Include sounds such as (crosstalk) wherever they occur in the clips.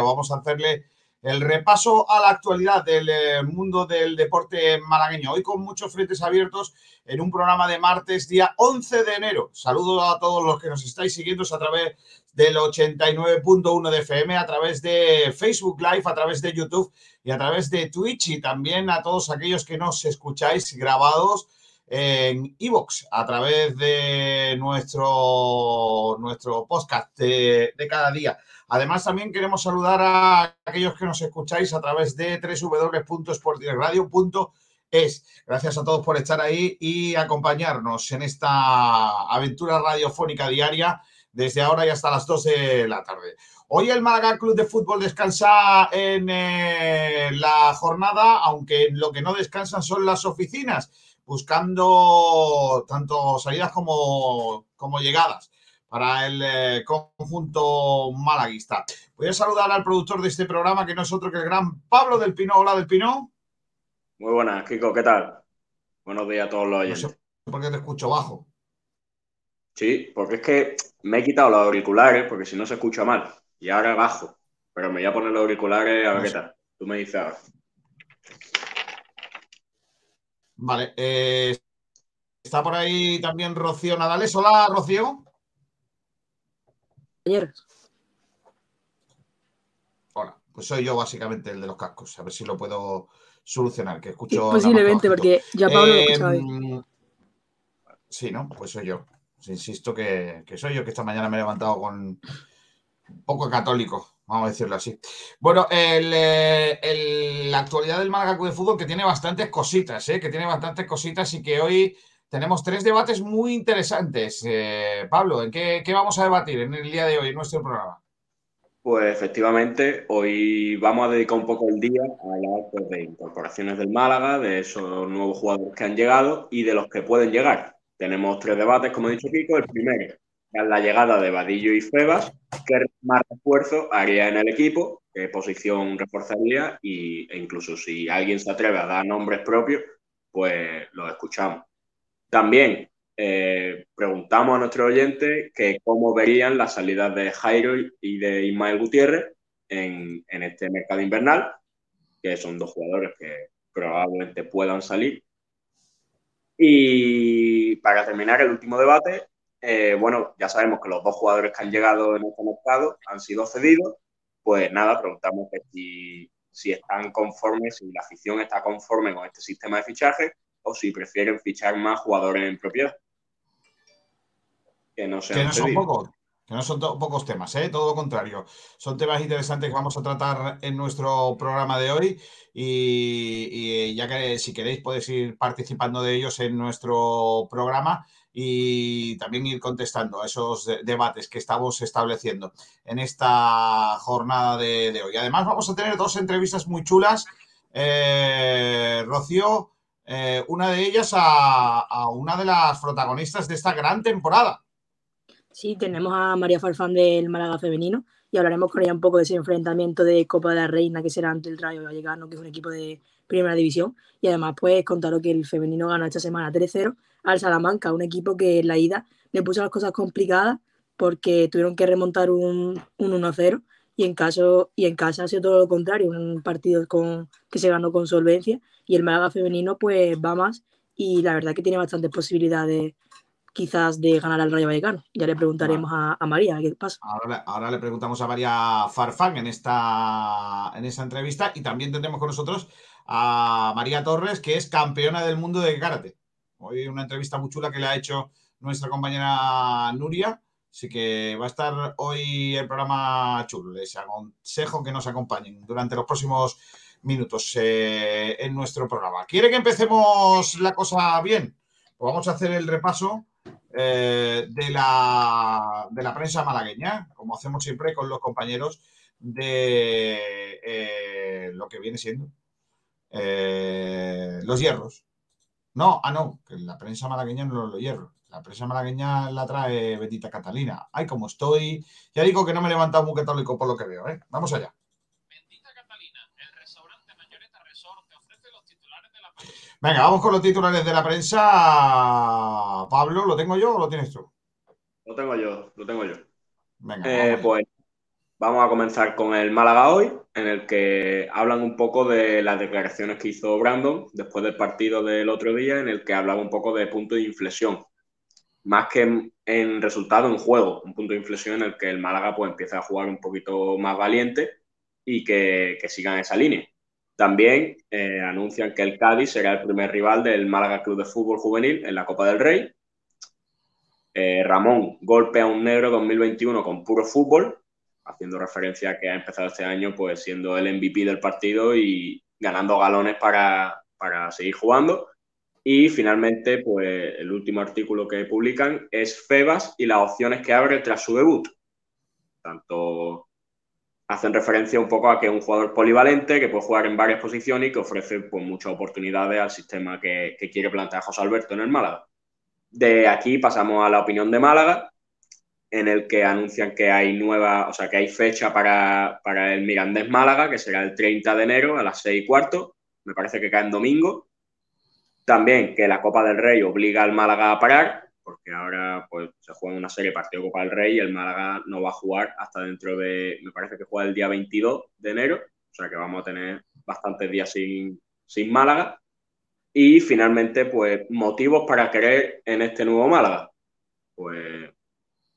o vamos a hacerle el repaso a la actualidad del eh, mundo del deporte malagueño. Hoy con muchos frentes abiertos en un programa de martes, día 11 de enero. Saludo a todos los que nos estáis siguiendo a través del 89.1 de FM, a través de Facebook Live, a través de YouTube y a través de Twitch y también a todos aquellos que nos escucháis grabados en Evox a través de nuestro, nuestro podcast de cada día. Además, también queremos saludar a aquellos que nos escucháis a través de www.sportradio.es. Gracias a todos por estar ahí y acompañarnos en esta aventura radiofónica diaria desde ahora y hasta las 12 de la tarde. Hoy el Málaga Club de Fútbol descansa en eh, la jornada, aunque lo que no descansan son las oficinas, buscando tanto salidas como, como llegadas para el eh, conjunto malaguista. Voy a saludar al productor de este programa, que no es otro que el gran Pablo del Pino. Hola, del Pino. Muy buenas, Kiko, ¿qué tal? Buenos días a todos los oyentes. No sé por qué te escucho bajo. Sí, porque es que me he quitado los auriculares, porque si no se escucha mal. Y ahora bajo. Pero me voy a poner los auriculares a ver qué tal. Tú me dices ahora. Vale. Eh, está por ahí también Rocío Nadales. Hola, Rocío. Hola, pues soy yo básicamente el de los cascos, a ver si lo puedo solucionar, que escucho... posiblemente, porque ya Pablo lo em, Sí, ¿no? Pues soy yo. Insisto que, soy yo, que esta mañana me he levantado con un poco católico, vamos a decirlo así. Bueno, eh, la actualidad del Málaga de Fútbol que tiene bastantes cositas, ¿eh? que tiene bastantes cositas y que hoy tenemos tres debates muy interesantes. Eh, Pablo, ¿en qué, vamos a debatir en el día de hoy en nuestro programa? Pues efectivamente, hoy vamos a dedicar un poco el día a hablar de incorporaciones del Málaga, de esos nuevos jugadores que han llegado y de los que pueden llegar. Tenemos tres debates, como ha dicho Kiko. El primero es la llegada de Vadillo y Febas, qué más refuerzo haría en el equipo, qué posición reforzaría y, e incluso si alguien se atreve a dar nombres propios, pues los escuchamos. También eh, preguntamos a nuestros oyentes que cómo verían las salidas de Jairo y de Ismael Gutiérrez en, este mercado invernal, que son dos jugadores que probablemente puedan salir. Y para terminar el último debate, eh, bueno, ya sabemos que los dos jugadores que han llegado en este mercado han sido cedidos. Pues nada, preguntamos si, si están conformes, si la afición está conforme con este sistema de fichaje o si prefieren fichar más jugadores en propiedad. Que no, son pocos. Que no son pocos temas, ¿eh? todo lo contrario. Son temas interesantes que vamos a tratar en nuestro programa de hoy y, ya que si queréis podéis ir participando de ellos en nuestro programa y también ir contestando a esos debates que estamos estableciendo en esta jornada de, hoy. Además vamos a tener dos entrevistas muy chulas. Eh, Rocío eh, una de ellas a, una de las protagonistas de esta gran temporada. Sí, tenemos a María Farfán del Málaga Femenino y hablaremos con ella un poco de ese enfrentamiento de Copa de la Reina que será ante el Rayo Vallecano, que es un equipo de primera división. Y además, pues contaros que el femenino ganó esta semana 3-0 al Salamanca, un equipo que en la ida le puso las cosas complicadas porque tuvieron que remontar un, un 1-0 y en, caso, y en casa ha sido todo lo contrario, un partido con, que se ganó con solvencia y el Málaga femenino pues va más y la verdad que tiene bastantes posibilidades quizás de ganar al Rayo Vallecano. Ya le preguntaremos a, María qué pasa. Ahora, le preguntamos a María Farfán en esta, en esta entrevista y también tendremos con nosotros a María Torres, que es campeona del mundo de karate. Hoy una entrevista muy chula que le ha hecho nuestra compañera Nuria. Así que va a estar hoy el programa chulo. Les aconsejo que nos acompañen durante los próximos minutos eh, en nuestro programa. ¿Quiere que empecemos la cosa bien? Pues vamos a hacer el repaso eh, de, la, de la prensa malagueña, como hacemos siempre con los compañeros de eh, lo que viene siendo los hierros. No, ah, no, que la prensa malagueña no los hierros. La prensa malagueña la trae Betita Catalina. Ay, como estoy. Ya digo que no me he levantado muy católico por lo que veo, Vamos allá. Venga, vamos con los titulares de la prensa. Pablo, ¿lo tengo yo o lo tienes tú? Lo tengo yo, lo tengo yo. Venga, eh, pues Vamos a comenzar con el Málaga hoy, en el que hablan un poco de las declaraciones que hizo Brandon después del partido del otro día, en el que hablaba un poco de punto de inflexión. Más que en, resultado, en juego, un punto de inflexión en el que el Málaga pues, empieza a jugar un poquito más valiente y que, sigan esa línea. También eh, anuncian que el Cádiz será el primer rival del Málaga Club de Fútbol Juvenil en la Copa del Rey. Eh, Ramón golpea un negro 2021 con puro fútbol, haciendo referencia a que ha empezado este año pues siendo el MVP del partido y ganando galones para, para seguir jugando. Y finalmente, pues el último artículo que publican es Febas y las opciones que abre tras su debut. Tanto hacen referencia un poco a que es un jugador polivalente, que puede jugar en varias posiciones y que ofrece pues, muchas oportunidades al sistema que, quiere plantear José Alberto en el Málaga. De aquí pasamos a la opinión de Málaga, en el que anuncian que hay nueva, o sea, que hay fecha para, para el Mirandés Málaga, que será el 30 de enero a las 6 y cuarto, me parece que cae en domingo. También que la Copa del Rey obliga al Málaga a parar, porque ahora pues, se juega una serie partido Copa del Rey y el Málaga no va a jugar hasta dentro de, me parece que juega el día 22 de enero, o sea que vamos a tener bastantes días sin, sin Málaga. Y finalmente, pues motivos para creer en este nuevo Málaga. Pues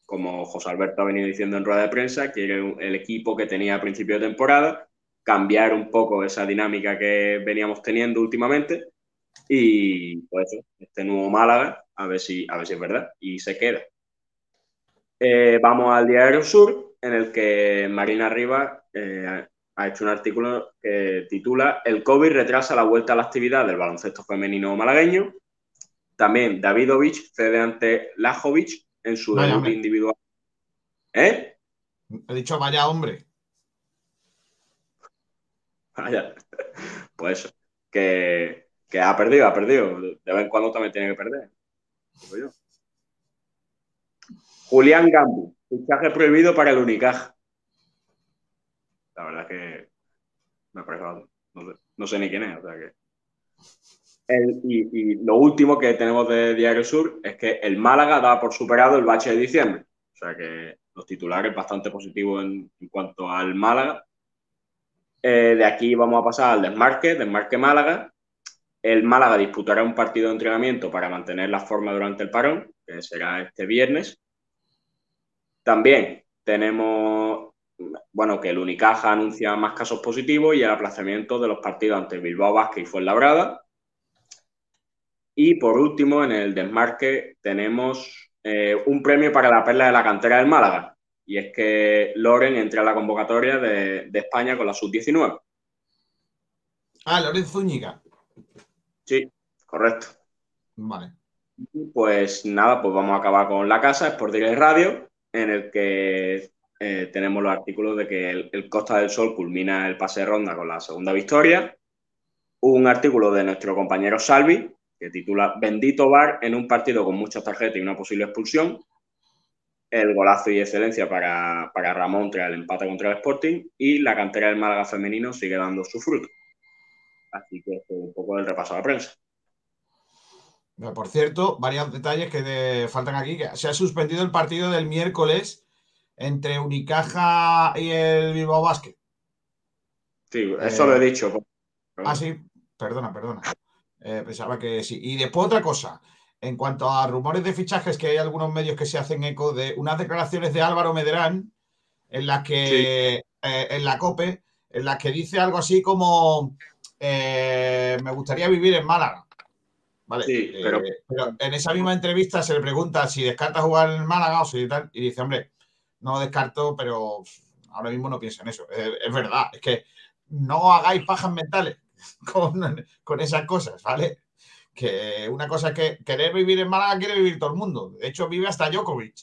como José Alberto ha venido diciendo en rueda de prensa, quiere el equipo que tenía a principio de temporada, cambiar un poco esa dinámica que veníamos teniendo últimamente y pues este nuevo Málaga, a ver si, a ver si es verdad, y se queda. Eh, vamos al Diario Sur, en el que Marina Rivas eh, ha hecho un artículo que titula El COVID retrasa la vuelta a la actividad del baloncesto femenino malagueño. También Davidovich cede ante Lajovic en su debut individual. ¿Eh? He dicho vaya hombre. Vaya. (laughs) Pues que, que ha perdido, ha perdido. De vez en cuando también tiene que perder. Julián Gambu, fichaje prohibido para el Unicaja. La verdad es que me parece, no no sé ni quién es, o sea que y, lo último que tenemos de Diario Sur es que el Málaga da por superado el bache de diciembre. O sea que los titulares bastante positivos en, cuanto al Málaga. Eh, de aquí vamos a pasar al desmarque, desmarque Málaga. El Málaga disputará un partido de entrenamiento para mantener la forma durante el parón, que será este viernes. También tenemos, bueno, que el Unicaja anuncia más casos positivos y el aplazamiento de los partidos ante Bilbao Vázquez y Fuenlabrada y por último, en el desmarque tenemos eh, un premio para la perla de la cantera del Málaga. Y es que Loren entra a la convocatoria de, España con la sub-19. Ah, Loren Zúñiga. Sí, correcto. Vale. Pues nada, pues vamos a acabar con la casa, Sport Direct Radio, en el que eh, tenemos los artículos de que el, el, Costa del Sol culmina el pase de ronda con la segunda victoria. Un artículo de nuestro compañero Salvi, que titula Bendito Bar en un partido con muchas tarjetas y una posible expulsión. El golazo y excelencia para, Ramón tras el empate contra el Sporting y la cantera del Málaga femenino sigue dando su fruto. Así que un poco el repaso de la prensa. Por cierto, varios detalles que faltan aquí. Que se ha suspendido el partido del miércoles entre Unicaja y el Bilbao Basket. Sí, eso lo he eh, dicho. Ah, sí, perdona, perdona. Eh, pensaba que sí. Y después otra cosa. En cuanto a rumores de fichajes, que hay algunos medios que se hacen eco de unas declaraciones de Álvaro Medrán en las que, eh, en la COPE, en las que dice algo así como eh, me gustaría vivir en Málaga. Vale. pero... en esa misma entrevista se le pregunta si descarta jugar en Málaga o si tal, y dice, hombre, no descarto, pero ahora mismo no pienso en eso. es verdad, es que no hagáis pajas mentales. (laughs) con, esas cosas, ¿vale? Que una cosa es que querer vivir en Málaga quiere vivir todo el mundo. De hecho, vive hasta Djokovic.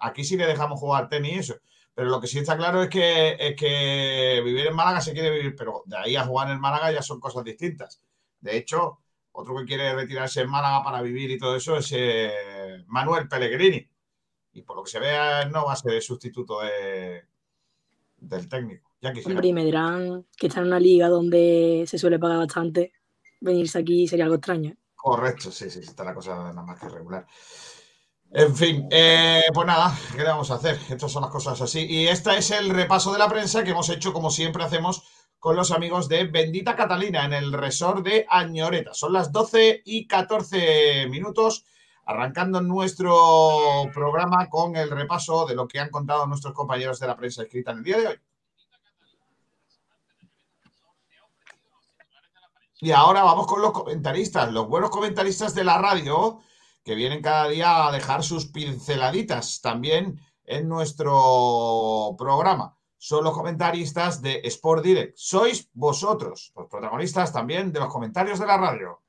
Aquí sí le dejamos jugar tenis y eso. Pero lo que sí está claro es que, es que vivir en Málaga se quiere vivir, pero de ahí a jugar en Málaga ya son cosas distintas. De hecho, otro que quiere retirarse en Málaga para vivir y todo eso es eh, Manuel Pellegrini. Y por lo que se vea, no va a ser el sustituto del técnico. Hombre, y Medrán, que está en una liga donde se suele pagar bastante, venirse aquí sería algo extraño. ¿eh? Correcto, sí, sí, está la cosa nada más que regular. En fin, eh, pues nada, ¿qué le vamos a hacer? Estas son las cosas así. Y este es el repaso de la prensa que hemos hecho, como siempre hacemos, con los amigos de Bendita Catalina en el resort de Añoreta. Son las 12 y 14 minutos, arrancando nuestro programa con el repaso de lo que han contado nuestros compañeros de la prensa escrita en el día de hoy. Y ahora vamos con los comentaristas, los buenos comentaristas de la radio que vienen cada día a dejar sus pinceladitas también en nuestro programa. Son los comentaristas de Sport Direct. Sois vosotros, los protagonistas también de los comentarios de la radio.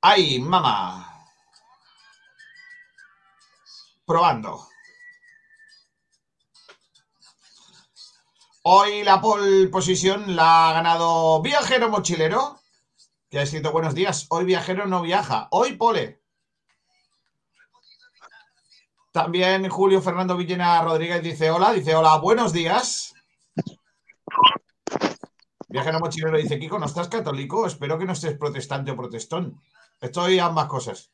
¡Ay, mamá! Probando. Hoy la pole posición la ha ganado Viajero Mochilero que ha escrito buenos días. Hoy viajero no viaja. Hoy pole. También Julio Fernando Villena Rodríguez dice hola, dice hola, buenos días. Viajero mochilero dice, Kiko, ¿no estás católico? Espero que no estés protestante o protestón. Estoy ambas cosas.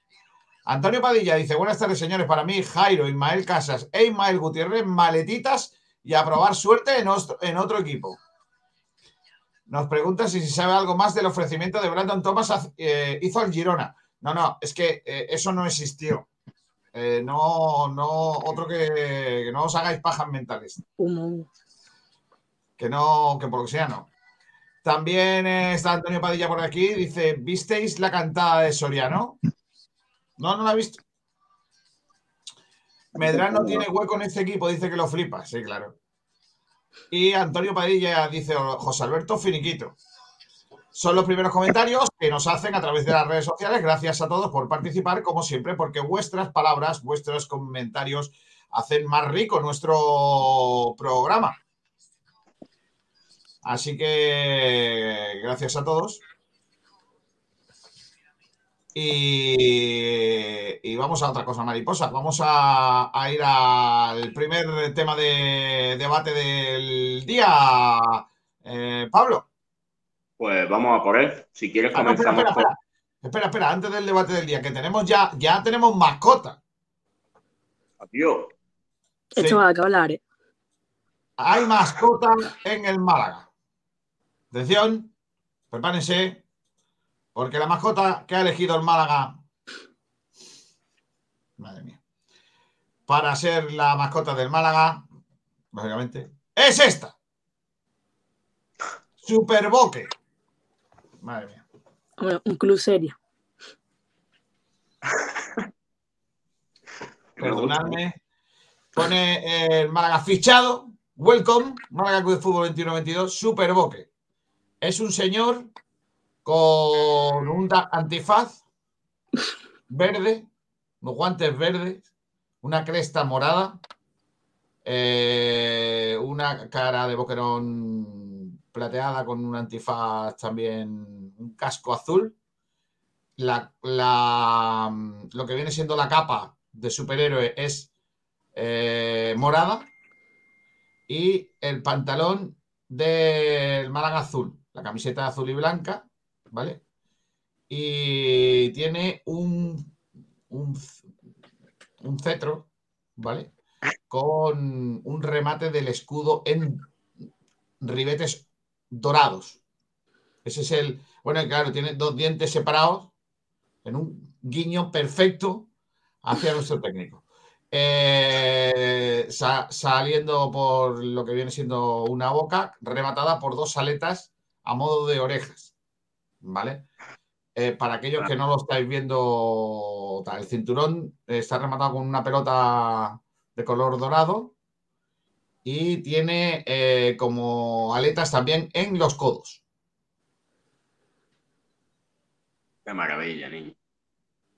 Antonio Padilla dice, buenas tardes, señores. Para mí, Jairo, Ismael Casas e Ismael Gutiérrez, maletitas y a probar suerte en, en otro equipo. Nos pregunta si se sabe algo más del ofrecimiento de Brandon Thomas eh, hizo al Girona. No, no, es que eh, eso no existió. Eh, no, no, otro que, no os hagáis pajas mentales. Que no, que por lo que sea no. También está Antonio Padilla por aquí. Dice, ¿visteis la cantada de Soriano? No, no la he visto. Medrano tiene hueco en este equipo, dice que lo flipa. Sí, claro. Y Antonio Padilla dice José Alberto Finiquito. Son los primeros comentarios que nos hacen a través de las redes sociales. Gracias a todos por participar, como siempre, porque vuestras palabras, vuestros comentarios hacen más rico nuestro programa. Así que gracias a todos. Y, vamos a otra cosa, mariposa. Vamos a, ir al primer tema de debate del día. Eh, Pablo. Pues vamos a por él. Si quieres ah, comenzamos. espera, espera, antes del debate del día, que tenemos ya, ya tenemos mascota. Adiós. Esto va a hablar, ¿eh? Hay mascota en el Málaga. Atención, prepárense, porque la mascota que ha elegido el Málaga, madre mía, para ser la mascota del Málaga, básicamente, es esta. Superboque. Madre mía. un club serio. Perdonadme. Pone el Málaga fichado. Welcome. Málaga Club de Fútbol 21-22. Superboque. Es un señor con un antifaz verde, unos guantes verdes, una cresta morada, eh, una cara de boquerón plateada con un antifaz también, un casco azul. La, lo que viene siendo la capa de superhéroe es eh, morada y el pantalón del Málaga azul, la camiseta azul y blanca ¿vale? Y tiene un, un, cetro, ¿vale? Con un remate del escudo en ribetes dorados. Ese es el. Bueno, claro, tiene dos dientes separados en un guiño perfecto hacia nuestro técnico. Eh, saliendo por lo que viene siendo una boca, rematada por dos aletas a modo de orejas. ¿Vale? Eh, para aquellos que no lo estáis viendo, el cinturón está rematado con una pelota de color dorado y tiene eh, como aletas también en los codos. Qué maravilla, niño.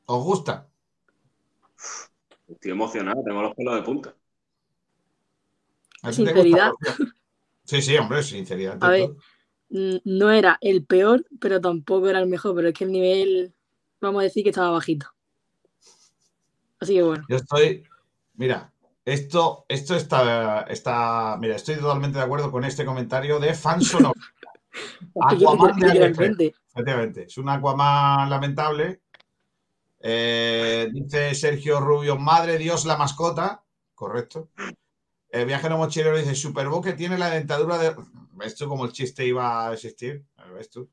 ¿Os gusta? Estoy emocionado, tengo los pelos de punta. Sinceridad. Sí, sí, hombre, sinceridad. A ver, no era el peor, pero tampoco era el mejor, pero es que el nivel, vamos a decir que estaba bajito. Así que bueno. Yo estoy, mira, esto, esto está, está, mira, estoy totalmente de acuerdo con este comentario de Fanson. (laughs) Aquaman de Efectivamente, es un Aquaman lamentable Eh, dice Sergio Rubio, madre Dios, la mascota. Correcto. El viajero mochilero dice, Superboque tiene la dentadura de... ¿Ves tú cómo el chiste iba a existir? ¿Ves tú?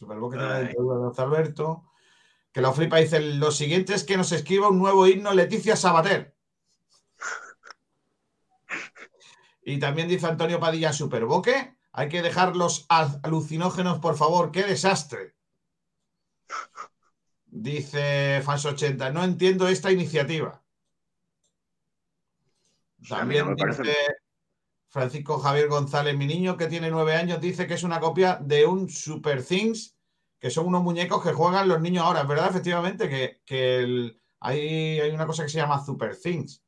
La dentadura de Alberto. Que lo flipa dice, lo siguiente es que nos escriba un nuevo himno Leticia Sabater. Y también dice Antonio Padilla, Superboque, hay que dejar los alucinógenos, por favor, qué desastre. Dice Fans80, no entiendo esta iniciativa. También dice Francisco Javier González, mi niño que tiene nueve años, dice que es una copia de un Super Things, que son unos muñecos que juegan los niños ahora. verdad, efectivamente, que, hay, hay, una cosa que se llama Super Things.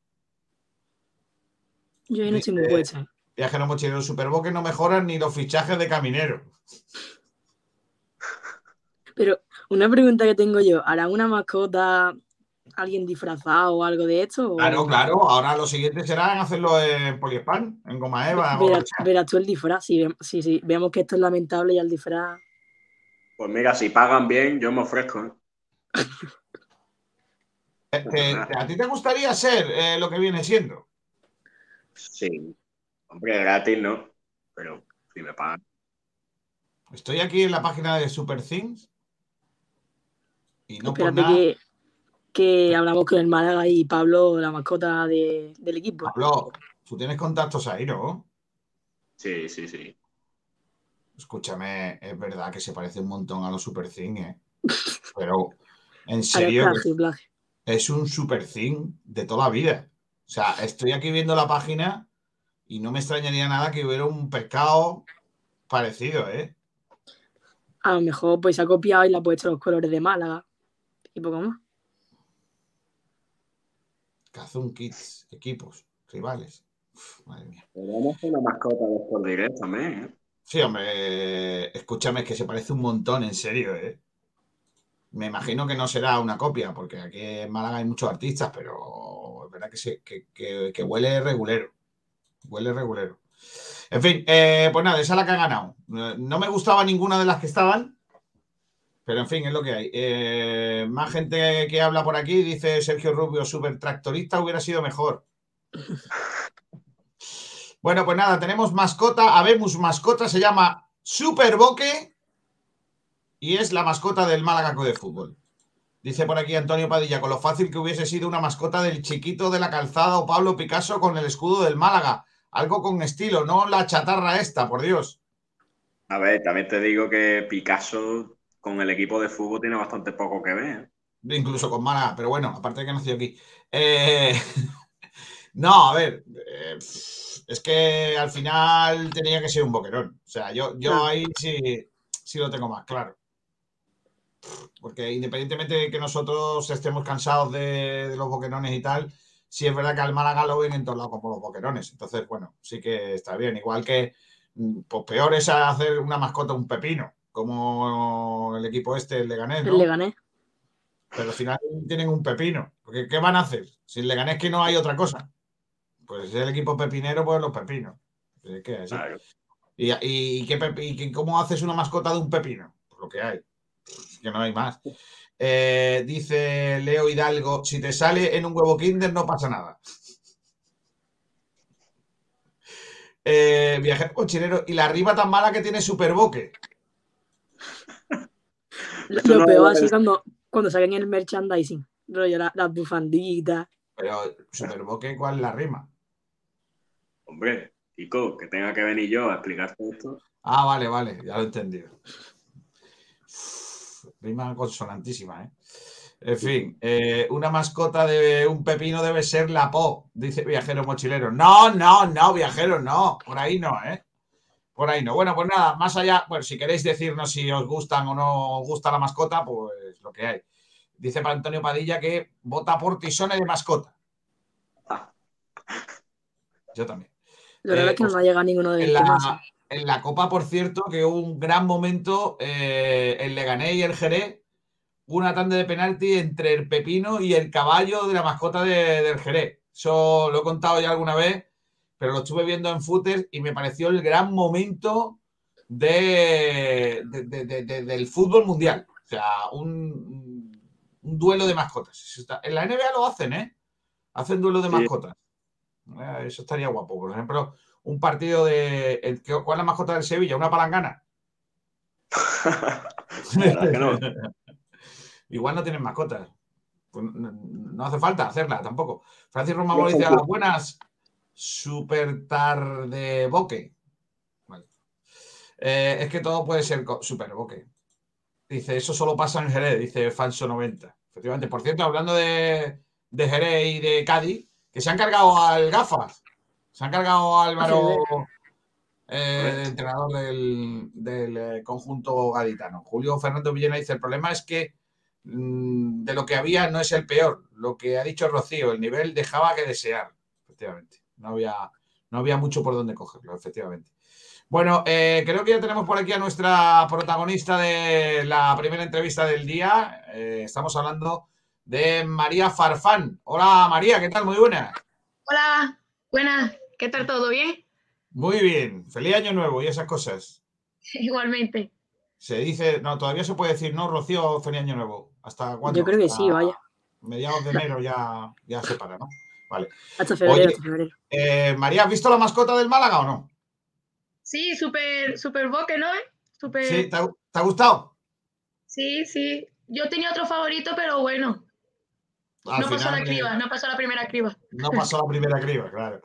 Yo no estoy muy puesta. Viajero mochilero Superboque no mejoran ni los fichajes de caminero. Pero una pregunta que tengo yo, ¿hará una mascota alguien disfrazado o algo de esto? Claro, claro. Ahora lo siguiente será hacerlo en Poliespan, en Goma Eva. Verás, tú el disfraz. Si, sí, vemos que esto es lamentable y el disfraz. Pues mira, si pagan bien, yo me ofrezco. ¿eh? Eh, ¿A ti te gustaría ser eh, lo que viene siendo? Sí. Hombre, gratis no, pero si me pagan. Estoy aquí en la página de Super Things y no por nada... que, hablamos con el Málaga y Pablo, la mascota del equipo. Pablo, tú tienes contactos ahí, ¿no? Sí, sí, sí. Escúchame, es verdad que se parece un montón a los Super Things, ¿eh? (laughs) Pero, en serio, es un Super Thing de toda la vida. O sea, estoy aquí viendo la página y no me extrañaría nada que hubiera un pescado parecido, ¿eh? A lo mejor pues se ha copiado y le ha puesto los colores de Málaga y poco más. Kazun Kids, equipos, rivales. madre mía. Podemos una mascota de por directo también, ¿eh? Sí, hombre, escúchame, es que se parece un montón, en serio, ¿eh? Me imagino que no será una copia, porque aquí en Málaga hay muchos artistas, pero es verdad que, que, huele regulero. Huele regulero. En fin, eh, pues nada, esa es la que ha ganado. No me gustaba ninguna de las que estaban, pero en fin, es lo que hay. Eh, más gente que habla por aquí, dice Sergio Rubio, super tractorista hubiera sido mejor. (laughs) Bueno, pues nada, tenemos mascota, habemos mascota, se llama Superboque y es la mascota del Málaga de Fútbol. Dice por aquí Antonio Padilla, con lo fácil que hubiese sido una mascota del chiquito de la calzada o Pablo Picasso con el escudo del Málaga. Algo con estilo, no la chatarra esta, por Dios. A ver, también te digo que Picasso con el equipo de fútbol tiene bastante poco que ver. Incluso con Málaga, pero bueno, aparte de que nació aquí. Eh, (laughs) no, a ver. Eh, es que al final tenía que ser un boquerón. O sea, yo, yo ahí sí, sí lo tengo más claro. Porque independientemente de que nosotros estemos cansados de, los boquerones y tal, sí es verdad que al Málaga lo ven en todos lados como los boquerones. Entonces, bueno, sí que está bien. Igual que, mm, pues peor es hacer una mascota un pepino, como el equipo este, el Leganés, ¿no? El Leganés. Pero al final tienen un pepino. Porque ¿qué van a hacer? Si el Leganés que no hay otra cosa. Pues el equipo pepinero, pues los pepinos. ¿Y, y, qué cómo haces una mascota de un pepino? Pues lo que hay. Que no hay más. Eh, dice Leo Hidalgo, si te sale en un huevo kinder no pasa nada. Eh, viajero cochinero. Y la riba tan mala que tiene Superboque. Lo, peor así cuando, cuando salen el merchandising. las bufanditas. Pero Superboque, ¿cuál es la rima? Hombre, Kiko, que tenga que venir yo a explicarte esto. Ah, vale, vale, ya lo he entendido. rima consonantísima, ¿eh? En fin, eh, una mascota de un pepino debe ser la Po, dice Viajero Mochilero. No, no, no, Viajero, no. Por ahí no, ¿eh? Por ahí no. Bueno, pues nada, más allá, bueno, si queréis decirnos si os gustan o no os gusta la mascota, pues lo que hay. Dice para Antonio Padilla que vota por Tisone de mascota. Yo también. La verdad es que no pues, ha llegado ninguno de en la, en la Copa, por cierto, que hubo un gran momento eh, el Leganés y el Jerez, una tanda de penalti entre el Pepino y el caballo de la mascota del Jerez. Eso lo he contado ya alguna vez, pero lo estuve viendo en Footers y me pareció el gran momento de, del fútbol mundial. O sea, un, un duelo de mascotas. En la NBA lo hacen, ¿eh? Hacen duelo de mascotas. Eh, eso estaría guapo. Por ejemplo, un partido de. ¿Cuál es la mascota del Sevilla? ¿Una palangana? (laughs) (laughs) Igual no tienen mascotas. Pues no hace falta hacerla tampoco. Francis Romano dice a las buenas. Super tarde boque. Eh, es que todo puede ser super boque. Dice, eso solo pasa en Jerez, dice Falso 90. Efectivamente, por cierto, hablando de, de Jerez y de Cádiz, que se han cargado al Gafas. Se han cargado a Álvaro, eh, entrenador del, eh, conjunto gaditano. Julio Fernando Villena dice, el problema es que mm, de lo que había no es el peor. Lo que ha dicho Rocío, el nivel dejaba que desear. Efectivamente. No había, no había mucho por donde cogerlo, efectivamente. Bueno, eh, creo que ya tenemos por aquí a nuestra protagonista de la primera entrevista del día. estamos hablando de María Farfán. Hola María, ¿qué tal? Muy buena. Hola, buenas, ¿qué tal? ¿Todo bien? Muy bien, feliz año nuevo y esas cosas. (laughs) Igualmente. Se dice, no, todavía se puede decir, no, Rocío, feliz año nuevo. ¿Hasta cuándo? Yo creo que sí, vaya. Mediados de enero ya, ya se para, ¿no? Vale. Hasta febrero, hasta febrero. Eh, María, ¿has visto la mascota del Málaga o no? Sí, súper, súper boque, ¿no? Super... Sí, ¿te ha gustado? Sí, sí. Yo tenía otro favorito, pero bueno, no pasó la criba, no pasó la primera criba. No pasó la primera criba, (laughs) claro.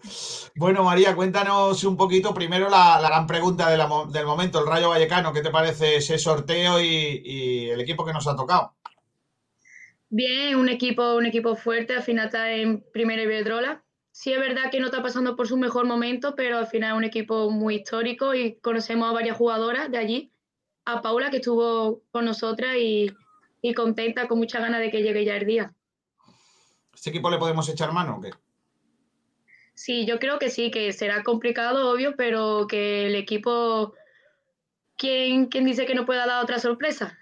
Bueno, María, cuéntanos un poquito primero la, gran pregunta del momento, el Rayo Vallecano. ¿Qué te parece ese sorteo y, el equipo que nos ha tocado? Bien, un equipo, un equipo fuerte, al final está en primera Iberdrola. Sí es verdad que no está pasando por su mejor momento, pero al final es un equipo muy histórico y conocemos a varias jugadoras de allí. A Paula, que estuvo con nosotras y, y contenta, con mucha ganas de que llegue ya el día. ¿Este equipo le podemos echar mano o qué? Sí, yo creo que sí, que será complicado, obvio, pero que el equipo, ¿quién, quién dice que no pueda dar otra sorpresa?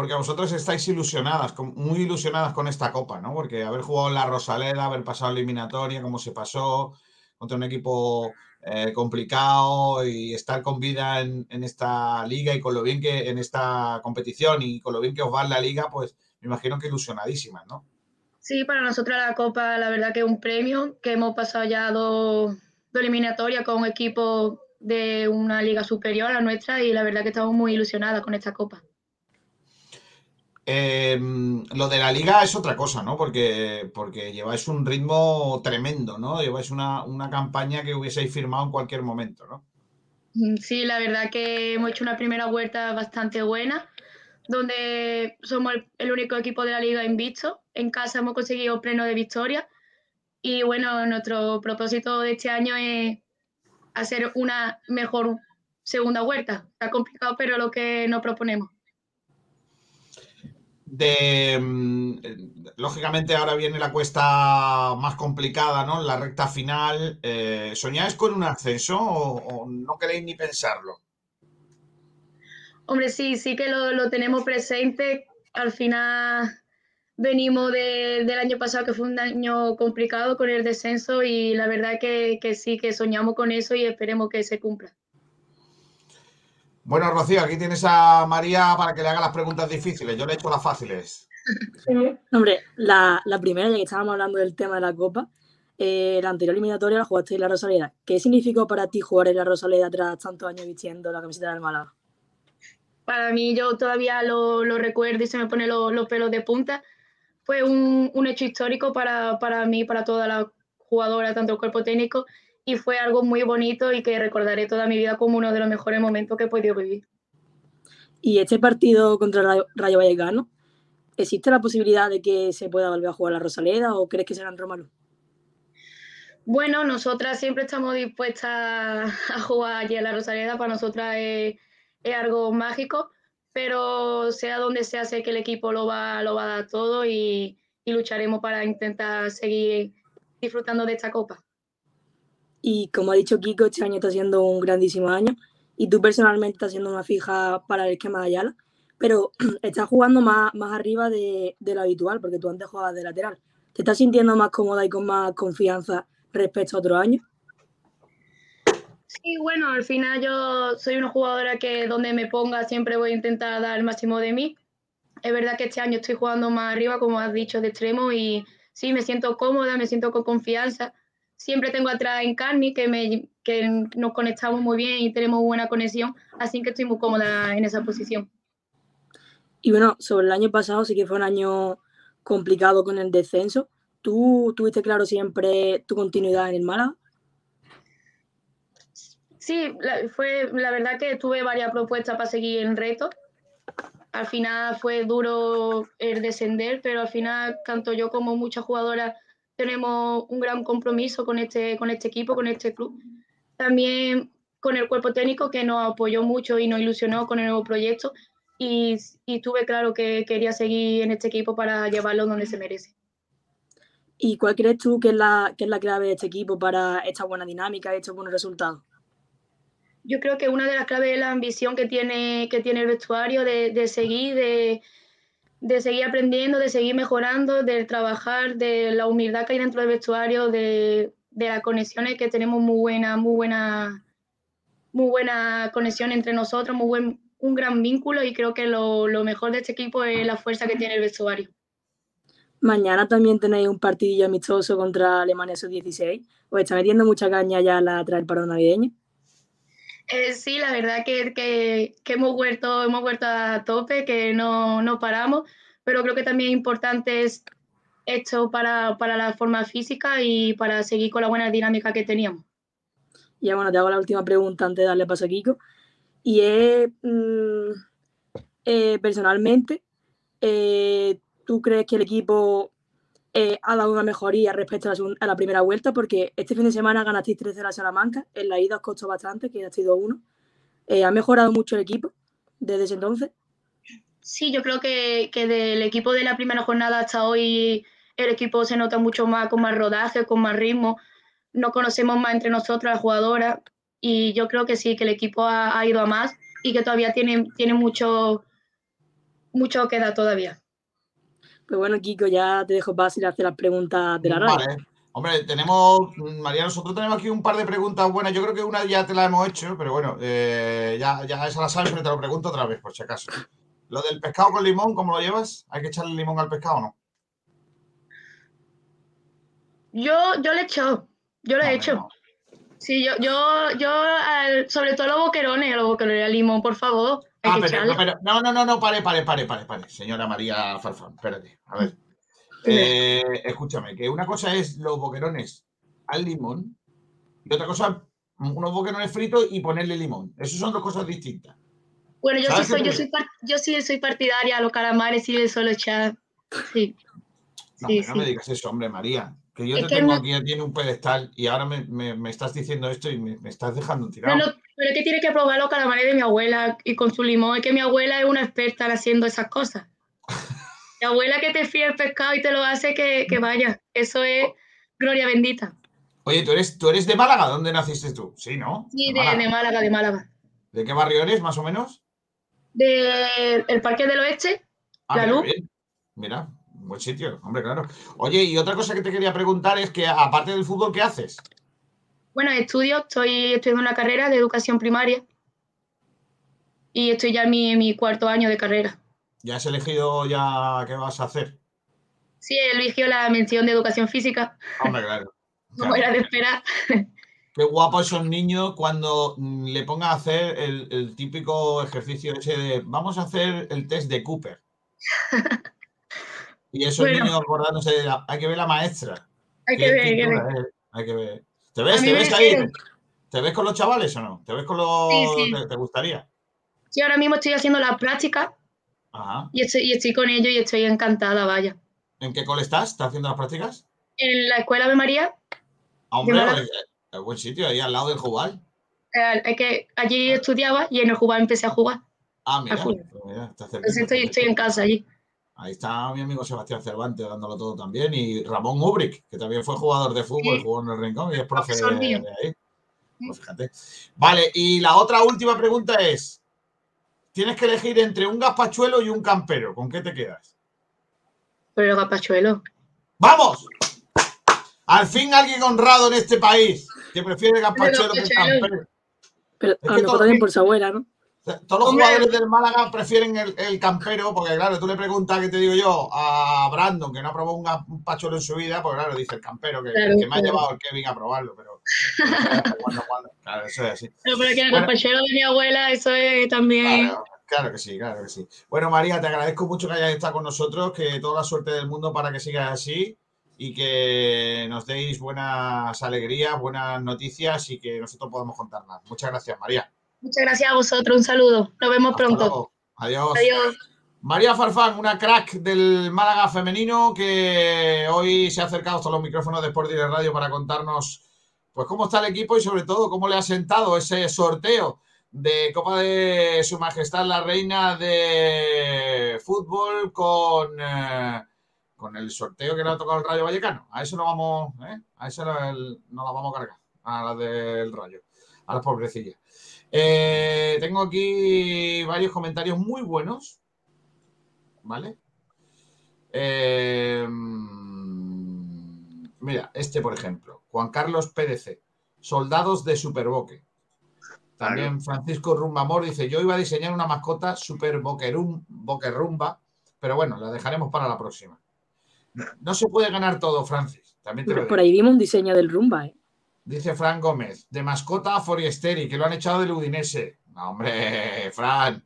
Porque vosotros estáis ilusionadas, muy ilusionadas con esta copa, ¿no? Porque haber jugado en la Rosaleda, haber pasado eliminatoria, como se pasó, contra un equipo eh, complicado y estar con vida en, esta liga y con lo bien que en esta competición y con lo bien que os va en la liga, pues me imagino que ilusionadísimas, ¿no? Sí, para nosotros la Copa, la verdad que es un premio, que hemos pasado ya dos, eliminatorias con equipos de una liga superior a la nuestra y la verdad que estamos muy ilusionadas con esta Copa. Em, lo de la liga es otra cosa, ¿no? Porque, porque lleváis un ritmo tremendo, ¿no? Lleváis una, una campaña que hubieseis firmado en cualquier momento, ¿no? Mm, sí, la verdad que hemos hecho una primera vuelta bastante buena donde somos el, único equipo de la liga invicto. En casa hemos conseguido pleno de victoria. Y bueno, nuestro propósito de este año es hacer una mejor segunda vuelta. Está complicado, pero lo que nos proponemos. De, mm, lógicamente ahora viene la cuesta más complicada, ¿no? La recta final. Eh, ¿Soñáis con un ascenso o no queréis ni pensarlo? Hombre, sí, sí que lo, tenemos presente. Al final venimos del año pasado, que fue un año complicado con el descenso, y la verdad que sí, que soñamos con eso y esperemos que se cumpla. Bueno, Rocío, aquí tienes a María para que le haga las preguntas difíciles. Yo le he hecho las fáciles. Hombre, la, primera, ya que estábamos hablando del tema de la Copa, eh, la anterior eliminatoria la jugaste en la Rosaleda. ¿Qué significó para ti jugar en la Rosaleda tras tantos años vistiendo la camiseta del Málaga? para mí yo todavía lo, recuerdo y se me ponen los pelos de punta. Fue un, hecho histórico para, para mí, para toda la jugadora, tanto el cuerpo técnico, y fue algo muy bonito y que recordaré toda mi vida como uno de los mejores momentos que he podido vivir. ¿Y este partido contra Rayo, Rayo Vallecano, existe la posibilidad de que se pueda volver a jugar la Rosaleda o crees que será en Romano? Bueno, nosotras siempre estamos dispuestas a jugar allí en la Rosaleda. Para nosotras es es algo mágico, pero sea donde sea, sé que el equipo lo va, lo va a dar todo y, lucharemos para intentar seguir disfrutando de esta copa. Y como ha dicho Kiko, este año está siendo un grandísimo año y tú personalmente estás siendo una fija para el esquema de Ayala, pero (clears throat) estás jugando más, más arriba de, de, lo habitual, porque tú antes jugabas de lateral. ¿Te estás sintiendo más cómoda y con más confianza respecto a otros años? Sí, bueno, al final yo soy una jugadora que donde me ponga siempre voy a intentar dar el máximo de mí. es verdad que este año estoy jugando más arriba, como has dicho, de extremo y sí, me siento cómoda, me siento con confianza. Siempre tengo atrás en Carni, que, me, que nos conectamos muy bien y tenemos buena conexión, así que estoy muy cómoda en esa posición. Y bueno, sobre el año pasado sí que fue un año complicado con el descenso. ¿Tú tuviste claro siempre tu continuidad en el Málaga? Sí, la, fue la verdad que tuve varias propuestas para seguir en reto. Al final fue duro el descender, pero al final tanto yo como muchas jugadoras tenemos un gran compromiso con este, con este equipo, con este club. También con el cuerpo técnico que nos apoyó mucho y nos ilusionó con el nuevo proyecto y, y tuve claro que quería seguir en este equipo para llevarlo donde se merece. ¿Y cuál crees tú que es la, que es la clave de este equipo para esta buena dinámica y estos buenos resultados? Yo creo que una de las claves es la ambición que tiene, que tiene el vestuario de, de seguir, de, de, seguir aprendiendo, de seguir mejorando, de trabajar, de la humildad que hay dentro del vestuario, de, de las conexiones que tenemos muy buena, muy buena, muy buena conexión entre nosotros, muy buen, un gran vínculo y creo que lo, lo mejor de este equipo es la fuerza que tiene el vestuario. Mañana también tenéis un partidillo amistoso contra Alemania Sub-16. ¿Os está metiendo mucha caña ya la tras el paro navideño? Eh, sí, la verdad que, que, hemos, vuelto, hemos vuelto a tope, que no, no paramos, pero creo que también es importante es esto para, para, la forma física y para seguir con la buena dinámica que teníamos. Ya bueno, te hago la última pregunta antes de darle paso a Kiko. Y es, mmm, eh, personalmente, eh, ¿tú crees que el equipo ha dado una mejoría respecto a la, a la, primera vuelta? Porque este fin de semana ganasteis 13 a Salamanca, en la ida os costó bastante, que ha sido uno. Eh, ¿Ha mejorado mucho el equipo desde ese entonces? Sí, yo creo que, que, del equipo de la primera jornada hasta hoy el equipo se nota mucho más, con más rodaje, con más ritmo. Nos conocemos más entre nosotros, las jugadoras, y yo creo que sí, que el equipo ha, ha ido a más y que todavía tiene, tiene mucho, mucho que dar todavía. Pues bueno, Kiko, ya te dejo fácil hacer las preguntas de la radio. Vale. Hombre, tenemos, María, nosotros tenemos aquí un par de preguntas buenas. Yo creo que una ya te la hemos hecho, pero bueno, eh, ya, ya esa la sabes, pero te lo pregunto otra vez, por si acaso. Lo del pescado con limón, ¿cómo lo llevas? ¿Hay que echarle limón al pescado o no? Yo, yo le he hecho, yo lo he hecho. No. Sí, yo, yo, yo, sobre todo los boquerones, los boquerones al limón, por favor. Ah, pero, no, pero, no, no, no, no, pare, pare, pare, pare, pare. Señora María Farfán, espérate. A ver. Eh, escúchame, que una cosa es los boquerones al limón y otra cosa, unos boquerones fritos y ponerle limón. Esas son dos cosas distintas. Bueno, yo sí soy, yo, soy, yo sí soy partidaria a los calamares y de solo echar. Sí. No, sí, no sí. me digas eso, hombre, María. Que yo es te que tengo no... aquí tiene un pedestal y ahora me, me, me, estás diciendo esto y me, me estás dejando tirado. No, pero es que tiene que probar los calamares de mi abuela y con su limón. Es que mi abuela es una experta haciendo esas cosas. (laughs) mi abuela que te fía el pescado y te lo hace que, que vaya. Eso es gloria bendita. Oye, ¿tú eres, ¿tú eres de Málaga? ¿Dónde naciste tú? Sí, ¿no? Sí, de, de, Málaga. de Málaga, de Málaga. ¿De qué barrio eres, más o menos? De el Parque del Oeste, ah, La Luz. Mira, buen sitio, hombre, claro. Oye, y otra cosa que te quería preguntar es que aparte del fútbol, ¿qué haces? Bueno, estudio, estoy estudiando una carrera de educación primaria y estoy ya en mi, en mi cuarto año de carrera. ¿Ya has elegido ya qué vas a hacer? Sí, he elegido la mención de educación física. Hombre, claro. (laughs) Como era de esperar. (laughs) Qué guapos son niños cuando le pongan a hacer el, el, típico ejercicio ese de vamos a hacer el test de Cooper. (laughs) Y esos bueno, niños acordándose de la, hay que ver la maestra. Hay que ver, hay que ver. Hay que ver. ¿Te ves, te ves ahí? ¿Te ves con los chavales o no? ¿Te ves con los... Sí, sí. ¿Te, ¿Te, gustaría? Sí, ahora mismo estoy haciendo la práctica Ajá. Y, estoy, y estoy con ellos y estoy encantada, vaya. ¿En qué cole estás? ¿Estás haciendo las prácticas? En la Escuela de María. Ah, hombre, es buen sitio, ahí al lado del Jubal. Eh, es que allí estudiaba y en el Jubal empecé a jugar. Ah, mira, pues mira está cerca, Entonces estoy, estoy en casa allí. Ahí está mi amigo Sebastián Cervantes dándolo todo también. Y Ramón Ubric, que también fue jugador de fútbol, sí. jugó en el Rincón y es profe de, de, ahí. Pues fíjate. Vale, y la otra última pregunta es: tienes que elegir entre un gazpachuelo y un campero. ¿Con qué te quedas? Pero el gazpachuelo. ¡Vamos! Al fin alguien honrado en este país que prefiere el gazpachuelo que el campero. Pero a lo mejor también por su abuela, ¿no? Todos los jugadores del Málaga prefieren el, campero, porque claro, tú le preguntas, ¿qué te digo yo? A Brandon, que no ha probado un, pachuelo en su vida, pues claro, dice el campero, que, me ha llevado el Kevin a probarlo, pero... (laughs) claro, eso es así. Pero, que el pachero de mi abuela, eso es también... Claro, que sí, claro que sí. Bueno, María, te agradezco mucho que hayas estado con nosotros, que toda la suerte del mundo para que sigas así y que nos deis buenas alegrías, buenas noticias y que nosotros podamos contar más. Muchas gracias, María. Muchas gracias a vosotros. Un saludo. Nos vemos pronto. Adiós. Adiós. María Farfán, una crack del Málaga femenino que hoy se ha acercado hasta los micrófonos de Sport Direct Radio para contarnos pues cómo está el equipo y sobre todo cómo le ha sentado ese sorteo de Copa de Su Majestad la Reina de Fútbol con, eh, con el sorteo que le ha tocado el Rayo Vallecano. A eso no vamos, ¿eh? a eso no, la vamos a cargar, a la del Rayo, a las pobrecillas. Eh, tengo aquí varios comentarios muy buenos. ¿Vale? Eh, mira, este por ejemplo. Juan Carlos PDC. Soldados de Superboque. También Francisco Rumbamor dice: Yo iba a diseñar una mascota Super Boquerumba, pero bueno, la dejaremos para la próxima. (laughs) No se puede ganar todo, Francis. También por ahí vimos un diseño del Rumba, ¿eh? Dice Fran Gómez, de mascota a Foresteri, que lo han echado del Udinese. hombre, (laughs) Fran.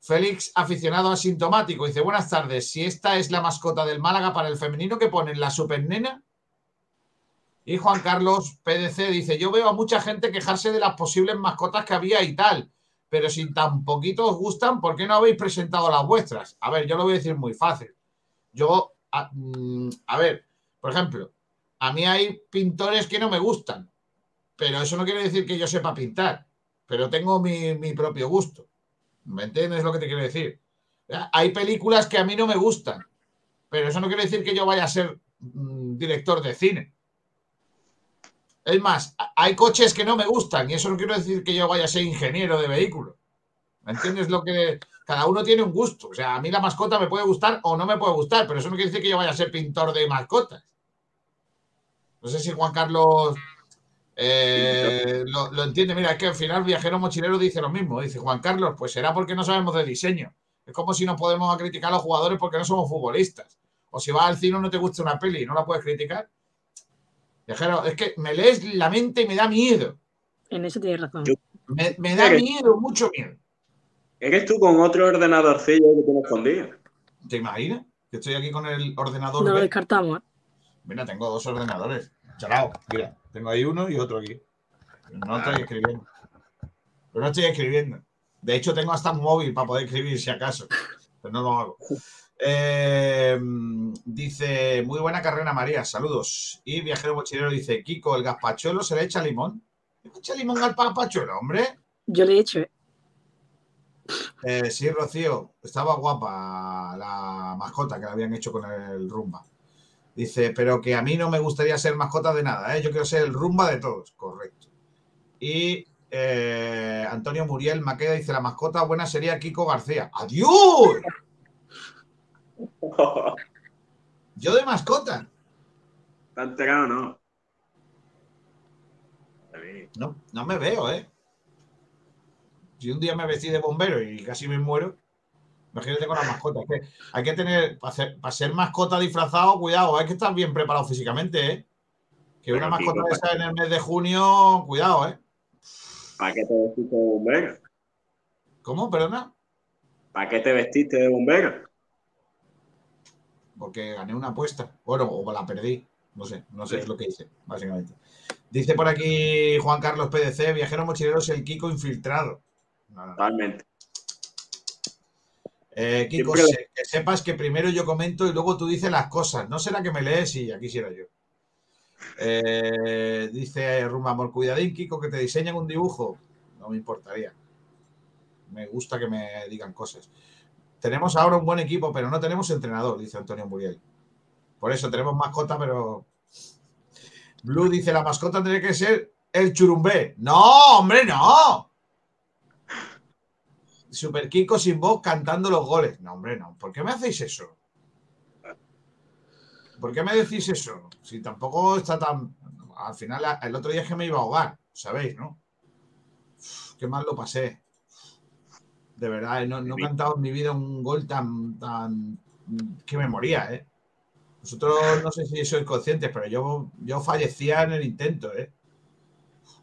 Félix, aficionado asintomático, dice, buenas tardes, si esta es la mascota del Málaga para el femenino que ponen la supernena. Y Juan Carlos PDC dice, yo veo a mucha gente quejarse de las posibles mascotas que había y tal, pero si tan poquito os gustan, ¿por qué no habéis presentado las vuestras? A ver, yo lo voy a decir muy fácil. Yo, a mm, ver, por ejemplo, a mí hay pintores que no me gustan, pero eso no quiere decir que yo sepa pintar, pero tengo mi, propio gusto. ¿Me entiendes lo que te quiero decir? Hay películas que a mí no me gustan, pero eso no quiere decir que yo vaya a ser mm, director de cine. Es más, hay coches que no me gustan y eso no quiere decir que yo vaya a ser ingeniero de vehículos. ¿Me entiendes lo que cada uno tiene un gusto? O sea, a mí la mascota me puede gustar o no me puede gustar, pero eso no quiere decir que yo vaya a ser pintor de mascotas. No sé si Juan Carlos eh, lo, entiende. Mira, es que al final Viajero Mochilero dice lo mismo. Dice Juan Carlos, pues será porque no sabemos de diseño. Es como si no podemos criticar a los jugadores porque no somos futbolistas. O si vas al cine no te gusta una peli y no la puedes criticar. Viajero, es que me lees la mente y me da miedo. En eso tienes razón. Me, da miedo, mucho miedo. ¿Eres tú con otro ordenadorcillo que tienes escondido? ¿Te imaginas? Que estoy aquí con el ordenador. No lo descartamos, ¿eh? Mira, tengo dos ordenadores. Charao, mira, tengo ahí uno y otro aquí. No estoy escribiendo. Pero no estoy escribiendo. De hecho, tengo hasta un móvil para poder escribir si acaso. Pero no lo hago. Eh, dice, muy buena carrera María, saludos. Y Viajero Mochilero dice, Kiko, ¿el gazpachuelo se le echa limón? ¿Le echa limón al gazpachuelo, hombre? Yo le he hecho, ¿eh? eh sí, Rocío, estaba guapa la mascota que le habían hecho con el rumba. Dice, pero que a mí no me gustaría ser mascota de nada, ¿eh? yo quiero ser el rumba de todos, correcto. Y eh, Antonio Muriel Maqueda dice, la mascota buena sería Kiko García. ¡Adiós! (laughs) Yo de mascota. Tan no. No, no me veo, ¿eh? Si un día me vestí de bombero y casi me muero, Imagínate con las mascotas. que hay que tener, para ser, mascota disfrazado, cuidado, hay que estar bien preparado físicamente, ¿eh? Que una mascota de esa en el mes de junio, cuidado, ¿eh? ¿Para qué te vestiste de bombero? ¿Cómo? ¿Perdona? ¿Para qué te vestiste de bombero? Porque gané una apuesta. Bueno, o la perdí. No sé, no sé, es lo que hice, básicamente. Dice por aquí Juan Carlos PDC, viajero mochilero es el Kiko infiltrado. Totalmente. Eh, Kiko, que sepas que primero yo comento y luego tú dices las cosas. ¿No será que me lees? Y aquí quisiera yo. Eh, dice Rumamor, cuidadín, Kiko, que te diseñan un dibujo. No me importaría. Me gusta que me digan cosas. Tenemos ahora un buen equipo, pero no tenemos entrenador, dice Antonio Muriel. Por eso tenemos mascota, pero. Blue dice: la mascota tiene que ser el churumbé. No, hombre, no. Super Kiko sin voz cantando los goles. No, hombre, no. ¿Por qué me hacéis eso? ¿Por qué me decís eso? Si tampoco está tan. Al final, el otro día es que me iba a ahogar, ¿sabéis, no? qué mal lo pasé. De verdad, eh, no, no he cantado en mi vida un gol tan, tan que me moría, ¿eh? Vosotros no sé si sois conscientes, pero yo, yo fallecía en el intento, ¿eh?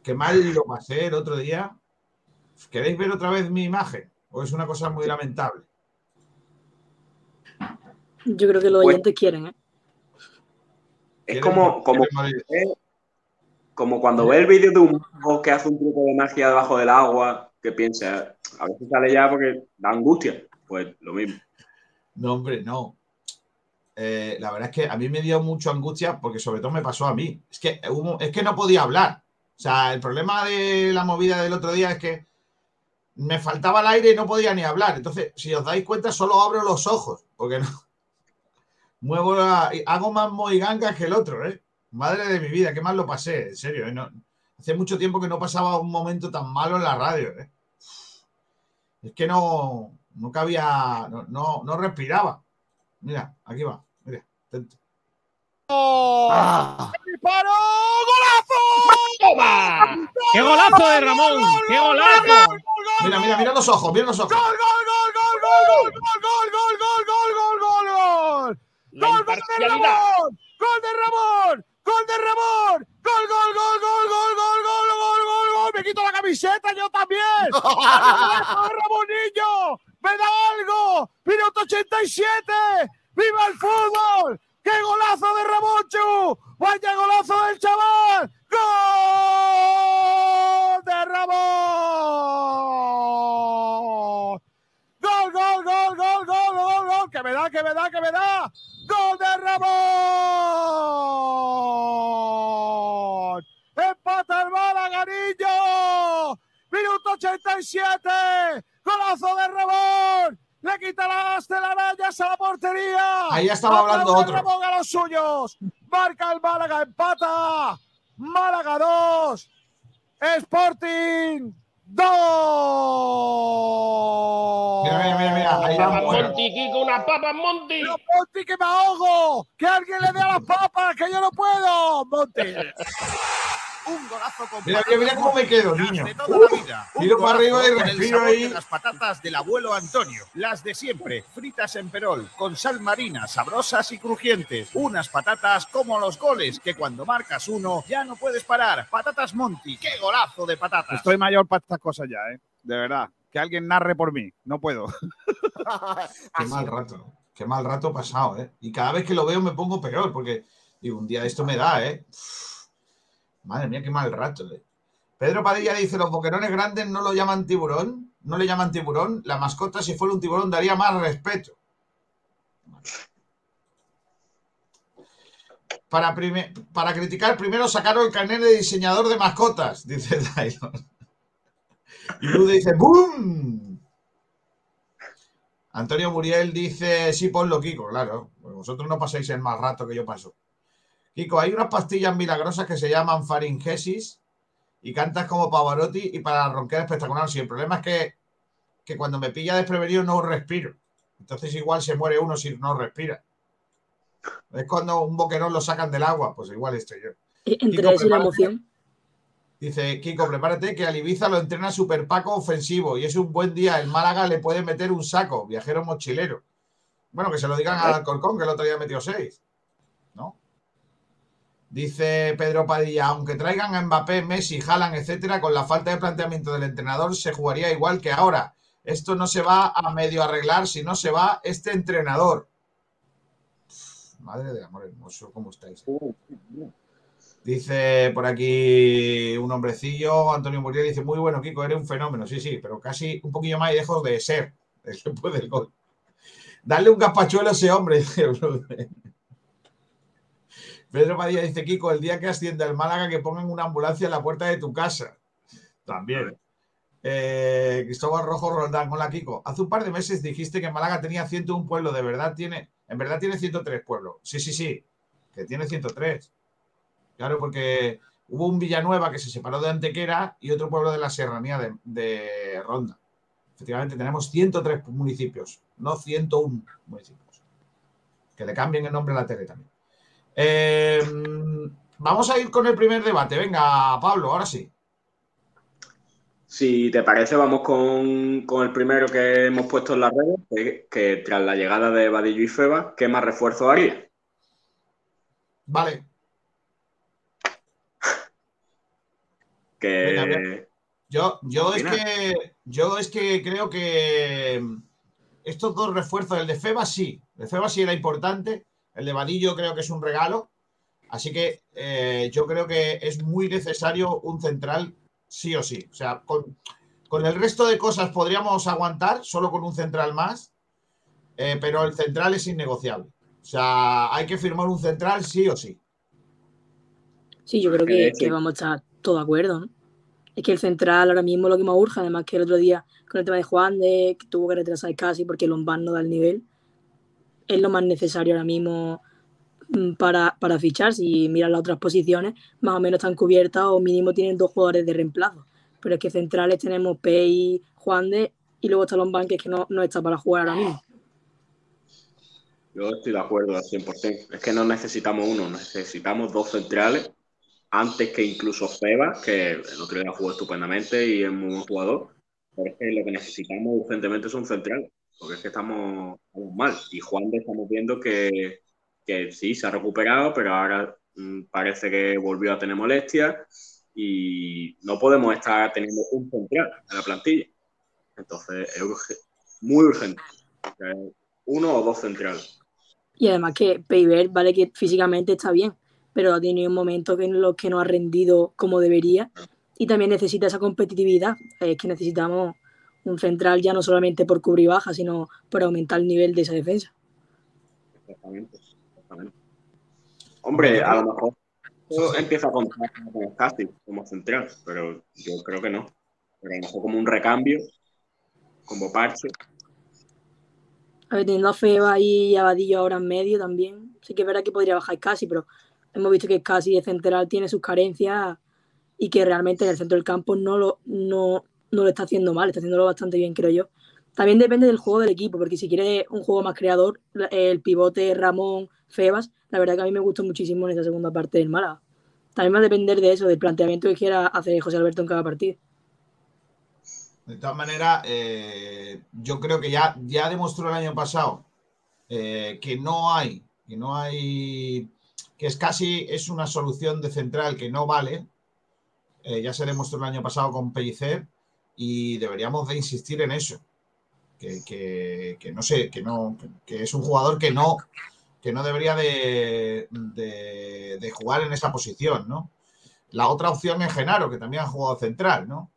Qué mal lo pasé el otro día. ¿Queréis ver otra vez mi imagen? ¿O es una cosa muy lamentable? Yo creo que los oyentes quieren, ¿eh? Es como, como, como cuando ve el vídeo de un mago que hace un truco de magia debajo del agua, que piensa, a veces sale ya porque da angustia. Pues lo mismo. No, hombre, no. Eh, la verdad es que a mí me dio mucha angustia porque sobre todo me pasó a mí. Es que, es que no podía hablar. O sea, el problema de la movida del otro día es que me faltaba el aire y no podía ni hablar. Entonces, si os dais cuenta, solo abro los ojos, porque no. (laughs) Muevo la, hago más moigangas que el otro, ¿eh? Madre de mi vida, qué mal lo pasé, en serio. ¿eh? hace mucho tiempo que no pasaba un momento tan malo en la radio, ¿eh? Es que no, no cabía, no, no, respiraba. Mira, aquí va, mira. ¡Ah! ¡Golazo! ¡Qué golazo de Ramón! ¡Qué golazo! Mira, mira, mira los ojos, mira los ojos. ¡Gol, gol, gol, gol, gol, gol, gol, gol, gol, gol, gol, gol! ¡Gol de Ramón! ¡Gol de Ramón! ¡Gol de Ramón! ¡Gol, gol, gol, gol, gol, gol, gol, gol, gol, gol! ¡Me quito la camiseta yo también! ¡Ramonillo! ¡Me da algo! ¡Minuto 87! ¡Viva el fútbol! ¡Qué golazo de Ramonchu! ¡Vaya golazo del chaval! ¡Gol de Ramón! ¡Gol, gol, gol, gol, gol, gol, gol! ¡Que me da, que me da, que me da! ¡Gol de Ramón! ¡Empata el Malaganillo! ¡Minuto 87! ¡Golazo de Ramón! Le quita las telarañas a la portería. Ahí estaba hablando otro. Ramón a los suyos. Marca el Málaga, empata. Málaga 2. Sporting 2. Mira, mira, mira, mira. Ahí va Monti, Kiko, unas papas, Monti. No, Monti, que me ahogo. Que alguien le dé a las papas, que yo no puedo. Monti. (laughs) Un golazo con Mira, mira, mira cómo me quedo, niño. De toda la vida. Miro para arriba y respiro ahí. Las patatas del abuelo Antonio. Las de siempre. Fritas en perol, con sal marina, sabrosas y crujientes. Unas patatas como los goles, que cuando marcas uno ya no puedes parar. Patatas Monty. ¡Qué golazo de patatas! Estoy mayor para estas cosas ya, ¿eh? De verdad. Que alguien narre por mí. No puedo. (laughs) Qué mal rato. Qué mal rato pasado, ¿eh? Y cada vez que lo veo me pongo peor, porque digo, un día esto me da, ¿eh? Madre mía, qué mal rato. Eh. Pedro Padilla dice, los boquerones grandes no lo llaman tiburón, no le llaman tiburón. La mascota, si fuera un tiburón, daría más respeto. Para, para criticar, primero sacaron el carnet de diseñador de mascotas, (laughs) dice Tylon. Y Lude dice, ¡boom! Antonio Muriel dice, sí, ponlo, Kiko, claro. Vosotros no pasáis el más rato que yo paso. Kiko, hay unas pastillas milagrosas que se llaman faringesis y cantas como Pavarotti y para roncar espectacular. Sí, el problema es que, que cuando me pilla desprevenido no respiro. Entonces igual se muere uno si no respira. Es cuando un boquerón lo sacan del agua, pues igual estoy yo. Entre eso y la emoción. Dice, Kiko, prepárate que al Ibiza lo entrena Super Paco ofensivo y es un buen día. El Málaga le puede meter un saco, viajero mochilero. Bueno, que se lo digan al Alcorcón, que el otro día metió seis. Dice Pedro Padilla, aunque traigan a Mbappé, Messi, Haaland, etcétera, con la falta de planteamiento del entrenador se jugaría igual que ahora. Esto no se va a medio arreglar si no se va este entrenador. Madre de amor hermoso, ¿cómo estáis? Dice por aquí un hombrecillo, Antonio Muriel, dice, muy bueno, Kiko, eres un fenómeno. Sí, sí, pero casi un poquillo más y dejo de ser (laughs) después del gol. Dale un gazpachuelo a ese hombre, (laughs) dice Pedro Padilla dice, Kiko, el día que ascienda el Málaga, que pongan una ambulancia en la puerta de tu casa. También. Eh, Cristóbal Rojo Roldán, hola Kiko. Hace un par de meses dijiste que Málaga tenía 101 pueblos, de verdad tiene, en verdad tiene 103 pueblos. Sí, sí, sí, que tiene 103. Claro, porque hubo un Villanueva que se separó de Antequera y otro pueblo de la serranía de, de Ronda. Efectivamente, tenemos 103 municipios, no 101 municipios. Que le cambien el nombre a la tele también. Eh, vamos a ir con el primer debate. Venga, Pablo, ahora sí. Si te parece, vamos con, el primero que hemos puesto en las redes, que, tras la llegada de Vadillo y Feba, ¿qué más refuerzo haría? Vale. que... yo, yo es que yo es que creo que estos dos refuerzos, el de Feba sí, el de Feba sí era importante, el de Vadillo creo que es un regalo, así que eh, yo creo que es muy necesario un central sí o sí. O sea, con, el resto de cosas podríamos aguantar solo con un central más, eh, pero el central es innegociable. O sea, hay que firmar un central sí o sí. Sí, yo creo que, vamos a estar todos de acuerdo. Es que el central ahora mismo es lo que más urge, además que el otro día con el tema de Juan, de que tuvo que retrasar casi porque el Lombard no da el nivel, es lo más necesario ahora mismo Mm, para, para fichar. Si miran las otras posiciones, más o menos están cubiertas o mínimo tienen dos jugadores de reemplazo. Pero es que centrales tenemos Pei, Juan de y luego está Lombán, que es que no, no está para jugar ahora mismo. Yo estoy de acuerdo al 100%. Es que no necesitamos uno, necesitamos dos centrales antes que incluso Feba, que el otro día jugó estupendamente y es muy buen jugador. Pero es que lo que necesitamos urgentemente es un central, porque es que estamos, mal. Y Juan estamos viendo que, que sí, se ha recuperado, pero ahora mm, parece que volvió a tener molestias y no podemos estar teniendo un central en la plantilla. Entonces es muy urgente. Uno o dos centrales. Y además que Peiber, vale que físicamente está bien, pero ha tenido un momento en los que no ha rendido como debería y también necesita esa competitividad. Es que necesitamos un central ya no solamente por cubrir baja, sino por aumentar el nivel de esa defensa. Exactamente. Hombre, a lo mejor empieza a contar como casting, como central, pero yo creo que no. Pero a lo mejor como un recambio, como parche. A ver, teniendo a Feba y Abadillo ahora en medio también, sí que es verdad que podría bajar casi, pero hemos visto que casi de central tiene sus carencias y que realmente en el centro del campo no lo, no, no lo está haciendo mal, está haciéndolo bastante bien, creo yo. También depende del juego del equipo, porque si quiere un juego más creador, el pivote Ramón Febas, la verdad que a mí me gustó muchísimo en esa segunda parte del Málaga. También va a depender de eso, del planteamiento que quiera hacer José Alberto en cada partido. De todas maneras, eh, yo creo que ya, ya demostró el año pasado eh, que no hay, que no hay, que es casi es una solución de central que no vale. Eh, ya se demostró el año pasado con Pellicer y deberíamos de insistir en eso que, no sé, que no, que es un jugador que no, que no debería de, de, jugar en esa posición, ¿no? La otra opción es Genaro, que también ha jugado central, ¿no?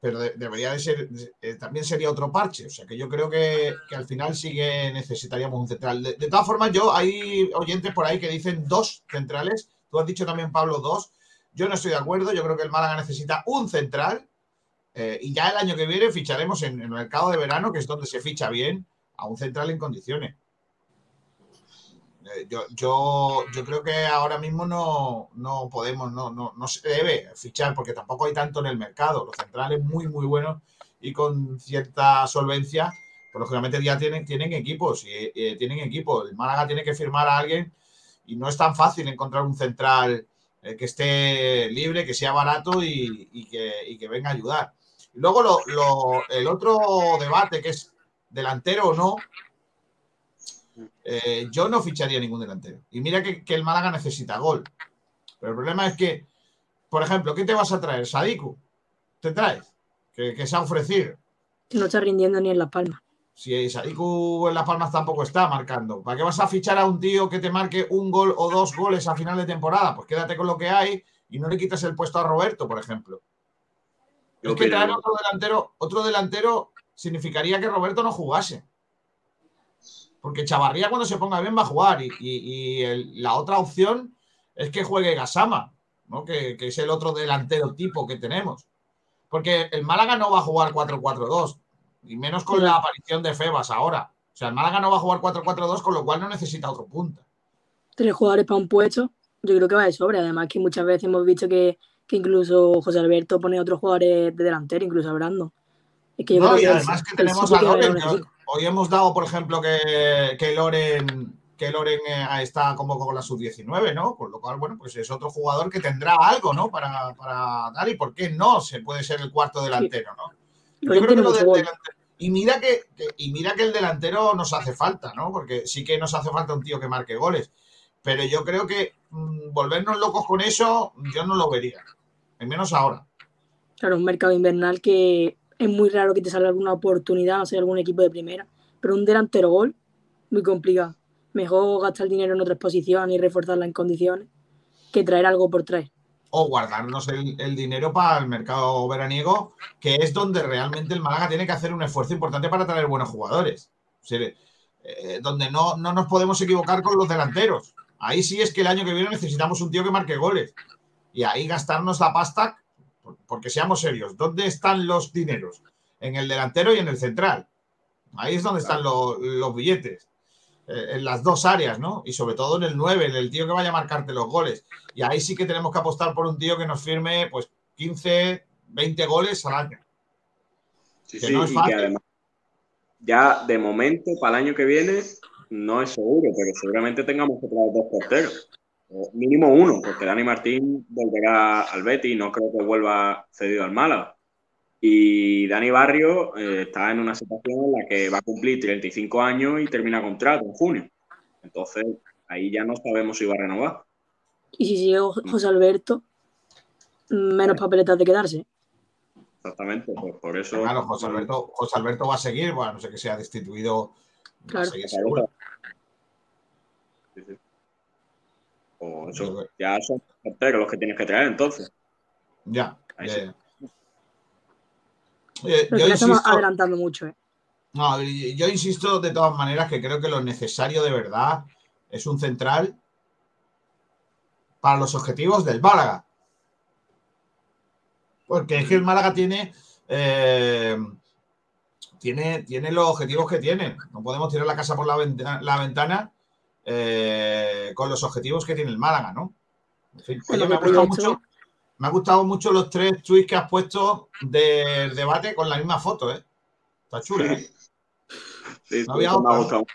Pero debería de ser, eh, también sería otro parche. O sea que yo creo que, al final sí que necesitaríamos un central. De, de, todas formas, yo hay oyentes por ahí que dicen dos centrales. Tú has dicho también, Pablo, dos. Yo no estoy de acuerdo. Yo creo que el Málaga necesita un central eh, y ya el año que viene ficharemos en, el mercado de verano, que es donde se ficha bien, a un central en condiciones. Eh, yo, yo, creo que ahora mismo no, podemos, no, no, se debe fichar porque tampoco hay tanto en el mercado. Los centrales muy, muy buenos y con cierta solvencia, pues lógicamente ya tienen, tienen equipos y eh, tienen equipo. El Málaga tiene que firmar a alguien y no es tan fácil encontrar un central que esté libre, que sea barato y, que, y que venga a ayudar. Luego el otro debate que es delantero o no, eh, yo no ficharía ningún delantero. Y mira que, el Málaga necesita gol. Pero el problema es que, por ejemplo, ¿qué te vas a traer? ¿Sadiku? ¿Te traes? Que, se ha ofrecido. No está rindiendo ni en Las Palmas. Si Sadiku en Las Palmas tampoco está marcando. ¿Para qué vas a fichar a un tío que te marque un gol o dos goles a final de temporada? Pues quédate con lo que hay y no le quites el puesto a Roberto, por ejemplo. Es que traer otro delantero, otro delantero significaría que Roberto no jugase. Porque Chavarría cuando se ponga bien va a jugar. Y, la otra opción es que juegue Gasama, ¿no? Que, es el otro delantero tipo que tenemos. Porque el Málaga no va a jugar 4-4-2. Y menos con la aparición de Febas ahora. O sea, el Málaga no va a jugar 4-4-2, con lo cual no necesita otro punta. Tres jugadores para un puesto, yo creo que va de sobre. Además que muchas veces hemos visto que que incluso José Alberto pone otros jugadores de delantero, incluso hablando. que no, y además que tenemos a Loren. Hoy hemos dado, por ejemplo, que, que Loren que Loren eh, está como con la sub-19, ¿no? Con lo cual, bueno, pues es otro jugador que tendrá algo, ¿no? Para, para dar y por qué no se puede ser el cuarto delantero, ¿no? Yo creo que lo del delantero, y mira que, y mira que el delantero nos hace falta, ¿no? Porque sí que nos hace falta un tío que marque goles. Pero yo creo que mmm, volvernos locos con eso, yo no lo vería. Al menos ahora. Claro, un mercado invernal que es muy raro que te salga alguna oportunidad, no sé, algún equipo de primera. Pero un delantero gol, muy complicado. Mejor gastar dinero en otras posiciones y reforzarla en condiciones que traer algo por traer o guardarnos el, el, dinero para el mercado veraniego, que es donde realmente el Málaga tiene que hacer un esfuerzo importante para traer buenos jugadores. O sea, eh, donde no, no, nos podemos equivocar con los delanteros. Ahí sí es que el año que viene necesitamos un tío que marque goles. Y ahí gastarnos la pasta, porque seamos serios, ¿dónde están los dineros? En el delantero y en el central. Ahí es donde están los, los billetes. Eh, en las dos áreas, ¿no? Y sobre todo en el 9, en el tío que vaya a marcarte los goles. Y ahí sí que tenemos que apostar por un tío que nos firme pues 15, 20 goles al año. Sí, que sí, no es fácil. Y que además, ya de momento, para el año que viene, no es seguro, pero seguramente tengamos que traer dos porteros. Mínimo uno, porque Dani Martín volverá al Betty, no creo que vuelva cedido al Málaga. Y Dani Barrio eh, está en una situación en la que va a cumplir 35 años y termina contrato en junio. Entonces, ahí ya no sabemos si va a renovar. Y si sigue José Alberto, menos papeletas de quedarse. Exactamente, pues por eso. Claro, José Alberto, José Alberto va a seguir, bueno, no sé que sea destituido. Claro. Sí, sí. O eso, ya son porteros los que tienes que traer entonces. Ya. Ahí ya, sí. ya. Oye, Pero yo que estamos adelantando mucho, ¿eh? no, yo insisto de todas maneras que creo que lo necesario de verdad es un central para los objetivos del Málaga. Porque es que el Málaga tiene, eh, tiene, tiene los objetivos que tiene. No podemos tirar la casa por la ventana, la ventana eh, con los objetivos que tiene el Málaga, ¿no? En fin, oye, me ha gustado mucho. Me ha gustado mucho los tres tweets que has puesto del debate con la misma foto, ¿eh? Está chula, ¿eh? Sí, No había me ha otra. gustado.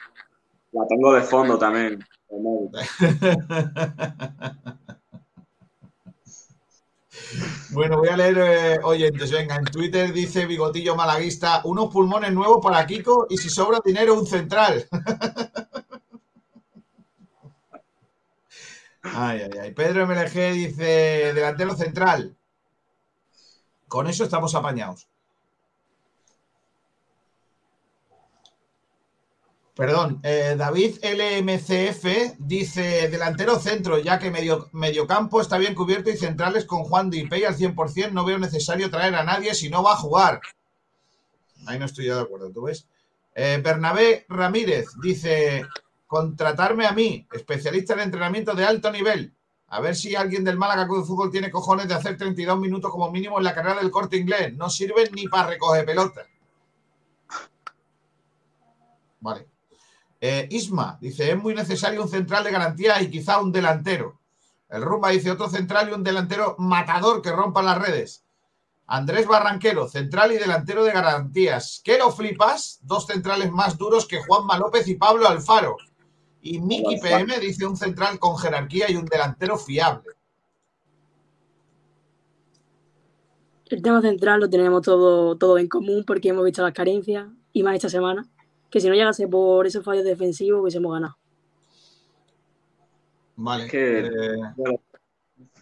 La tengo de fondo también. (laughs) Bueno, voy a leer eh, oyentes. Venga, en Twitter dice Bigotillo Malaguista, unos pulmones nuevos para Kiko y si sobra dinero, un central. (laughs) Ay, ay, ay. Pedro MLG dice, delantero central. Con eso estamos apañados. Perdón, eh, David LMCF dice delantero centro, ya que medio, mediocampo está bien cubierto y centrales con Juan de Ipey al 100%, no veo necesario traer a nadie si no va a jugar. Ahí no estoy yo de acuerdo, ¿tú ves? Eh, Bernabé Ramírez dice contratarme a mí, especialista en entrenamiento de alto nivel. A ver si alguien del Málaga Club de Fútbol tiene cojones de hacer 32 minutos como mínimo en la carrera del corte inglés. No sirven ni para recoger pelotas. Vale. Eh, Isma dice: es muy necesario un central de garantía y quizá un delantero. El Rumba dice: otro central y un delantero matador que rompa las redes. Andrés Barranquero, central y delantero de garantías. ¿Qué lo flipas? Dos centrales más duros que Juanma López y Pablo Alfaro. Y Miki PM dice un central con jerarquía y un delantero fiable. El tema central lo tenemos todo, todo en común porque hemos visto las carencias y más esta semana. Que si no llegase por esos fallos defensivos, hubiésemos ganado. Vale. Es que eh, bueno,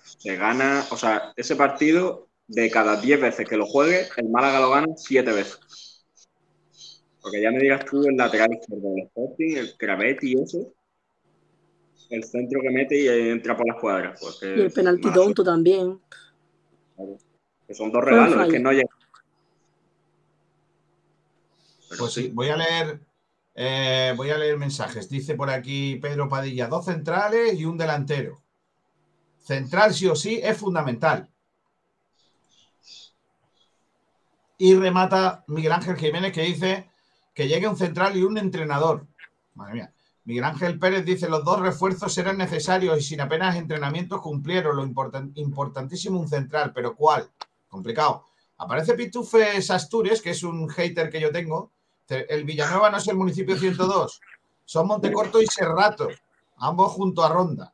se gana, o sea, ese partido de cada 10 veces que lo juegue, el Málaga lo gana 7 veces. Porque ya me digas tú el lateral izquierdo del Sporting, el Cravetti y eso, el centro que mete y entra por las cuadras. Y el penalti tonto también. Que son dos regalos, es que no llega. Pues sí, voy a leer. eh, voy a leer mensajes. Dice por aquí Pedro Padilla: dos centrales y un delantero. Central, sí o sí, es fundamental. Y remata Miguel Ángel Jiménez que dice que llegue un central y un entrenador. Madre mía. Miguel Ángel Pérez dice: los dos refuerzos eran necesarios y sin apenas entrenamientos cumplieron. Lo importan- importantísimo un central, pero ¿cuál? Complicado. Aparece Pitufes Asturias, que es un hater que yo tengo. El Villanueva no es el municipio 102. Son Montecorto y Serrato, ambos junto a Ronda.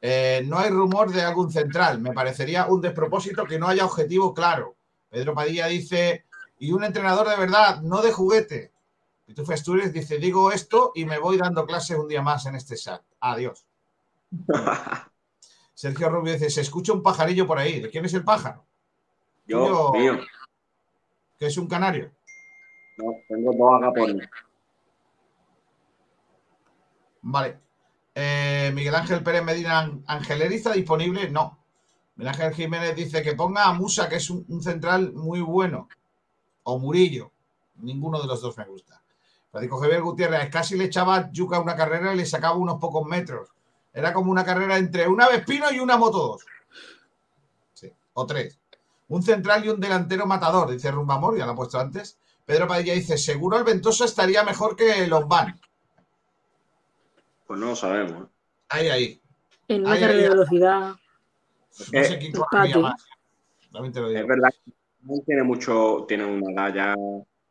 Eh, no hay rumor de algún central. Me parecería un despropósito que no haya objetivo claro. Pedro Padilla dice, y un entrenador de verdad, no de juguete. Y tú Asturias dice, digo esto y me voy dando clases un día más en este chat. Adiós. (laughs) Sergio Rubio dice, se escucha un pajarillo por ahí. ¿De quién es el pájaro? Yo, mío. ¿Que es un canario? No, tengo dos agapones. Vale. Eh, Miguel Ángel Pérez Medina Angeleriza disponible, no. Miguel Ángel Jiménez dice que ponga a Musa, que es un, central muy bueno. O Murillo. Ninguno de los dos me gusta. Francisco Javier Gutiérrez casi le echaba a Yuca una carrera y le sacaba unos pocos metros. Era como una carrera entre una Vespino y una Moto 2. Sí, o tres. Un central y un delantero matador, dice Rumbamor, ya lo ha puesto antes. Pedro Padilla dice, seguro el Ventoso estaría mejor que los Van. Pues no lo sabemos. ¿eh? Ahí, ahí. En una carrera de velocidad. No sé quién más. Es verdad tiene mucho, tiene una edad ya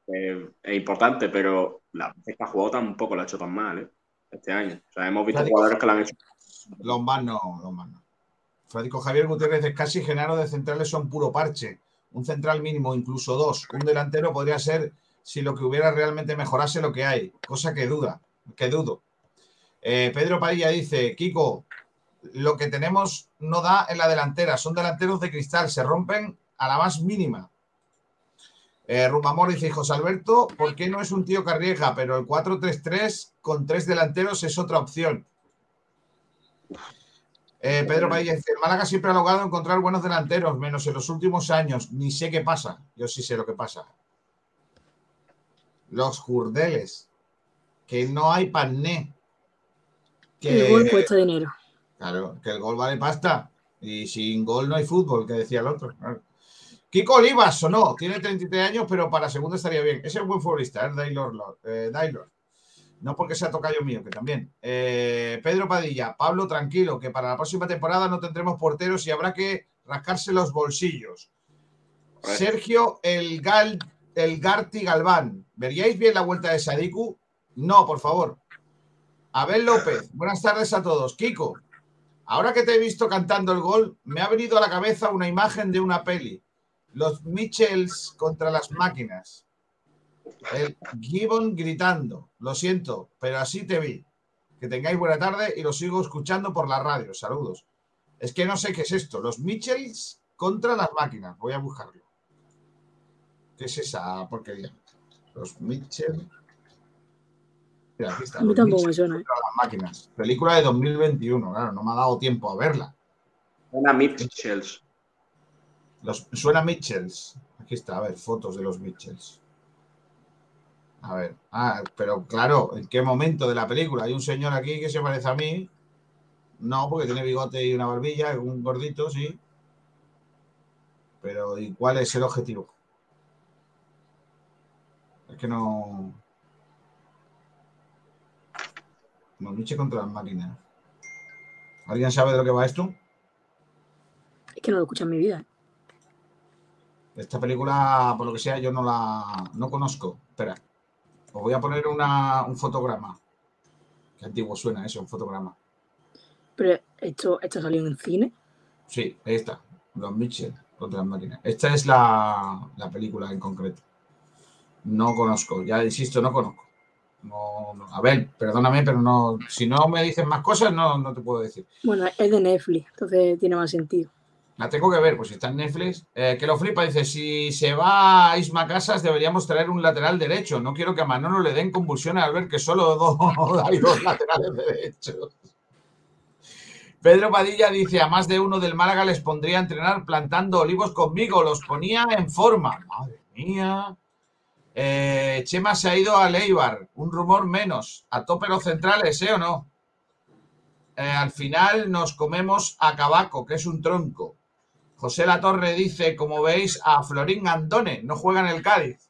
eh, es importante, pero la esta jugado tampoco lo ha hecho tan mal ¿eh? este año. O sea, hemos visto jugadores que lo han hecho. Los más no, los más no. Francisco Javier Gutiérrez es casi Genaro de centrales son puro parche. Un central mínimo, incluso dos. Un delantero podría ser si lo que hubiera realmente mejorase lo que hay, cosa que duda, que dudo. Eh, Pedro Padilla dice, Kiko, lo que tenemos no da en la delantera, son delanteros de cristal, se rompen a la más mínima. Eh, Rumamor dice, José Alberto, ¿por qué no es un tío que arriesga? Pero el 4-3-3 con tres delanteros es otra opción. Eh, Pedro Padilla dice, el Málaga siempre ha logrado encontrar buenos delanteros, menos en los últimos años. Ni sé qué pasa. Yo sí sé lo que pasa. Los jurdeles. Que no hay pané. Que, el gol cuesta dinero. Claro, que el gol vale pasta. Y sin gol no hay fútbol, que decía el otro. Kiko Olivas o no, tiene 33 años, pero para segundo estaría bien. Ese es un buen futbolista, es eh, Daylor. No porque sea tocayo mío, que también. Eh, Pedro Padilla, Pablo, tranquilo, que para la próxima temporada no tendremos porteros y habrá que rascarse los bolsillos. Sergio El, Gal, el Garti Galván, ¿veríais bien la vuelta de Sadiku? No, por favor. Abel López, buenas tardes a todos. Kiko, ahora que te he visto cantando el gol, me ha venido a la cabeza una imagen de una peli. Los Mitchells contra las máquinas. El Gibbon gritando. Lo siento, pero así te vi. Que tengáis buena tarde y lo sigo escuchando por la radio. Saludos. Es que no sé qué es esto. Los Mitchells contra las máquinas. Voy a buscarlo. ¿Qué es esa porquería? Los Mitchells a mí tampoco me suena. ¿eh? máquinas. Película de 2021, claro, no me ha dado tiempo a verla. Suena Mitchells. Los, suena Mitchells. Aquí está, a ver, fotos de los Mitchells. A ver, ah, pero claro, ¿en qué momento de la película? Hay un señor aquí que se parece a mí. No, porque tiene bigote y una barbilla, un gordito, sí. Pero, ¿y cuál es el objetivo? Es que no. luche contra las máquinas. ¿Alguien sabe de lo que va esto? Es que no lo escucha en mi vida. Esta película, por lo que sea, yo no la no conozco. Espera. Os voy a poner un fotograma. Qué antiguo suena eso, un fotograma. Pero esto, esto salió en cine. Sí, ahí está. Los Mitchell contra las máquinas. Esta es la, la película en concreto. No conozco, ya insisto, no conozco. No, a ver, perdóname, pero no, si no me dices más cosas, no, no te puedo decir. Bueno, es de Netflix, entonces tiene más sentido. La tengo que ver, pues si está en Netflix. Eh, que lo flipa, dice, si se va a Isma Casas deberíamos traer un lateral derecho. No quiero que a Manolo le den convulsiones al ver que solo (laughs) hay dos laterales derechos. Pedro Padilla dice, a más de uno del Málaga les pondría a entrenar plantando olivos conmigo, los ponía en forma. Madre mía. Eh, Chema se ha ido a Leibar, un rumor menos. A tope los centrales, ¿eh o no? Eh, al final nos comemos a Cabaco, que es un tronco. José Latorre dice, como veis, a Florín Andone, no juega en el Cádiz.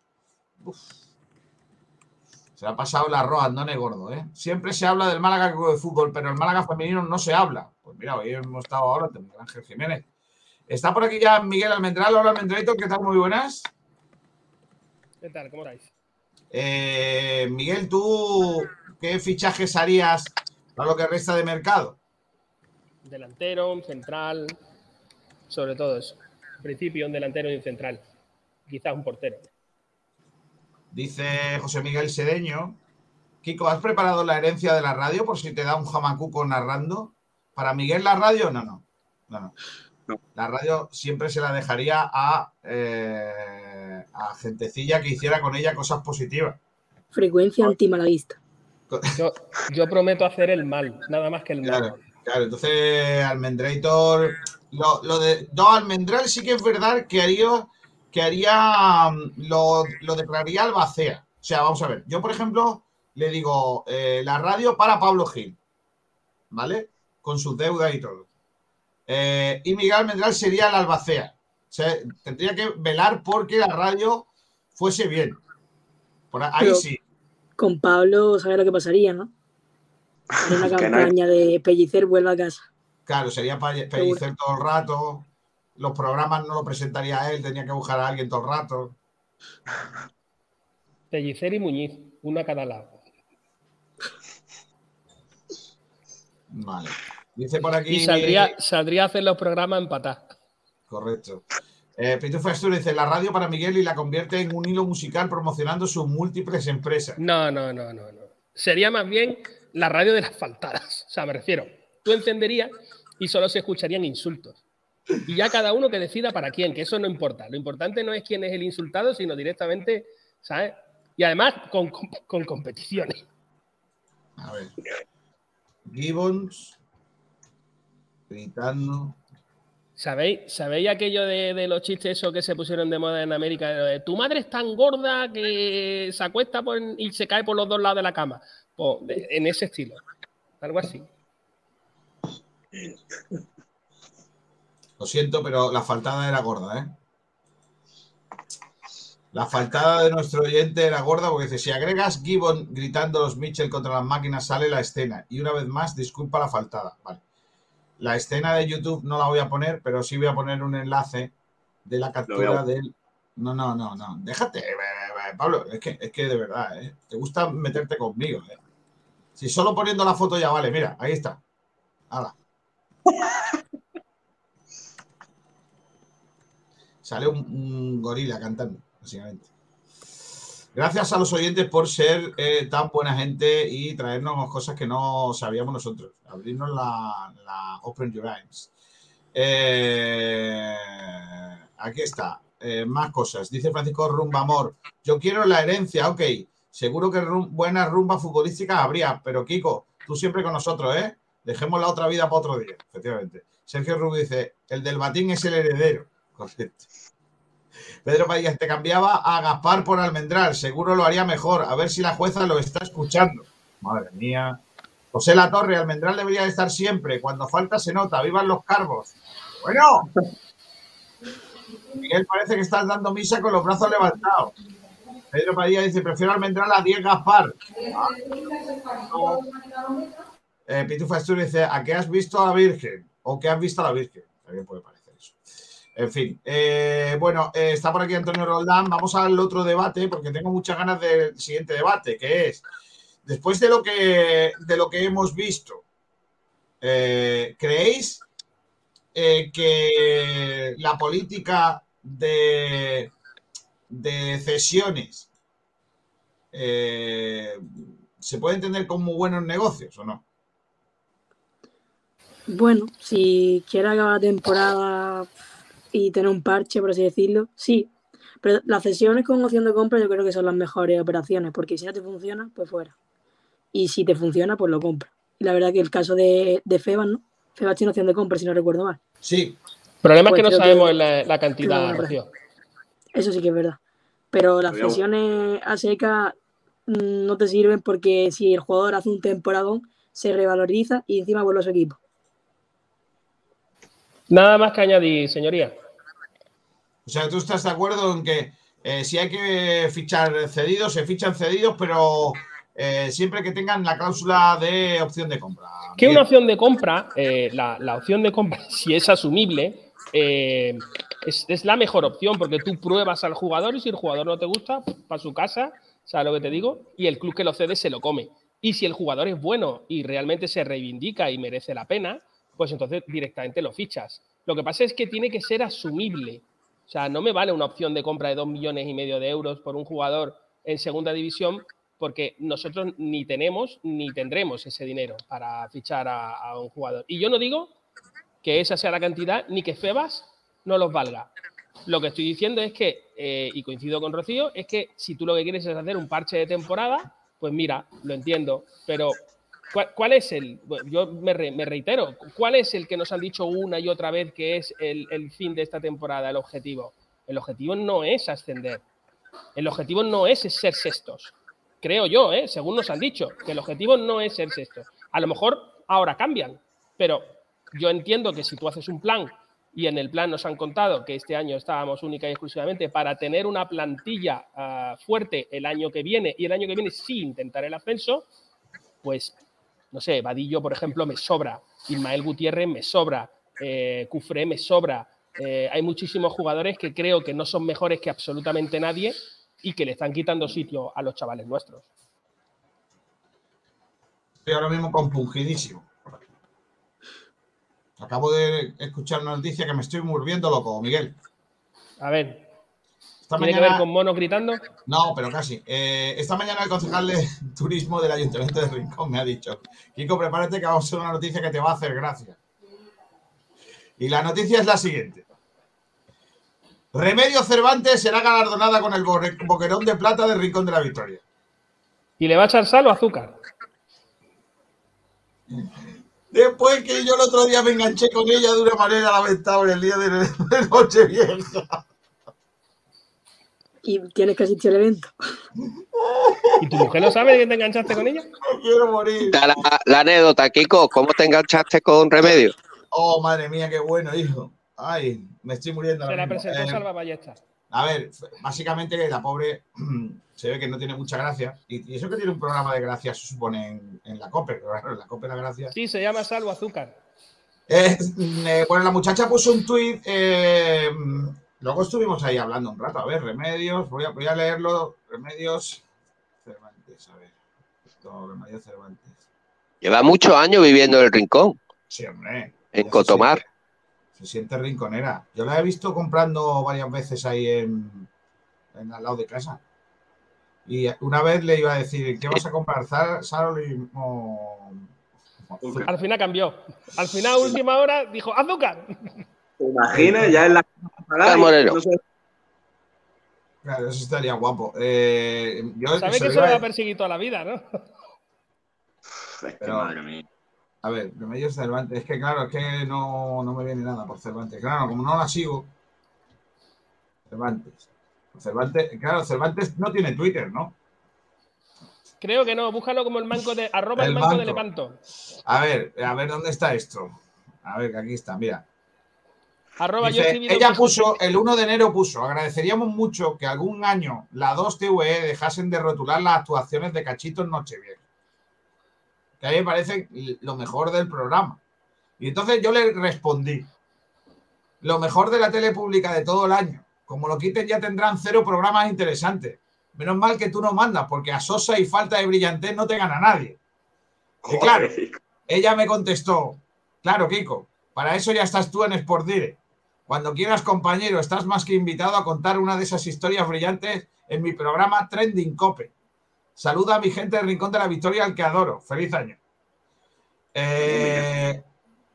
Se ha pasado la arroz Andone gordo, ¿eh? Siempre se habla del Málaga de fútbol, pero el Málaga femenino no se habla. Pues mira, hoy hemos estado ahora con Ángel Jiménez. Está por aquí ya Miguel Almendral. Hola, Almendralito, ¿qué tal? Muy buenas. ¿Qué tal? ¿Cómo estáis? Eh, Miguel, tú qué fichajes harías para lo que resta de mercado? Delantero, central, sobre todo eso. En principio, un delantero y un central. Quizás un portero. Dice José Miguel Sedeño. Kiko, ¿has preparado la herencia de la radio por si te da un jamacuco narrando? ¿Para Miguel la radio? No, no. no, no. No. La radio siempre se la dejaría a, eh, a gentecilla que hiciera con ella cosas positivas. Frecuencia antimalaguista. (laughs) Yo, yo prometo hacer el mal, nada más que el mal. Claro, claro. Entonces, Almendrator. Lo, lo de. No, Almendral sí que es verdad que haría. Que haría. mm, Lo, lo declararía albacea. O sea, vamos a ver. Yo, por ejemplo, le digo eh, la radio para Pablo Gil. ¿Vale? Con sus deudas y todo. Eh, y Miguel Almendral sería el albacea. O sea, tendría que velar porque la radio fuese bien. Por ahí Pero- sí. Con Pablo, ¿sabes lo que pasaría, no? (laughs) Una no- campaña de Pellicer vuelva a casa. Claro, sería pellicer todo el rato. Los programas no lo presentaría a él, tenía que buscar a alguien todo el rato. Pellicer y Muñiz, uno a cada lado. Vale. Dice por aquí. Y saldría, saldría a hacer los programas empatados. Correcto. Eh, Pitufo Astur dice: La radio para Miguel y la convierte en un hilo musical promocionando sus múltiples empresas. No, no, no, no, no. Sería más bien la radio de las faltadas. O sea, me refiero, tú encenderías y solo se escucharían insultos. Y ya cada uno que decida para quién, que eso no importa. Lo importante no es quién es el insultado, sino directamente, ¿sabes? Y además con, con- con competiciones. A ver. Gibbons. Gritando. ¿Sabéis, ¿Sabéis aquello de, de los chistes esos que se pusieron de moda en América? de tu madre es tan gorda que se acuesta por- y se cae por los dos lados de la cama. Pues, en ese estilo. Algo así. Lo siento, pero la faltada era gorda, ¿eh? La faltada de nuestro oyente era gorda porque dice, si agregas Gibbon gritando los Mitchell contra las máquinas, sale la escena. Y una vez más, disculpa la faltada. Vale. La escena de YouTube no la voy a poner, pero sí voy a poner un enlace de la captura del... No, no, no, no. Déjate, eh, eh, Pablo. Es que, es que de verdad, ¿eh? Te gusta meterte conmigo, ¿eh? Si solo poniendo la foto ya vale, mira, ahí está. Hala. Sale un, gorila cantando, básicamente. Gracias a los oyentes por ser eh, tan buena gente y traernos cosas que no sabíamos nosotros. Abrirnos la, la Open Your Eyes. Eh, aquí está. Eh, más cosas. Dice Francisco Rumba Amor. Yo quiero la herencia, ok. Seguro que rum- buenas rumbas futbolísticas habría, pero Kiko, tú siempre con nosotros, ¿eh? Dejemos la otra vida para otro día, efectivamente. Sergio Rubio dice, el del batín es el heredero. Correcto. Pedro Padilla te cambiaba a Gaspar por Almendral, seguro lo haría mejor. A ver si la jueza lo está escuchando. Madre mía. José La Torre, Almendral debería de estar siempre. Cuando falta se nota. ¡Vivan los cargos! Bueno. Miguel parece que estás dando misa con los brazos levantados. Pedro Padilla dice, prefiero Almendral a 10 Gaspar. Ah. Eh, Pitufa dice, ¿a qué has visto a la Virgen? ¿O qué has visto a la Virgen? También puede parecer eso. En fin, eh, bueno, eh, está por aquí Antonio Roldán. Vamos al otro debate porque tengo muchas ganas del siguiente debate, que es, después de lo que, de lo que hemos visto, eh, ¿creéis que la política de, de cesiones se puede entender como buenos negocios o no? Bueno, si quiere acabar la temporada y tener un parche, por así decirlo, sí. Pero las cesiones con opción de compra yo creo que son las mejores operaciones, porque si no te funciona, pues fuera. Y si te funciona, pues lo compra. Y la verdad que el caso de, de Febas, ¿no? Febas tiene opción de compra, si no recuerdo mal. Sí, El problema Pues es que no que- sabemos la, la cantidad, Claro. Rocío. Eso sí que es verdad. Pero las cesiones a seca mm, no te sirven porque si el jugador hace un temporadón, se revaloriza y encima vuelve a su equipo. Nada más que añadir, señoría. O sea, tú estás de acuerdo en que eh, si hay que fichar cedidos, se fichan cedidos, pero eh, siempre que tengan la cláusula de opción de compra. Que una opción de compra, eh, la, la opción de compra, (laughs) si es asumible, es, es la mejor opción porque tú pruebas al jugador y si el jugador no te gusta, para su casa, ¿sabes lo que te digo? Y el club que lo cede se lo come. Y si el jugador es bueno y realmente se reivindica y merece la pena, pues entonces directamente lo fichas. Lo que pasa es que tiene que ser asumible. O sea, no me vale una opción de compra de dos millones y medio de euros por un jugador en segunda división porque nosotros ni tenemos ni tendremos ese dinero para fichar a, un jugador. Y yo no digo que esa sea la cantidad ni que Febas no los valga. Lo que estoy diciendo es que, eh, y coincido con Rocío, es que si tú lo que quieres es hacer un parche de temporada, pues mira, lo entiendo, pero ¿cuál, es el, yo me, reitero, cuál es el que nos han dicho una y otra vez que es el, fin de esta temporada, el objetivo? El objetivo no es ascender, el objetivo no es ser sextos, creo yo, ¿eh? según nos han dicho, que el objetivo no es ser sexto. A lo mejor ahora cambian, pero yo entiendo que si tú haces un plan y en el plan nos han contado que este año estábamos única y exclusivamente para tener una plantilla ah, fuerte el año que viene y el año que viene sí intentar el ascenso, pues no sé, Vadillo, por ejemplo, me sobra, Ismael Gutiérrez me sobra, eh, Cufré me sobra. Eh, hay muchísimos jugadores que creo que no son mejores que absolutamente nadie y que le están quitando sitio a los chavales nuestros. Estoy ahora mismo compungidísimo. Acabo de escuchar una noticia que me estoy murviendo loco, Miguel. A ver. ¿Tiene que ver con monos gritando? No, pero casi. Eh, esta mañana el concejal de (laughs) turismo del Ayuntamiento de Rincón me ha dicho, Kiko, prepárate que vamos a hacer una noticia que te va a hacer gracia. Y la noticia es la siguiente. Remedio Cervantes será galardonada con el boquerón de plata del Rincón de la Victoria. ¿Y le va a echar sal o azúcar? Después que yo el otro día me enganché con ella de una manera lamentable el día de, (laughs) de Nochevieja. Y tienes que asistir al evento. ¿Y tu mujer no sabe que te enganchaste con ella? (laughs) No quiero morir. La, la, anécdota, Kiko, ¿cómo te enganchaste con Remedio? Oh, madre mía, qué bueno, hijo. Ay, me estoy muriendo. Se la presentó eh, Salva A ver, básicamente la pobre (clears throat) se ve que no tiene mucha gracia. Y, eso que tiene un programa de gracia se supone en, la COPE, pero claro, en la COPE la gracia. Sí, se llama Salvo Azúcar. Eh, eh, bueno, la muchacha puso un tuit. Luego estuvimos ahí hablando un rato. A ver, remedios. Voy a, voy a leerlo. Remedios. Cervantes, a ver. Esto, remedios Cervantes. Lleva muchos años viviendo en el rincón. Sí, hombre. En Cotomar. Se siente rinconera. Yo la he visto comprando varias veces ahí en, al lado de casa. Y una vez le iba a decir, ¿qué vas a comprar? ¿Sal o... Al final cambió. Al final, última hora, dijo, azúcar. Imagina, ya en la... Claro, eso estaría guapo. Eh, Sabes que eso lo va a perseguir toda la vida, ¿no? Pero, madre mía. A ver, Remedios Cervantes. Es que claro, es que no, me viene nada por Cervantes. Claro, como no la sigo. Cervantes. Cervantes, claro, Cervantes no tiene Twitter, ¿no? Creo que no, búscalo como el manco de arroba el, manco, de Lepanto. A ver, a ver dónde está esto. A ver, que aquí está, mira. Arroba ella puso, el 1 de enero puso, agradeceríamos mucho que algún año la 2TVE dejasen de rotular las actuaciones de Cachito en Nochevieja que a mí me parece lo mejor del programa. Y entonces yo le respondí, lo mejor de la tele pública de todo el año, como lo quiten ya tendrán cero programas interesantes. Menos mal que tú no mandas, porque a Sosa y falta de brillantez no te gana nadie. Y claro, ella me contestó, claro, Kiko, para eso ya estás tú en Sport Cuando quieras, compañero, estás más que invitado a contar una de esas historias brillantes en mi programa Trending Cope. Saluda a mi gente del Rincón de la Victoria, al que adoro. Feliz año. Eh,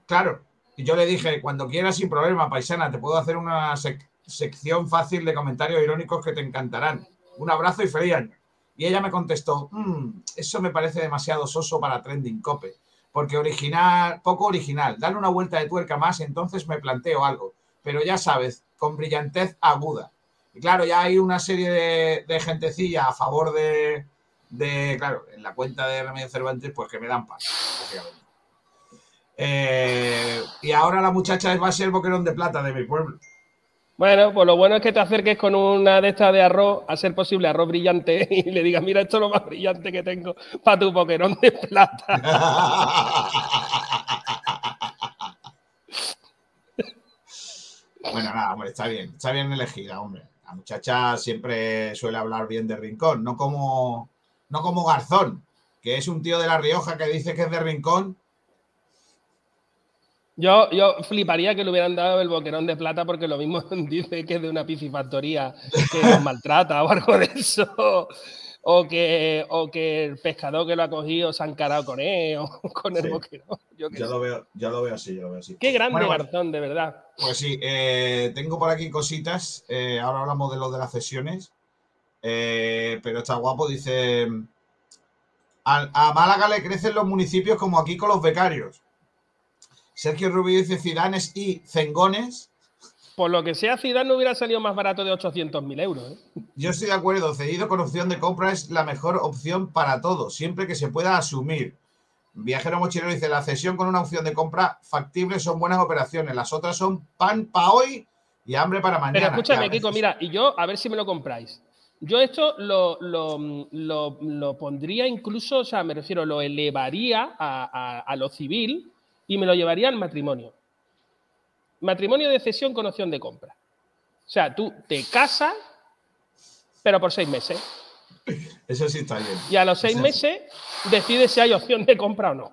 claro, y yo le dije, cuando quieras, sin problema, paisana, te puedo hacer una sección fácil de comentarios irónicos que te encantarán. Un abrazo y feliz año. Y ella me contestó, mm, eso me parece demasiado soso para Trending Cope, porque original, poco original. Dale una vuelta de tuerca más, entonces me planteo algo. Pero ya sabes, con brillantez aguda. Y claro, ya hay una serie de, de gentecilla a favor de, de, claro, en la cuenta de Remedio Cervantes, pues que me dan paz, eh, y ahora la muchacha va a ser boquerón de plata de mi pueblo. Bueno, pues lo bueno es que te acerques con una de estas de arroz, a ser posible arroz brillante, (laughs) y le digas, mira, esto es lo más brillante que tengo para tu boquerón de plata. (laughs) bueno, nada, hombre, está bien, está bien elegida, hombre. La muchacha siempre suele hablar bien de rincón, no como no como Garzón, que es un tío de La Rioja que dice que es de Rincón. Yo, yo fliparía que le hubieran dado el boquerón de plata porque lo mismo (laughs) dice que es de una piscifactoría que nos maltrata o algo de eso. O que, o que el pescador que lo ha cogido se ha encarado con él o (laughs) con el Sí. boquerón. Yo lo veo, ya lo veo así, ya lo veo así. Qué grande Bueno. Garzón, de verdad. Pues sí, eh, tengo por aquí cositas. eh, ahora hablamos de lo de las sesiones. Eh, pero está guapo, dice. A, a Málaga le crecen los municipios como aquí con los becarios. Sergio Rubio dice Cidanes y Cengones. Por lo que sea, Zidane no hubiera salido más barato de 800.000 euros. ¿eh? Yo estoy de acuerdo, cedido con opción de compra es la mejor opción para todo, siempre que se pueda asumir. Viajero Mochilero dice, la cesión con una opción de compra factible son buenas operaciones, las otras son pan para hoy y hambre para mañana. Pero escúchame, veces- Kiko, mira, y yo, a ver si me lo compráis. Yo esto lo, lo- lo- lo pondría incluso, o sea, me refiero, lo elevaría a, a- a lo civil y me lo llevaría al matrimonio. Matrimonio de cesión con opción de compra. O sea, tú te casas, pero por seis meses. Eso sí está bien. Y a los seis Eso- meses decides si hay opción de compra o no.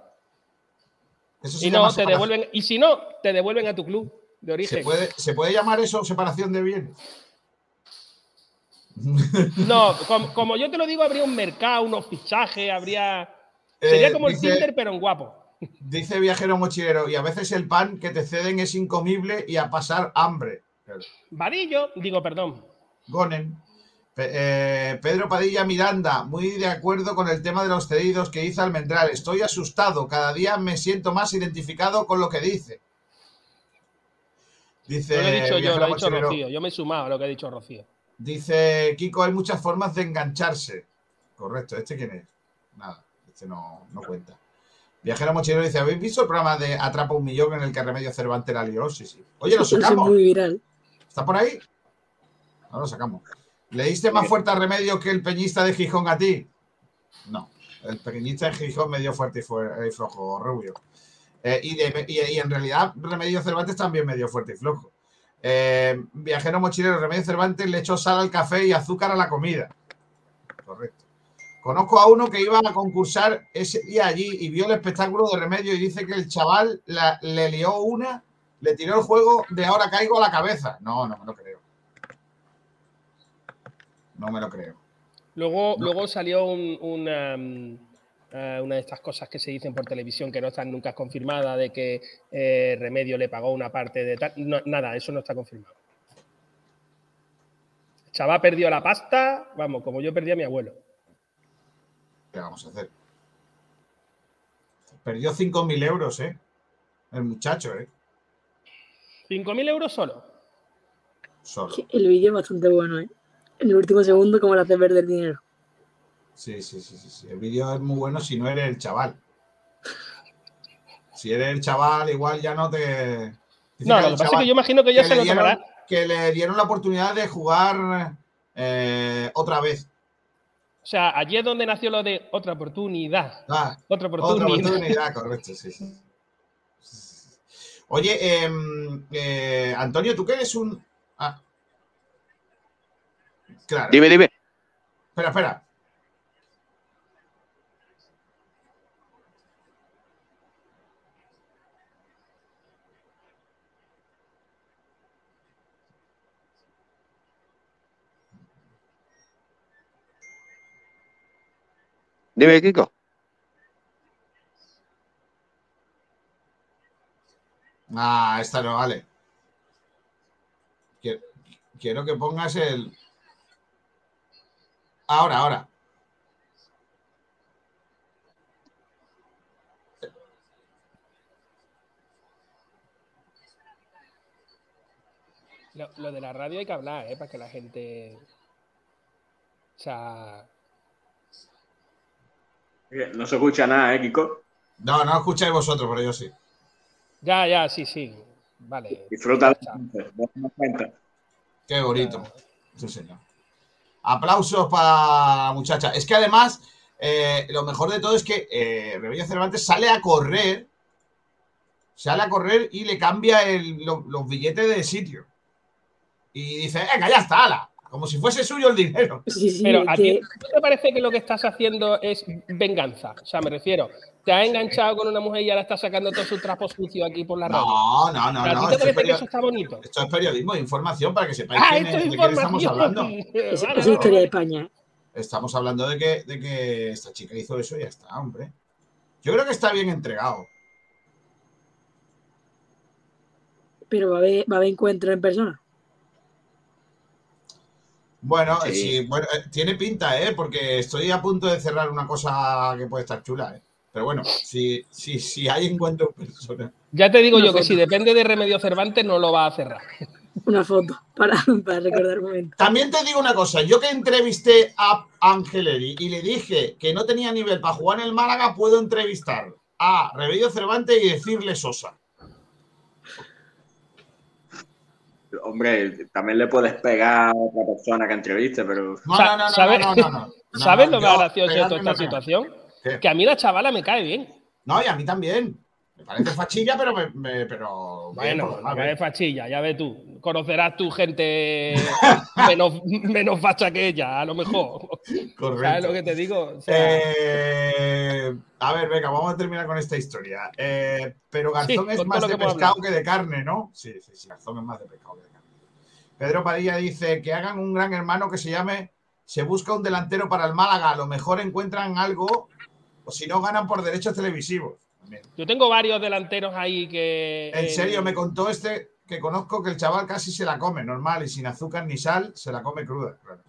Eso Y no, te devuelven, y si no, te devuelven a tu club de origen. ¿Se puede, ¿Se puede llamar eso separación de bienes? No, como, como yo te lo digo, habría un mercado, unos fichajes, habría. (laughs) Sería Eh, como el dice- Tinder, pero en guapo. Dice viajero mochilero, y a veces el pan que te ceden es incomible y a pasar hambre. Varillo, digo, perdón. Gonen. Eh, Pedro Padilla Miranda, muy de acuerdo con el tema de los cedidos que hizo Almendral. Estoy asustado, cada día me siento más identificado con lo que dice. Dice, No lo he dicho yo, lo ha dicho Rocío. Yo me he sumado a lo que ha dicho Rocío. Dice Kiko, hay muchas formas de engancharse. Correcto, ¿este quién es? Nada, este no, no cuenta. Viajero Mochilero dice, ¿habéis visto el programa de Atrapa un Millón en el que Remedio Cervantes la lió? Sí, sí. Oye, lo Eso es sacamos. muy viral. ¿Está por ahí? No lo sacamos. ¿Le diste más fuerte a Remedio que el peñista de Gijón a ti? No. El peñista de Gijón me dio fuerte y, fue, y flojo, rubio. Eh, y, de- y- y en realidad Remedio Cervantes también me dio fuerte y flojo. Eh, viajero mochilero, Remedio Cervantes le echó sal al café y azúcar a la comida. Correcto. Conozco a uno que iba a concursar ese día allí y vio el espectáculo de Remedio y dice que el chaval la- le lió una, le tiró el juego de ahora caigo a la cabeza. No, no me lo creo. No me lo creo. Luego, No. luego salió un- una, mm, eh, una de estas cosas que se dicen por televisión que no están nunca confirmadas, de que eh, Remedio le pagó una parte de tal. No, nada, eso no está confirmado. El chaval perdió la pasta, vamos, como yo perdí a mi abuelo. ¿Qué vamos a hacer? Perdió 5.000 euros, ¿eh? El muchacho, ¿eh? 5.000 euros solo. Solo. El vídeo es bastante bueno, ¿eh? En el último segundo, como le hace perder dinero. Sí, sí, sí, sí, sí. El vídeo es muy bueno si no eres el chaval. Si eres el chaval, igual ya no te. No, lo que pasa es que yo imagino que ya que se le lo dieron- tomará. que le dieron la oportunidad de jugar eh, otra vez. O sea, allí es donde nació lo de otra oportunidad. Ah, Otra otra oportunidad. oportunidad, correcto, sí, sí. Oye, em, eh, Antonio, tú que eres un. Ah. Claro. Dime, dime. Espera, espera. Dime, Kiko. Ah, esta no vale. Quiero, quiero que pongas el. Ahora, ahora. Lo, lo de la radio hay que hablar, ¿eh? Para que la gente. O sea. No se escucha nada, ¿eh, Kiko? No, no escucháis vosotros, pero yo sí. Ya, ya, sí, sí. Vale. Disfruta. Qué bonito. Sí, señor. Aplausos para la muchacha. Es que además, eh, lo mejor de todo es que eh, Rebella Cervantes sale a correr. Sale a correr y le cambia el- lo- los billetes de sitio. Y dice, venga, ya está, ala. Como si fuese suyo el dinero. (laughs) Sí, sí, Pero a que- ti ¿no te parece que lo que estás haciendo es venganza. O sea, me refiero, te has enganchado con una mujer y ahora estás sacando todos sus trapos sucios aquí por la radio. No, no, no, ¿Pero no. ¿A ti te Esto es, parece que eso está bonito? esto es periodismo de información para que sepáis Ah, quién esto es- es de quién estamos hablando. (laughs) es, es historia de. España. Estamos hablando de que, de que esta chica hizo eso y ya está, hombre. Yo creo que está bien entregado. Pero va a haber, va a haber encuentro en persona. Bueno, Sí. sí, bueno, eh, tiene pinta, ¿eh? Porque estoy a punto de cerrar una cosa que puede estar chula, ¿eh? Pero bueno, si, si, si hay encuentro en persona. Ya te digo Una yo que si depende de Remedio Cervantes no lo va a cerrar. Una foto para, para recordar momento. También te digo una cosa, yo que entrevisté a Angeleri y le dije que no tenía nivel para jugar en el Málaga, puedo entrevistar a Rebello Cervantes y decirle Sosa. Hombre, también le puedes pegar a otra persona que entreviste, pero No, no, no, no, ¿sabe- no, no, no, ¿Sabes (laughs) lo más gracioso de toda esta situación? ¿Qué? Que a mí la chavala me cae bien. No, y a mí también. Me parece fachilla, pero me, me- pero Bueno, me bien. fachilla, ya ves tú. Conocerás tu gente (laughs) menos, menos facha que ella, a lo mejor. ¿Sabes Correcto. lo que te digo? O sea, Eh, a ver, venga, vamos a terminar con esta historia. Eh, pero Garzón Sí, es más de pescado que de carne, ¿no? Sí, sí, sí, Garzón es más de pescado que de carne. Pedro Padilla dice que hagan un gran hermano que se llame Se busca un delantero para el Málaga, a lo mejor encuentran algo, o si no ganan por derechos televisivos. También. yo tengo varios delanteros ahí que. En eh, serio, me contó este que conozco que el chaval casi se la come, normal, y sin azúcar ni sal, se la come cruda. claro.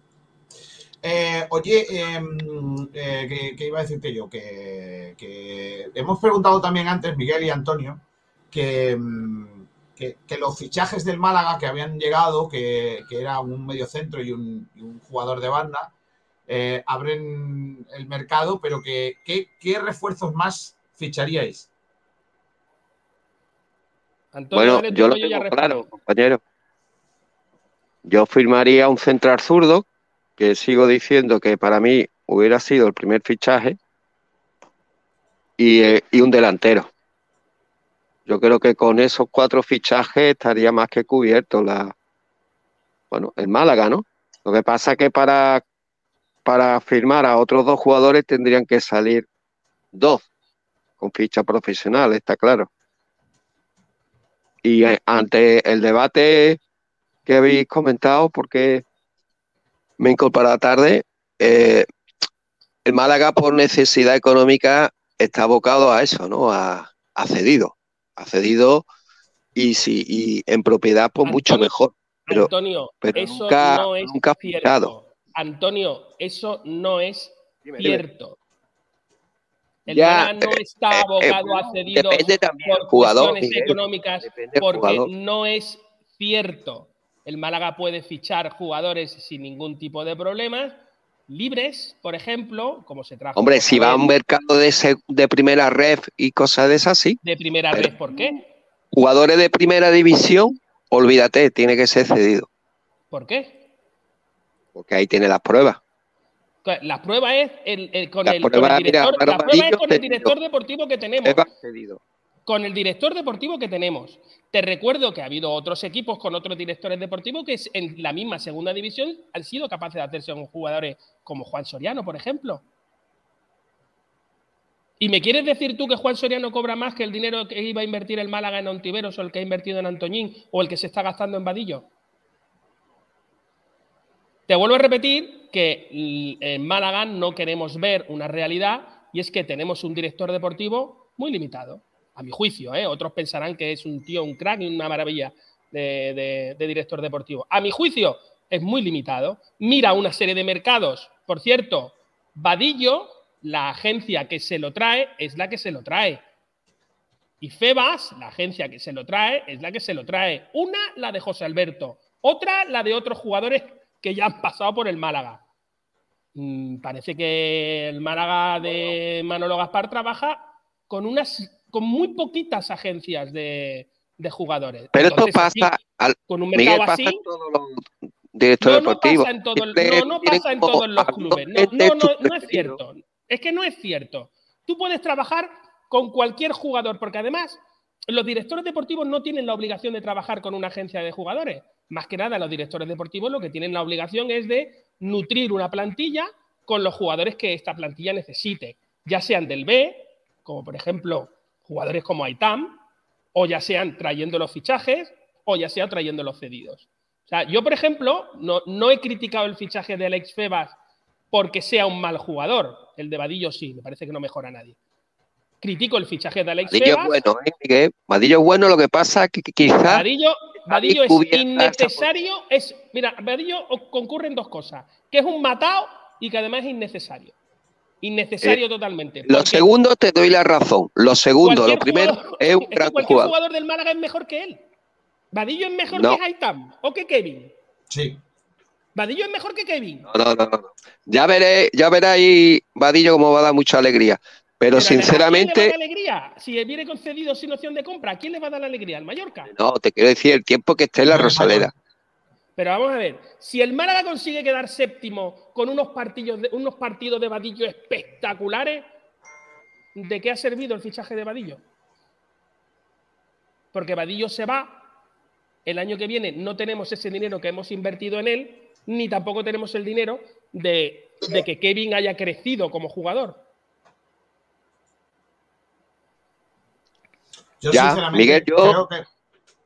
Eh, oye, em, eh, ¿qué, qué iba a decirte yo? Que, que hemos preguntado también antes, Miguel y Antonio, que, em, que, que los fichajes del Málaga que habían llegado, que, que era un mediocentro y un, y un jugador de banda, eh, abren el mercado, pero que ¿qué, qué refuerzos más ficharíais? Antonio, Bueno, yo lo ya tengo respondo. claro, compañero. Yo firmaría un central zurdo, que sigo diciendo que para mí hubiera sido el primer fichaje, y, eh, y un delantero. Yo creo que con esos cuatro fichajes estaría más que cubierto la, bueno, el Málaga, ¿no? Lo que pasa que para, para firmar a otros dos jugadores tendrían que salir dos con ficha profesional, está claro. Y eh, ante el debate que habéis comentado, porque me he incorporado tarde, eh, el Málaga por necesidad económica está abocado a eso, ¿no? A, a cedido, a cedido y, si, y en propiedad pues mucho mejor. Pero, Antonio, pero eso nunca, no es nunca ha cierto. Antonio, eso no es Dime, dime. El Ya, Málaga no eh, está eh, eh, a cedidos depende también por del jugador, cuestiones Miguel. económicas, porque no es cierto. El Málaga puede fichar jugadores sin ningún tipo de problemas, libres, por ejemplo, como se trajo. Hombre, si va a un mercado de, de primera red y cosas de esas, sí. de primera red, ¿por qué? Jugadores de primera división, olvídate, tiene que ser cedido, ¿Por qué? porque ahí tiene las pruebas. La prueba es el, el- con, el, con director, la prueba es con el director deportivo que tenemos. Con el director deportivo que tenemos. Te recuerdo que ha habido otros equipos con otros directores deportivos que en la misma segunda división han sido capaces de hacerse con jugadores como Juan Soriano, por ejemplo. ¿Y me quieres decir tú que Juan Soriano cobra más que el dinero que iba a invertir el Málaga en Ontiveros o el que ha invertido en Antoñín o el que se está gastando en Vadillo? Te vuelvo a repetir que en Málaga no queremos ver una realidad y es que tenemos un director deportivo muy limitado, a mi juicio. ¿eh? Otros pensarán que es un tío, un crack y una maravilla de director deportivo. A mi juicio es muy limitado. Mira una serie de mercados. Por cierto, Vadillo, la agencia que se lo trae, es la que se lo trae. Y Febas, la agencia que se lo trae, es la que se lo trae. Una, la de José Alberto. Otra, la de otros jugadores que ya han pasado por el Málaga. Mm, parece que el Málaga de Manolo Gaspar trabaja con unas con muy poquitas agencias de, de jugadores. Pero esto Entonces, así, pasa, al, con un Miguel, mercado pasa así, en todos los directores no, no deportivos. pasa en todo el- Siempre no, no tienen pasa en como todos los clubes. No, no, no, es cierto. Es que no es cierto. Tú puedes trabajar con cualquier jugador, porque además los directores deportivos no tienen la obligación de trabajar con una agencia de jugadores. Más que nada los directores deportivos lo que tienen la obligación es de nutrir una plantilla con los jugadores que esta plantilla necesite, ya sean del B, como por ejemplo jugadores como Aitam, o ya sean trayendo los fichajes, o ya sea trayendo los cedidos. O sea, yo, por ejemplo, no, no he criticado el fichaje de Alex Febas porque sea un mal jugador. El de Vadillo sí, me parece que no mejora a nadie. Critico el fichaje de Alex Vadillo Febas. es bueno, ¿eh, es bueno, lo que pasa que que quizás Vadillo, es innecesario. Es, mira, Vadillo concurren dos cosas: que es un matado y que además es innecesario. Innecesario totalmente. Eh, Lo porque segundo te doy la razón. Lo segundo, lo primero jugador- es un que (laughs) gran cualquier jugador. jugador del Málaga es mejor que él. Vadillo es mejor No. que Haitam o que Kevin. Sí. Vadillo es mejor que Kevin. No, no, no, no. Ya veré, ya verá ahí Vadillo cómo va a dar mucha alegría. Pero, Pero ¿A quién le va a sinceramente, dar alegría? Si viene concedido sin opción de compra, ¿a quién le va a dar la alegría? ¿Al Mallorca? no, te quiero decir el tiempo que esté en la No, Rosaleda. Pero vamos a ver, si el Málaga consigue quedar séptimo con unos partidos de, unos partidos de Vadillo espectaculares, ¿de qué ha servido el fichaje de Vadillo? Porque Vadillo se va, el año que viene no tenemos ese dinero que hemos invertido en él, ni tampoco tenemos el dinero de, de que Kevin haya crecido como jugador. Yo Ya, sinceramente Miguel, yo- creo que,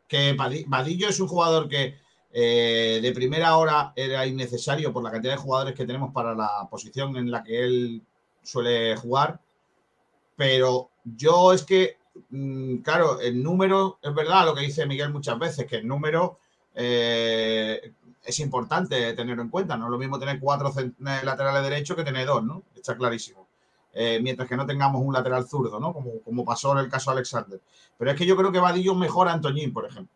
que Vadi- Vadillo es un jugador que eh, de primera hora era innecesario por la cantidad de jugadores que tenemos para la posición en la que él suele jugar. Pero yo es que, mm, claro, el número, es verdad lo que dice Miguel muchas veces, que el número eh, es importante tenerlo en cuenta. No es lo mismo tener cuatro cent- laterales derechos que tener dos, ¿no? Está clarísimo. Eh, mientras que no tengamos un lateral zurdo, ¿no? Como, como pasó en el caso de Alexander. Pero es que yo creo que Vadillo mejora a Antoñín, por ejemplo.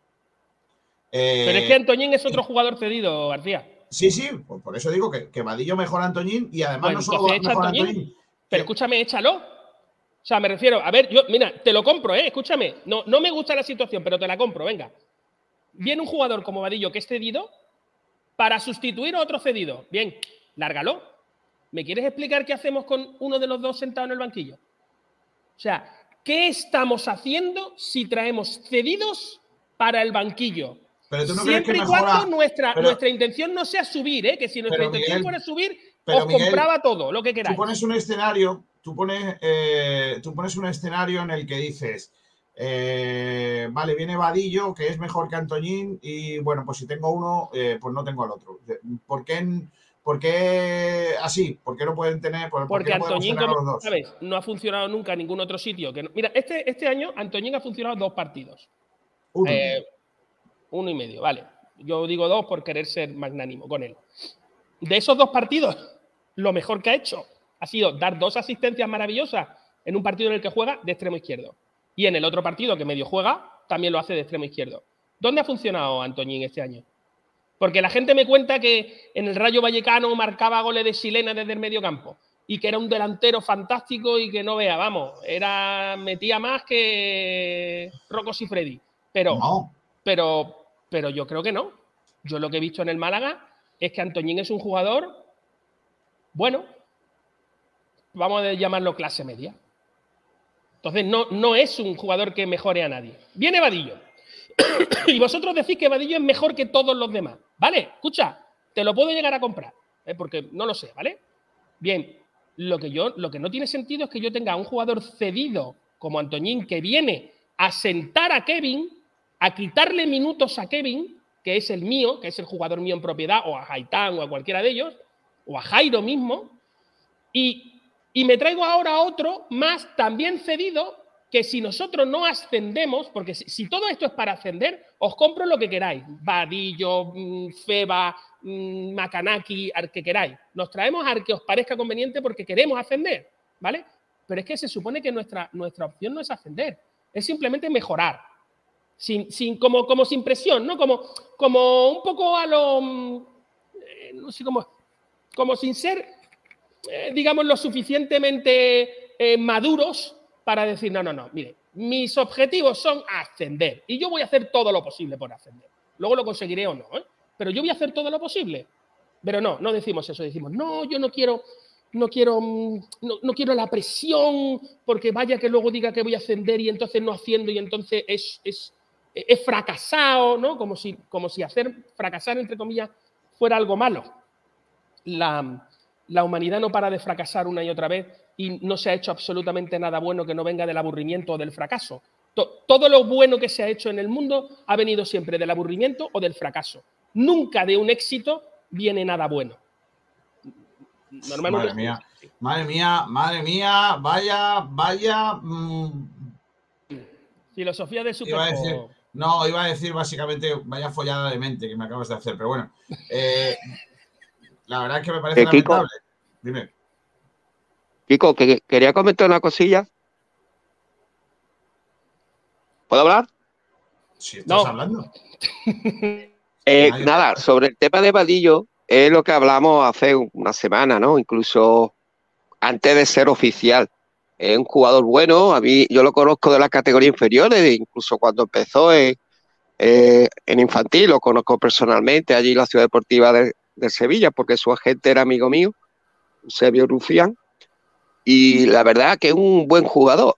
Eh, Pero es que Antoñín es otro jugador cedido, García. Sí, sí, por, por eso digo que, que Vadillo mejora a Antoñín y además Bueno, no solo mejora a Antoñín. Antoñín. Pero escúchame, échalo. O sea, me refiero, a ver, yo, mira, te lo compro, ¿eh? Escúchame. No, no me gusta la situación, pero te la compro, venga. Viene un jugador como Vadillo que es cedido para sustituir a otro cedido. Bien, lárgalo. ¿Me quieres explicar qué hacemos con uno de los dos sentado en el banquillo? O sea, ¿qué estamos haciendo si traemos cedidos para el banquillo? Pero tú no Siempre y cuando nuestra, pero- nuestra intención no sea subir, ¿eh? que si nuestra intención Miguel, fuera subir, os Miguel, compraba todo, lo que queráis. Tú pones un escenario, tú pones, eh, tú pones un escenario en el que dices, eh, vale, viene Vadillo, que es mejor que Antoñín, y bueno, pues si tengo uno, eh, pues no tengo al otro. ¿Por qué, por qué así? ¿Por qué no pueden tener, por, por Porque no podemos Antoñín, a como los dos? sabes, no ha funcionado nunca en ningún otro sitio. Que no- Mira, este, este año Antoñín ha funcionado dos partidos. Uno. Eh, uno y medio, vale. Yo digo dos por querer ser magnánimo con él. De esos dos partidos, lo mejor que ha hecho ha sido dar dos asistencias maravillosas en un partido en el que juega de extremo izquierdo. Y en el otro partido que medio juega, también lo hace de extremo izquierdo. ¿Dónde ha funcionado Antoñín este año? Porque la gente me cuenta que en el Rayo Vallecano marcaba goles de chilena desde el medio campo y que era un delantero fantástico y que no vea, vamos, era metía más que Rocco Freddy. Pero, No, pero, pero yo creo que no. Yo lo que he visto en el Málaga es que Antoñín es un jugador, bueno, vamos a llamarlo clase media. Entonces no, no es un jugador que mejore a nadie. Viene Vadillo. (coughs) y vosotros decís que Vadillo es mejor que todos los demás. ¿Vale? Escucha, te lo puedo llegar a comprar, ¿eh? porque no lo sé, ¿vale? Bien, lo que, yo, lo que no tiene sentido es que yo tenga un jugador cedido como Antoñín que viene a sentar a Kevin, a quitarle minutos a Kevin, que es el mío, que es el jugador mío en propiedad, o a Haitán o a cualquiera de ellos, o a Jairo mismo, y, y me traigo ahora a otro más también cedido que si nosotros no ascendemos, porque si, todo esto es para ascender, os compro lo que queráis. Vadillo, mm, Feba, mm, Makanaki, al que queráis. Nos traemos al que os parezca conveniente porque queremos ascender, ¿vale? Pero es que se supone que nuestra, nuestra opción no es ascender, es simplemente mejorar. Sin, sin, como, como sin presión, ¿no? Como, como un poco a lo. mm, eh, no sé cómo. Como sin ser, eh, digamos, lo suficientemente eh, maduros para decir, no, no, no, mire, mis objetivos son ascender y yo voy a hacer todo lo posible por ascender. Luego lo conseguiré o no, ¿eh? pero yo voy a hacer todo lo posible. Pero no, no decimos eso, decimos, no, yo no quiero, no quiero, mm, no, no quiero la presión, porque vaya que luego diga que voy a ascender y entonces no haciendo y entonces es, es, he fracasado, ¿no? Como si, como si hacer fracasar, entre comillas, fuera algo malo. La, la humanidad no para de fracasar una y otra vez y no se ha hecho absolutamente nada bueno que no venga del aburrimiento o del fracaso. todo lo bueno que se ha hecho en el mundo ha venido siempre del aburrimiento o del fracaso. Nunca de un éxito viene nada bueno. Normalmente madre mía, madre mía, madre mía, vaya, vaya. Mm. Filosofía de super. no, iba a decir básicamente vaya follada de mente que me acabas de hacer, pero bueno. Eh, la verdad es que me parece eh, lamentable. Dime. Kiko, que quería comentar una cosilla. ¿Puedo hablar? Sí, estás hablando. (laughs) Eh, nada, sobre el tema de Vadillo, es lo que hablamos hace una semana, ¿no? Incluso antes de ser oficial. Es un jugador bueno, a mí yo lo conozco de las categorías inferiores, incluso cuando empezó en, eh, en infantil, lo conozco personalmente allí en la Ciudad Deportiva de, de Sevilla, porque su agente era amigo mío, Eusebio Rufián, y la verdad que es un buen jugador.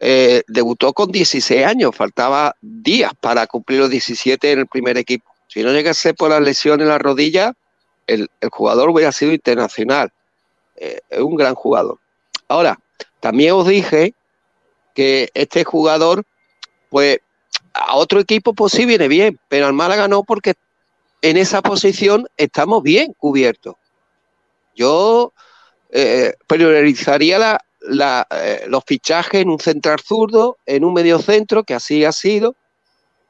Eh, debutó con 16 años, faltaba días para cumplir los 17 en el primer equipo. Si no llegase por la lesión en la rodilla, el, jugador hubiera sido internacional. Eh, es un gran jugador. Ahora, también os dije que este jugador, pues a otro equipo pues sí viene bien, pero al Málaga no porque en esa posición estamos bien cubiertos. Yo eh, priorizaría eh, los fichajes en un central zurdo, en un medio centro, que así ha sido,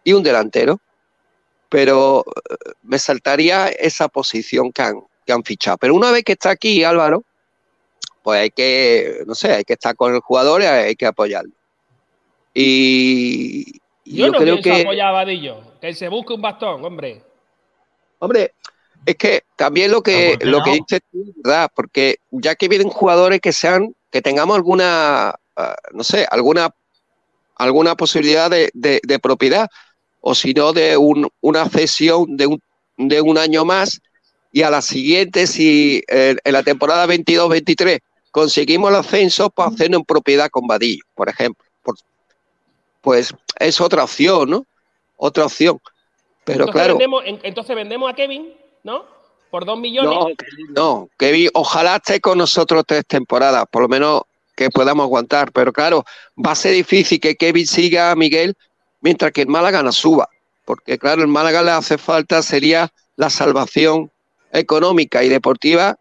y un delantero. Pero eh, me saltaría esa posición que han, que han fichado. Pero una vez que está aquí Álvaro, pues hay que, no sé, hay que estar con el jugador y hay que apoyarlo. Y yo, no creo que apoyar a Vadillo, que se busque un bastón, hombre. Hombre, es que también lo que, lo que dices es verdad, porque ya que vienen jugadores que sean, que tengamos alguna, ah, no sé, alguna, alguna posibilidad de, propiedad, o si no, de una cesión de un, de un año más, y a la siguiente, si en, la temporada 22-23 conseguimos el ascenso, pues hacerlo en propiedad con Vadillo, por ejemplo. pues es otra opción, ¿no? Otra opción. Pero entonces claro. Vendemos, entonces vendemos a Kevin, ¿no? Por dos millones. No, no, Kevin, ojalá esté con nosotros tres temporadas, por lo menos que podamos aguantar. Pero claro, va a ser difícil que Kevin siga a Miguel mientras que el Málaga no suba. Porque claro, el Málaga le hace falta, sería la salvación económica y deportiva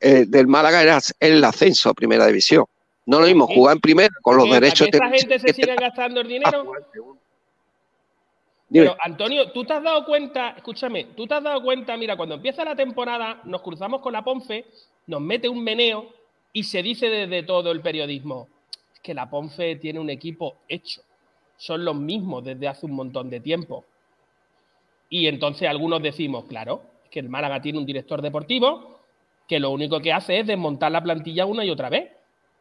eh, del Málaga era el ascenso a primera división. No lo mismo jugar en primera con los derechos de. gente se (laughs) sigue gastando el dinero? Pero, Antonio, ¿tú te has dado cuenta, escúchame, tú te has dado cuenta, mira, cuando empieza la temporada, nos cruzamos con la Ponfe, nos mete un meneo y se dice desde todo el periodismo que la Ponfe tiene un equipo hecho. Son los mismos desde hace un montón de tiempo. Y entonces algunos decimos, claro, que el Málaga tiene un director deportivo que lo único que hace es desmontar la plantilla una y otra vez.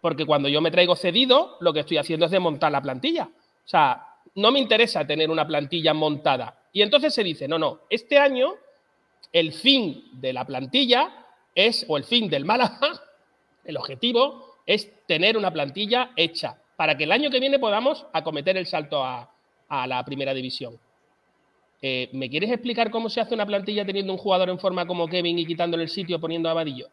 Porque cuando yo me traigo cedido, lo que estoy haciendo es desmontar la plantilla. O sea, no me interesa tener una plantilla montada. Y entonces se dice, no, no, este año el fin de la plantilla es, o el fin del Málaga, (laughs) el objetivo es tener una plantilla hecha para que el año que viene podamos acometer el salto a, la primera división. Eh, ¿Me quieres explicar cómo se hace una plantilla teniendo un jugador en forma como Kevin y quitándole el sitio poniendo a Vadillo?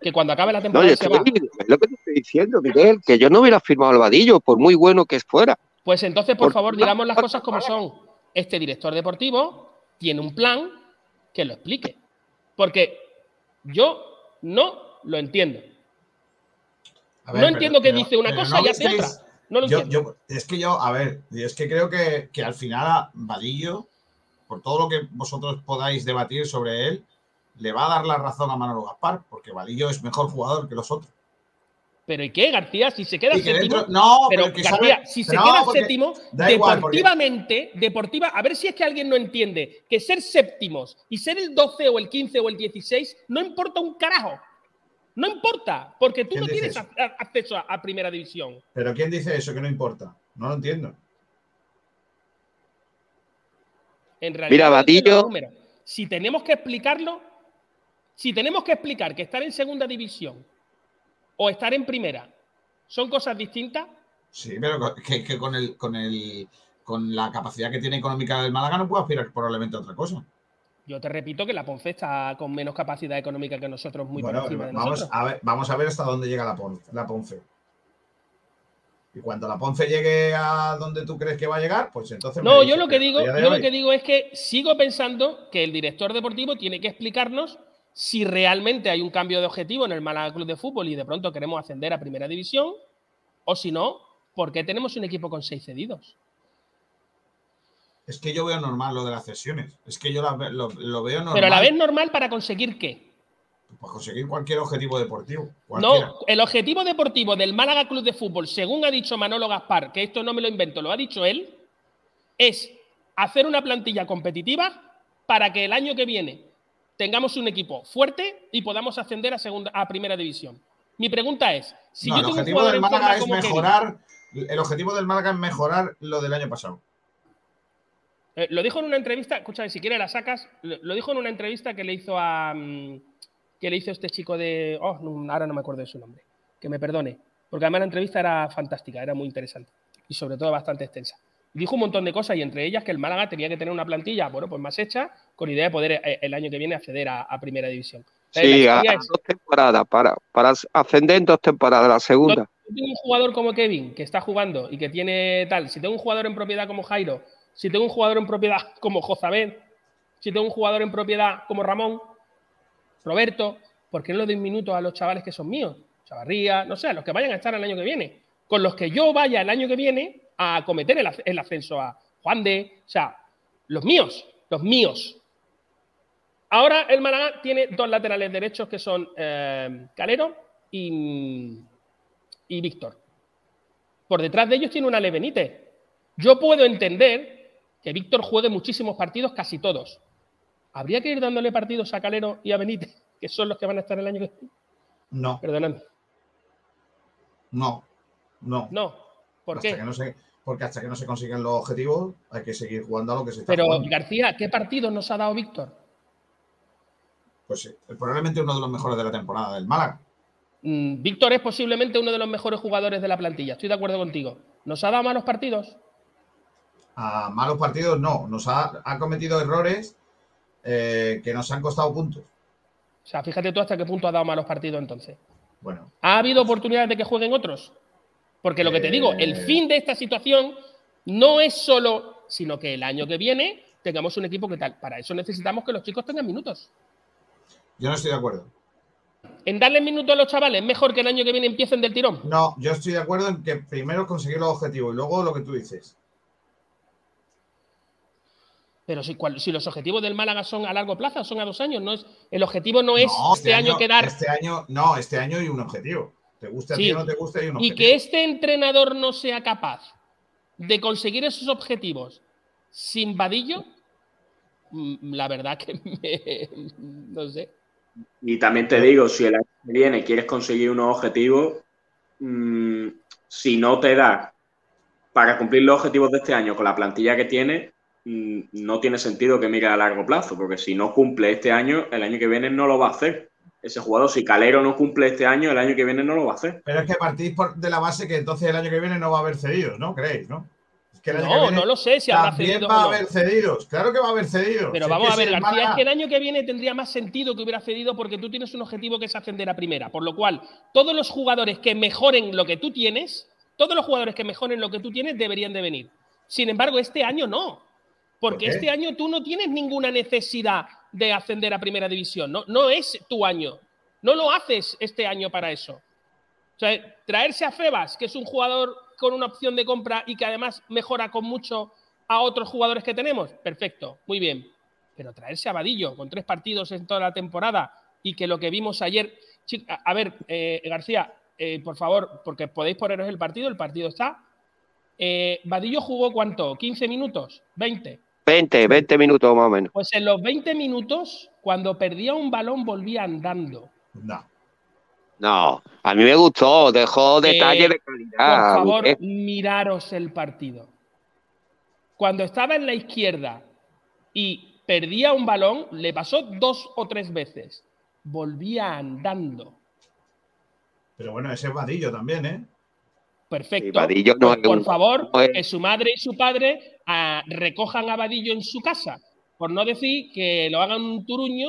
Que cuando acabe la temporada se va. Es lo que te estoy diciendo, Miguel, que yo no hubiera firmado al vadillo, por muy bueno que fuera. Pues entonces, por, favor, digamos las cosas como son. Este director deportivo tiene un plan que lo explique. Porque yo no lo entiendo. no entiendo que dice una cosa y hace otra. No lo entiendo. es que yo, a ver, es que creo que, que al final Vadillo, por todo lo que vosotros podáis debatir sobre él, le va a dar la razón a Manolo Gaspar, porque Vadillo es mejor jugador que los otros. ¿Pero y qué, García? Si se queda séptimo. no, pero, García, si se queda séptimo, deportivamente, deportiva, a ver si es que alguien no entiende que ser séptimos y ser el 12 o el 15 o el 16 no importa un carajo. No importa, porque tú no tienes acceso a, primera división. ¿Pero quién dice eso que no importa? No lo entiendo. En realidad, Mira, Si tenemos que explicarlo, si tenemos que explicar que estar en segunda división o estar en primera son cosas distintas, Sí, pero que, que con el, con el con la capacidad que tiene económica del Málaga no puede aspirar probablemente a otra cosa. Yo te repito que la Ponce está con menos capacidad económica que nosotros, muy Bueno, por vamos, nosotros. a ver, vamos a ver hasta dónde llega la, Pon- la Ponce. Y cuando la Ponce llegue a donde tú crees que va a llegar, pues entonces. No, yo lo que digo, yo lo que digo es que sigo pensando que el director deportivo tiene que explicarnos si realmente hay un cambio de objetivo en el Málaga Club de Fútbol y de pronto queremos ascender a Primera División, o si no, ¿por qué tenemos un equipo con seis cedidos? Es que yo veo normal lo de las cesiones. Es que yo la lo, lo veo normal. Pero a la vez normal para conseguir qué? Pues conseguir cualquier objetivo deportivo. cualquiera. No, el objetivo deportivo del Málaga Club de Fútbol, según ha dicho Manolo Gaspar, que esto no me lo invento, lo ha dicho él, es hacer una plantilla competitiva para que el año que viene tengamos un equipo fuerte y podamos ascender a segunda a primera división. Mi pregunta es, si No, yo el tengo un objetivo jugador del Málaga es Kevin- mejorar. El objetivo del Málaga es mejorar lo del año pasado. Eh, lo dijo en una entrevista, escúchame, si quieres la sacas, lo, lo dijo en una entrevista que le hizo a mm, que le hizo este chico de, oh, no, ahora no me acuerdo de su nombre, que me perdone, porque además la entrevista era fantástica, era muy interesante y sobre todo bastante extensa. Dijo un montón de cosas y entre ellas que el Málaga tenía que tener una plantilla, bueno, pues más hecha, con idea de poder eh, el año que viene acceder a, a primera división. Sí, a, es- dos temporadas, para, para ascender en dos temporadas, la segunda. Si tengo un jugador como Kevin que está jugando y que tiene tal, si tengo un jugador en propiedad como Jairo, si tengo un jugador en propiedad (laughs) como Jozabed, si tengo un jugador en propiedad como Ramón, Roberto, ¿por qué no le doy minutos a los chavales que son míos? Chavarría, no sé, a los que vayan a estar el año que viene. Con los que yo vaya el año que viene a acometer el, ascenso a Juan de, o sea, los míos, los míos. Ahora el Málaga tiene dos laterales derechos que son eh, Calero y, y Víctor. Por detrás de ellos tiene una Ale Benítez. Yo puedo entender que Víctor juegue muchísimos partidos, casi todos. ¿Habría que ir dándole partidos a Calero y a Benítez, que son los que van a estar el año que viene? No, Perdóname. no, no. No. ¿Por Hasta qué? que no se- porque hasta que no se consigan los objetivos, hay que seguir jugando a lo que se está Pero, jugando. García, ¿qué partidos nos ha dado Víctor? Pues sí, probablemente uno de los mejores de la temporada del Málaga. Mm, Víctor es posiblemente uno de los mejores jugadores de la plantilla. Estoy de acuerdo contigo. ¿Nos ha dado malos partidos? A malos partidos no, nos ha, ha cometido errores eh, que nos han costado puntos. O sea, fíjate tú hasta qué punto ha dado malos partidos entonces. Bueno, ¿Ha habido oportunidades de que jueguen otros? Porque lo que te digo, el Eh. fin de esta situación no es solo, sino que el año que viene tengamos un equipo que tal. Para eso necesitamos que los chicos tengan minutos. yo no estoy de acuerdo. En darle minutos a los chavales, mejor que el año que viene empiecen del tirón. No, yo estoy de acuerdo en que primero conseguir los objetivos y luego lo que tú dices. Pero si, cual- si los objetivos del Málaga son a largo plazo, son a dos años, no es, el objetivo no es No, este, año, quedar. Este año, no, este año hay un objetivo. Te guste a Sí. ti o no te guste, hay un y que este entrenador no sea capaz de conseguir esos objetivos sin vadillo, mm, la verdad que (laughs) me, no sé. Y también te digo, si el año que viene quieres conseguir unos objetivos, mm, si no te da para cumplir los objetivos de este año con la plantilla que tiene, mm, no tiene sentido que mire a largo plazo, porque si no cumple este año, el año que viene no lo va a hacer. Ese jugador, si Calero no cumple este año, el año que viene no lo va a hacer. Pero es que partís por- de la base que entonces el año que viene no va a haber cedidos, ¿no? ¿Creéis, no? Es que el año que No, viene no lo sé si habrá también cedido va a o no. haber cedidos. Claro que va a haber cedidos. Pero Si vamos a ver, García, es que el año que viene tendría más sentido que hubiera cedido porque tú tienes un objetivo que es ascender a primera. Por lo cual, todos los jugadores que mejoren lo que tú tienes, todos los jugadores que mejoren lo que tú tienes deberían de venir. Sin embargo, este año no. Porque este año tú no tienes ninguna necesidad de ascender a primera división. No, no es tu año. No lo haces este año para eso. Traerse a Febas, que es un jugador con una opción de compra y que además mejora con mucho a otros jugadores que tenemos, perfecto, muy bien. Pero traerse a Vadillo con tres partidos en toda la temporada y que lo que vimos ayer. A ver, eh, García, eh, por favor, porque podéis poneros el partido, el partido está. Eh, Vadillo jugó cuánto? ¿15 minutos? ¿20? 20, 20 minutos más o menos. Pues en los 20 minutos, cuando perdía un balón, volvía andando. No. No, a mí me gustó, dejó detalles de Por calidad. favor, Eh, miraros el partido. Cuando estaba en la izquierda y perdía un balón, le pasó dos o tres veces. Volvía andando. Pero bueno, ese es Vadillo también, ¿eh? Perfecto. Vadillo no Pues, es por favor, no es- que su madre y su padre ah, recojan a Vadillo en su casa. Por no decir que lo hagan un turuño.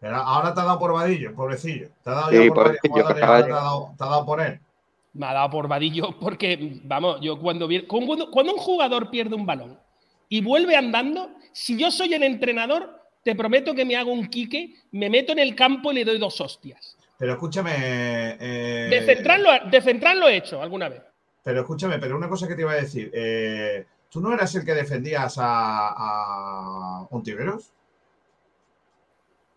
Pero ahora te ha dado por Vadillo, pobrecillo. Te ha dado Sí, ya por de- te ha dado, te ha dado por él. Me ha dado por Vadillo porque, vamos, yo cuando, cuando, cuando un jugador pierde un balón y vuelve andando, si yo soy el entrenador, te prometo que me hago un quique, me meto en el campo y le doy dos hostias. Pero escúchame. eh, De he hecho alguna vez. Pero escúchame, pero una cosa que te iba a decir. eh, ¿Tú no eras el que defendías a, a Ontiveros?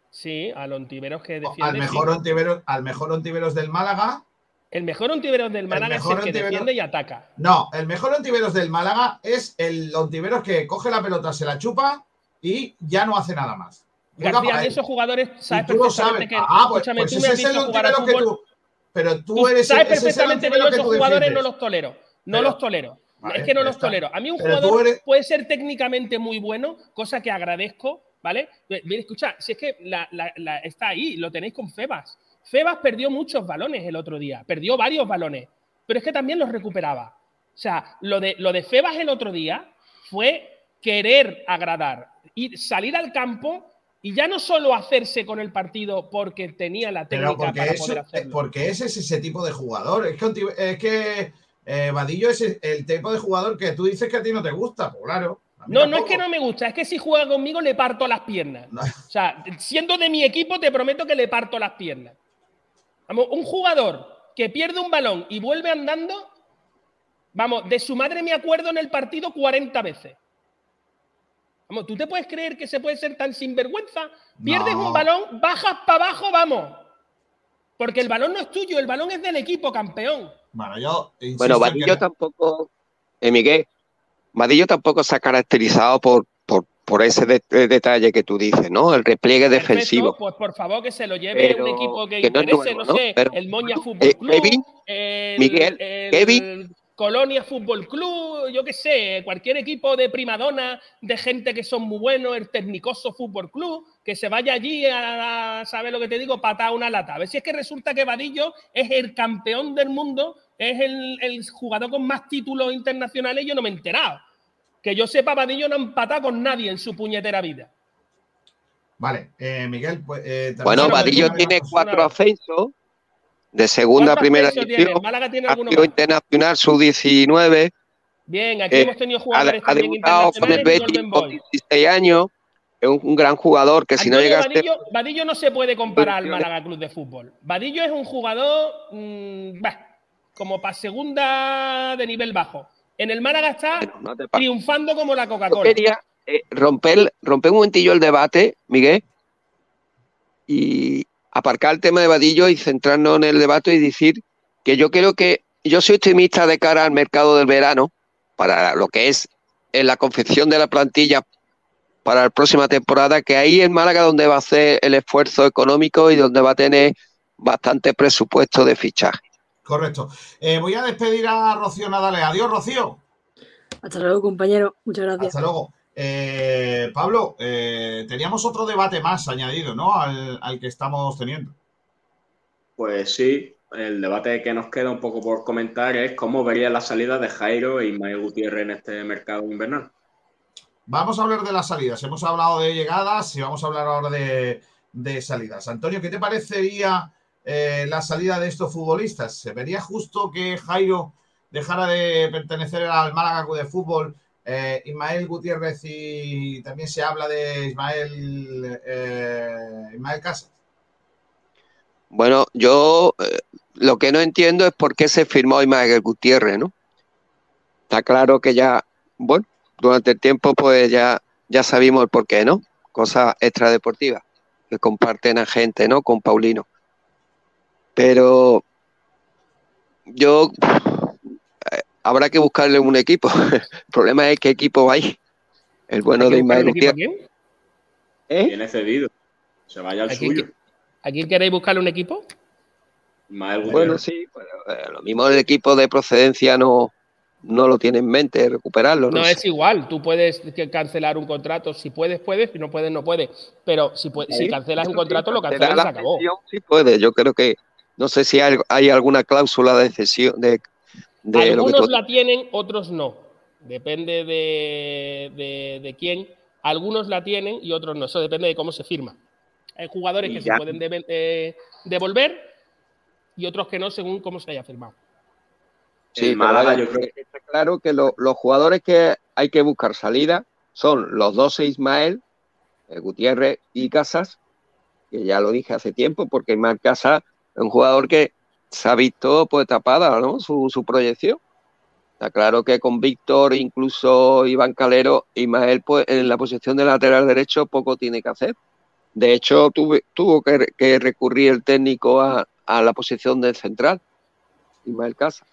Sí, al Ontiveros que defiende. Al mejor, sí. Ontiveros, al mejor Ontiveros del Málaga. El mejor Ontiveros del Málaga es el que Ontiveros- defiende y ataca. No, el mejor Ontiveros del Málaga es el Ontiveros que coge la pelota, se la chupa y ya no hace nada más. García, de esos jugadores sabes tú lo perfectamente sabes. que. Ah, pues, escúchame, pues tú me has visto jugar que fútbol. tú. Pero tú, eres sabes perfectamente que yo esos jugadores no los tolero. No los tolero. Vale, es que no los está. tolero. A mí un Pero jugador eres- puede ser técnicamente muy bueno, cosa que agradezco, ¿vale? Mira, escucha, si es que la- la- la- está ahí, lo tenéis con Febas. Febas perdió muchos balones el otro día, perdió varios balones, pero es que también los recuperaba. O sea, lo de, lo de Febas el otro día fue querer agradar, ir, salir al campo y ya no solo hacerse con el partido porque tenía la Pero técnica porque, para eso- poder hacerlo. porque ese es ese tipo de jugador. Es que, es que eh, Vadillo es el tipo de jugador que tú dices que a ti no te gusta. Pues claro. No, no es que no me gusta, es que si juega conmigo le parto las piernas. No. O sea, siendo de mi equipo, te prometo que le parto las piernas. Vamos, un jugador que pierde un balón y vuelve andando, vamos, de su madre me acuerdo en el partido 40 veces. Vamos, ¿tú te puedes creer que se puede ser tan sinvergüenza? Pierdes No. un balón, bajas para abajo, vamos. Porque el balón no es tuyo, el balón es del equipo, campeón. Bueno, yo. Bueno, que Vadillo tampoco, eh, Miguel, Vadillo tampoco se ha caracterizado por, por, por ese de- eh, detalle que tú dices, ¿no? El repliegue Perfecto, defensivo. Pues por favor que se lo lleve Pero un equipo que, que no es interese, nuevo, no, ¿no? sé, Pero- el Moña bueno, Fútbol eh, Club, Kevin, el, Miguel, el Kevin. Colonia Fútbol Club, yo qué sé, cualquier equipo de primadona, de gente que son muy buenos, el Tecnicoso Fútbol Club, que se vaya allí a, ¿sabes lo que te digo? Patar una lata. A ver si es que resulta que Vadillo es el campeón del mundo, es el, el jugador con más títulos internacionales yo no me he enterado. Que yo sepa, Vadillo no ha empatado con nadie en su puñetera vida. Vale, eh, Miguel, pues. eh, Bueno, Vadillo tiene cuatro ascensos de segunda a ¿Cuántos primera división, ¿El Málaga tiene ha alguno sido más? internacional sub-19, Bien, aquí Eh, hemos tenido ha, jugadores ha también debutado con el Betis con Boy. 16 años, es un, un gran jugador que si no Antonio llegaste... Vadillo, Vadillo no se puede comparar al. Málaga Club de Fútbol. Vadillo es un jugador mm, bah, como para segunda de nivel bajo. En el Málaga está no triunfando como la Coca-Cola. quería eh, romper, romper un momentillo el debate, Miguel, y aparcar el tema de Vadillo y centrarnos en el debate y decir que yo creo que yo soy optimista de cara al mercado del verano, para lo que es en la confección de la plantilla para la próxima temporada, que ahí en Málaga donde va a hacer el esfuerzo económico y donde va a tener bastante presupuesto de fichaje. Correcto. Eh, voy a despedir a Rocío Nadales. Adiós, Rocío. Hasta luego, compañero. Muchas gracias. Hasta luego. Eh, Pablo, eh, teníamos otro debate más añadido, ¿no? Al, al que estamos teniendo. Pues sí, el debate que nos queda un poco por comentar es cómo vería la salida de Jairo e Ismael Gutiérrez en este mercado invernal. Vamos a hablar de las salidas. Hemos hablado de llegadas y vamos a hablar ahora de, de salidas. Antonio, ¿qué te parecería eh, la salida de estos futbolistas? ¿Se vería justo que Jairo dejara de pertenecer al Málaga de Fútbol? Eh, Ismael Gutiérrez y también se habla de Ismael, eh, Ismael Casas. Bueno, yo eh, lo que no entiendo es por qué se firmó Ismael Gutiérrez, ¿no? Está claro que ya, bueno, durante el tiempo pues ya, ya sabimos el por qué, ¿no? Cosas extradeportivas que comparten a gente, ¿no? Con Paulino. Pero yo habrá que buscarle un equipo. (laughs) El problema es qué equipo va ahí. El bueno ¿Hay de Ismael un equipo a Gutiérrez. ¿Eh? Viene cedido. Se vaya al ¿A suyo. ¿A quién queréis buscarle un equipo? Ismael Bueno, sí, pero, eh, lo mismo el equipo de procedencia no, no lo tiene en mente, recuperarlo. No, No sé. es igual, tú puedes cancelar un contrato, si puedes, puedes, si no puedes, no puedes. Pero si, si Sí, cancelas un sí, contrato, lo cancelas y se la acabó. Sí puede, yo creo que No sé si hay, hay alguna cláusula de cesión de, de lo que Algunos tú- la tienen, otros no. Depende de, de- de quién. Algunos la tienen y otros no. Eso depende de cómo se firma. Hay jugadores Y que ya. se pueden eh, devolver y otros que no, según cómo se haya firmado. Sí, Málaga, yo creo que está claro que lo- los jugadores que hay que buscar salida son los 12 Ismael, eh, Gutiérrez y Casas, que ya lo dije hace tiempo, porque Ismael Casas es un jugador que se ha visto pues tapada, ¿no? Su, su proyección. Está claro que con Víctor, incluso Iván Calero, Ismael, pues en la posición de lateral derecho poco tiene que hacer. De hecho, tuve- tuvo que, que recurrir el técnico a, a la posición del central, Ismael Casas.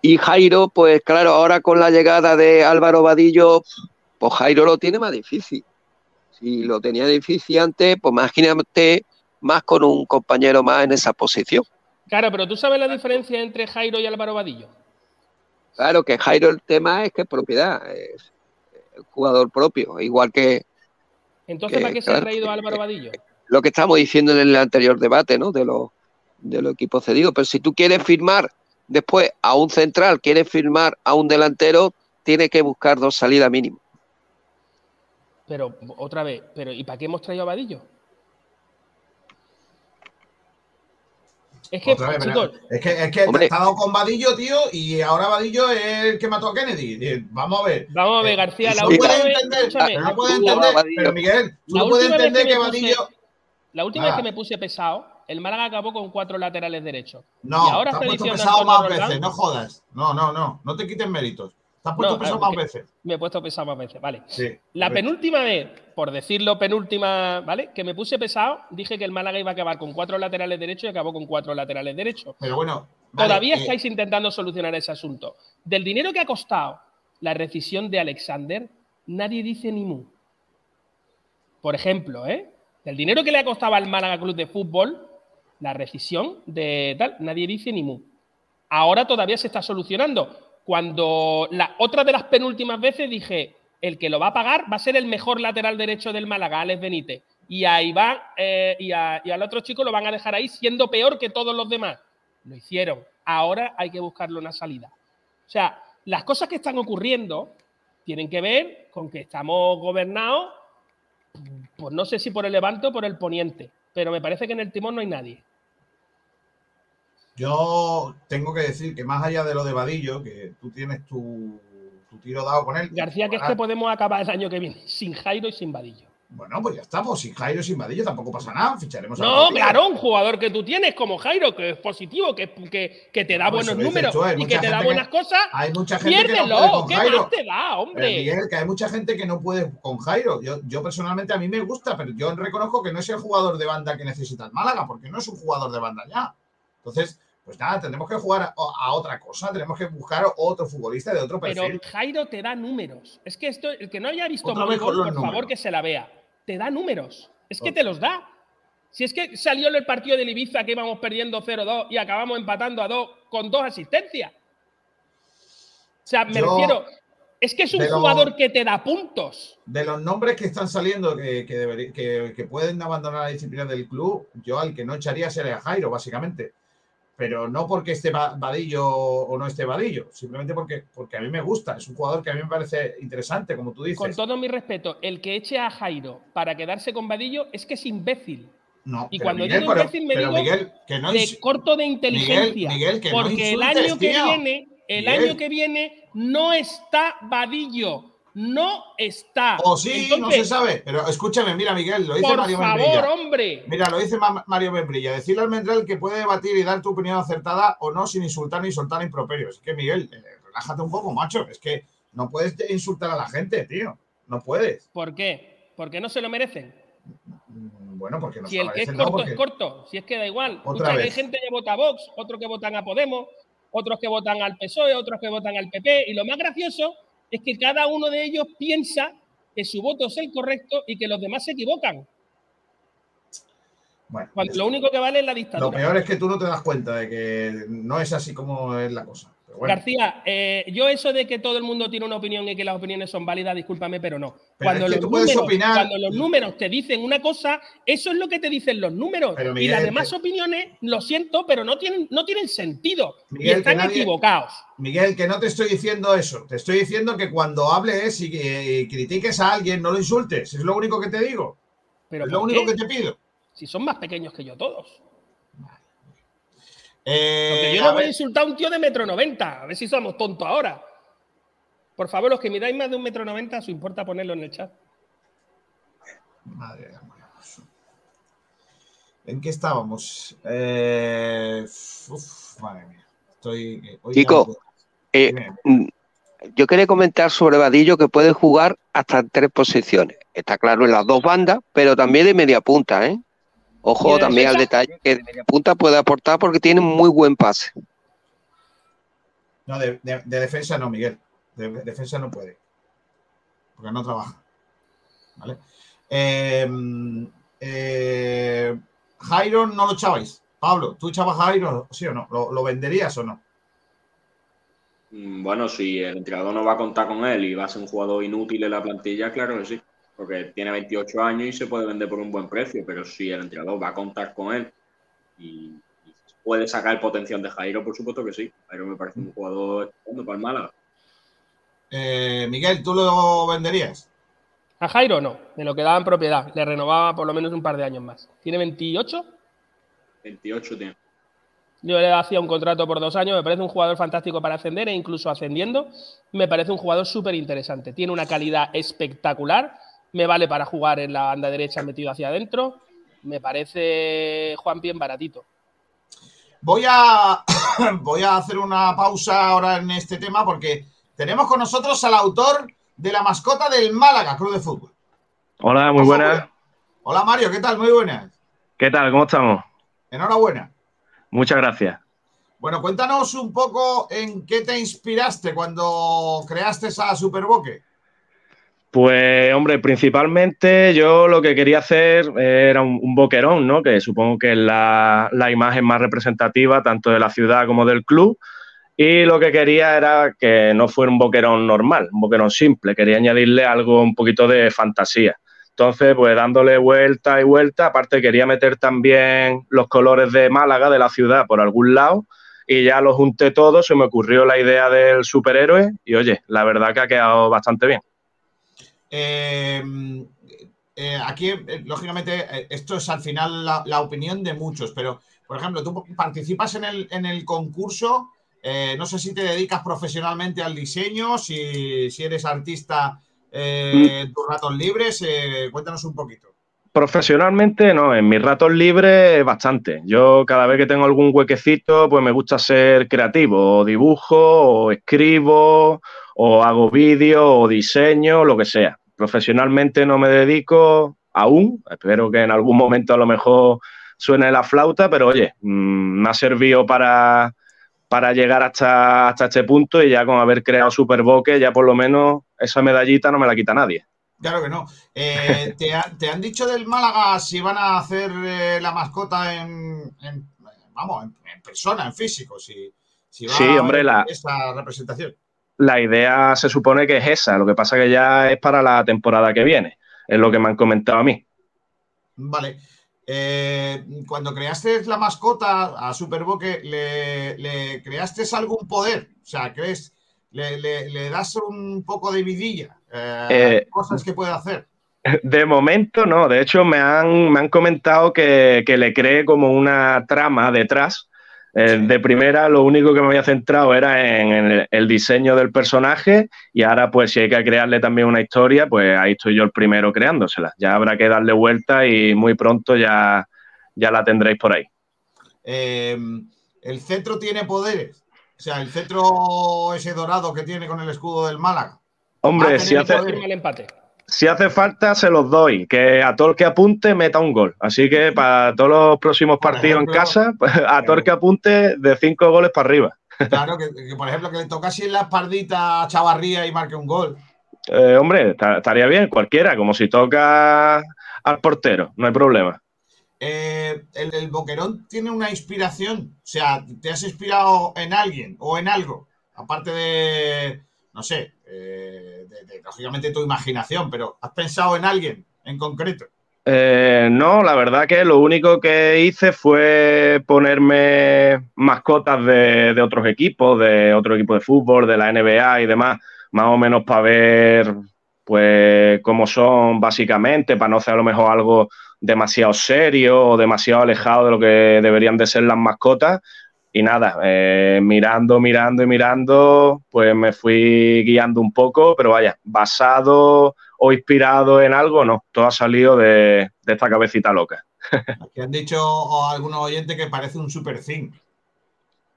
Y Jairo, pues claro, ahora con la llegada de Álvaro Vadillo, pues Jairo lo tiene más difícil. Si lo tenía difícil antes, pues imagínate más con un compañero más en esa posición. Claro, pero tú sabes la diferencia entre Jairo y Álvaro Vadillo. Claro que Jairo el tema es que es propiedad, es jugador propio, igual que Entonces, Que, ¿para qué se ha traído Álvaro Vadillo? lo que estamos diciendo en el anterior debate, ¿no? De los, de los equipos cedidos. Pero si tú quieres firmar después a un central, quieres firmar a un delantero, tiene que buscar dos salidas mínimas. Pero, otra vez, pero ¿y para qué hemos traído a Vadillo? Es que, Otra vez, chicos, es que, es que Hombre. ha dado con Vadillo, tío, y ahora Vadillo es el que mató a Kennedy. Vamos a ver. vamos a ver, Eh, García, la no última puedes vez, entender, no puedes la- entender, pero Miguel, tú no puedes vez entender que que me puse- Vadillo. la última vez Ah. que me puse pesado, el Málaga acabó con cuatro laterales derechos. No, y ahora te has está puesto pesado más veces, no jodas. No, no, no, no te quites méritos. Te has puesto No, pesado ah, más porque- veces. Me he puesto pesado más veces, vale. Sí. La penúltima vez, por decirlo penúltima, ¿vale? Que me puse pesado, dije que el Málaga iba a acabar con cuatro laterales derechos y acabó con cuatro laterales derechos. Pero bueno. vale, Todavía eh, estáis intentando solucionar ese asunto. Del dinero que ha costado la rescisión de Alexander, nadie dice ni mu. Por ejemplo, ¿eh? Del dinero que le ha costado al Málaga Club de Fútbol, la rescisión de tal, nadie dice ni mu. Ahora todavía se está solucionando. Cuando la otra de las penúltimas veces dije, el que lo va a pagar va a ser el mejor lateral derecho del Málaga, Alex Benítez. Y a Iván eh, y, a- y al otro chico lo van a dejar ahí siendo peor que todos los demás. Lo hicieron. Ahora hay que buscarle una salida. O sea, las cosas que están ocurriendo tienen que ver con que estamos gobernados, pues no sé si por el levante o por el poniente, pero me parece que en el timón no hay nadie. Yo tengo que decir que más allá de lo de Vadillo, que tú tienes tu, tu tiro dado con él. García, que es que podemos acabar el año que viene sin Jairo y sin Vadillo. Bueno, pues ya está, pues sin Jairo, sin Vadillo tampoco pasa nada, ficharemos a No, claro, un jugador que tú tienes como Jairo, que es positivo, que, que, que te da Pues buenos números y que te da buenas cosas, Hay mucha gente que no puede con ¿Qué Jairo. más te da, Eh, hombre? Miguel, que hay mucha gente que no puede con Jairo. Yo, yo personalmente a mí me gusta, pero yo reconozco que no es el jugador de banda que necesita el Málaga, porque no es un jugador de banda ya. Entonces, pues nada, tendremos que jugar a, a otra cosa, tenemos que buscar otro futbolista de otro Pero perfil. Jairo te da números. Es que esto, el que no haya visto los por favor que se la vea. Te da números. Es que te los da. Si es que salió en el partido del Ibiza que íbamos perdiendo 0-2 y acabamos empatando a 2 con dos asistencias. O sea, me Yo- refiero. Es que es un pero- jugador que te da puntos. De los nombres que están saliendo que, que, deberí- que- que pueden abandonar la disciplina del club, yo al que no echaría sería a Jairo, básicamente. Pero no porque esté Va- Vadillo o no esté Vadillo, simplemente porque, porque a mí me gusta. Es un jugador que a mí me parece interesante, como tú dices. Con todo mi respeto, el que eche a Jairo para quedarse con Vadillo es que es imbécil. No, Y cuando Miguel, digo pero- imbécil me digo Miguel, que no de corto de inteligencia. Miguel, que no porque el año que tío. viene, el año que viene no está Vadillo. No está. O sí, no se sabe. Pero escúchame, mira, Miguel, lo dice Por Mario favor, Membrilla. hombre. Mira, lo dice Ma- Mario Membrilla. Decirle al Mendral que puede debatir y dar tu opinión acertada o no sin insultar ni soltar improperios. Es que, Miguel, eh, relájate un poco, macho. Es que no puedes insultar a la gente, tío. No puedes. ¿Por qué? Porque no se lo merecen. Mm, Bueno, porque no si el que es corto ¿no? es corto, si es que da igual. Otra Escucha, hay gente que vota a Vox, otros que votan a Podemos, otros que votan al PSOE, otros que votan al PP. Y lo más gracioso es que cada uno de ellos piensa que su voto es el correcto y que los demás se equivocan. Bueno, Cuando- lo único que vale es la Lo dictadura. peor es que tú no te das cuenta de que no es así como es la cosa. Bueno, García, eh, yo eso de que todo el mundo tiene una opinión y que las opiniones son válidas, discúlpame, pero no. Pero Cuando, los números, opinar- cuando los números te dicen una cosa, eso es lo que te dicen los números. Pero, y las demás que- opiniones, lo siento, pero no tienen, no tienen sentido. Miguel, y están nadie- equivocados. Miguel, que no te estoy diciendo eso. Te estoy diciendo que cuando hables y, que- y critiques a alguien, no lo insultes. Es lo único que te digo. Pero es lo ¿por único qué? que te pido. Si son más pequeños que yo todos. Eh, Porque yo no voy a insultar a un tío de metro noventa. A ver si somos tontos ahora. Por favor, los que miráis más de un metro noventa, os importa ponerlo en el chat. Madre mía. ¿En qué estábamos? Eh, uf, madre mía. Estoy. hoy Chico. Eh, mm, yo quería comentar sobre Vadillo que puede jugar hasta en tres posiciones. Está claro en las dos bandas, pero también de media punta, ¿eh? ¿Y Ojo de también al detalle que de media punta puede aportar porque tiene muy buen pase. No, de, de- de defensa no, Miguel. De, de defensa no puede. Porque no trabaja. ¿Vale? Eh, eh, Jairo no lo echabais. Pablo, ¿tú echabas a Jairo, sí o no? ¿Lo, lo venderías o no? Mm, Bueno, si el entrenador no va a contar con él y va a ser un jugador inútil en la plantilla, claro que sí. Porque tiene 28 años y se puede vender por un buen precio, pero si el entrenador va a contar con él y, y puede sacar el potencial de Jairo, por supuesto que sí. Jairo me parece un jugador estupendo para el Málaga. Eh, Miguel, ¿tú lo venderías? A Jairo no, me lo quedaba en propiedad. Le renovaba por lo menos un par de años más. ¿Tiene 28? 28 tiene. Yo le hacía un contrato por dos años. Me parece un jugador fantástico para ascender e incluso ascendiendo. Me parece un jugador súper interesante. Tiene una calidad espectacular. Me vale para jugar en la banda derecha metido hacia adentro. Me parece Juan bien baratito. Voy a, (coughs) voy a hacer una pausa ahora en este tema porque tenemos con nosotros al autor de la mascota del Málaga Club de Fútbol. Hola, muy buenas. Hola Mario, ¿qué tal? Muy buenas. ¿Qué tal? ¿Cómo estamos? Enhorabuena. Muchas gracias. Bueno, cuéntanos un poco en qué te inspiraste cuando creaste esa Superboque. Pues, hombre, principalmente yo lo que quería hacer era un, boquerón, ¿no? Que supongo que es la, imagen más representativa tanto de la ciudad como del club. Y lo que quería era que no fuera un boquerón normal, un boquerón simple. Quería añadirle algo, un poquito de fantasía. Entonces, pues dándole vuelta y vuelta, aparte quería meter también los colores de Málaga, de la ciudad, por algún lado, y ya los junté todos, se me ocurrió la idea del superhéroe, y oye, la verdad que ha quedado bastante bien. Eh, eh, aquí, eh, lógicamente, eh, esto es al final la, la opinión de muchos, pero, por ejemplo, tú participas en el, en el concurso, no sé si te dedicas profesionalmente al diseño, si, si eres artista en tus ratos libres, cuéntanos un poquito. Profesionalmente, no, en mis ratos libres bastante. Yo cada vez que tengo algún huequecito, pues me gusta ser creativo, o dibujo, o escribo, o hago vídeo, o diseño, lo que sea. Profesionalmente no me dedico aún, espero que en algún momento a lo mejor suene la flauta, pero oye, mmm, me ha servido para, para llegar hasta, hasta este punto y ya con haber creado Superboque, ya por lo menos esa medallita no me la quita nadie. Claro que no. Eh, (laughs) ¿te, ha, ¿te, han dicho del Málaga si van a hacer eh, la mascota en, en vamos, en, en, persona, en físico? Si, si va sí, a la, esa representación. La idea se supone que es esa, lo que pasa que ya es para la temporada que viene, es lo que me han comentado a mí. Vale. Eh, cuando creaste la mascota a Superboque, ¿le, ¿le, creaste algún poder? O sea, ¿crees? Le, le, le das un poco de vidilla, eh, eh, cosas que puede hacer. De momento no, de hecho me han, me han comentado que, que, le cree como una trama detrás. Eh. De primera lo único que me había centrado era en, en el, el, diseño del personaje y ahora pues si hay que crearle también una historia, pues ahí estoy yo el primero creándosela. Ya habrá que darle vuelta y muy pronto ya, ya la tendréis por ahí. Eh, ¿El centro tiene poderes? O sea, el centro ese dorado que tiene con el escudo del Málaga. Hombre, si hace, el empate. Si hace falta, se los doy. Que a todo el que apunte meta un gol. Así que para todos los próximos por partidos ejemplo, en casa, (laughs) a todo el que apunte de cinco goles para arriba. Claro, que, que por ejemplo, que le toca así en la espaldita a Chavarría y marque un gol. Eh, hombre, estaría bien, cualquiera, como si toca al portero, no hay problema. eh, el, el, Boquerón tiene una inspiración. O sea, ¿te has inspirado en alguien o en algo? Aparte de, no sé, eh, de, de, lógicamente tu imaginación, pero ¿has pensado en alguien en concreto? Eh, no, la verdad que lo único que hice fue ponerme mascotas de, otros equipos, de otro equipo de fútbol, de la NBA y demás, más o menos para ver pues cómo son básicamente, para no hacer a lo mejor algo demasiado serio o demasiado alejado de lo que deberían de ser las mascotas. Y nada, eh, mirando, mirando y mirando, pues me fui guiando un poco, pero vaya, basado o inspirado en algo, no, todo ha salido de, de esta cabecita loca. (laughs) Aquí han dicho algunos oyentes que parece un super zinc.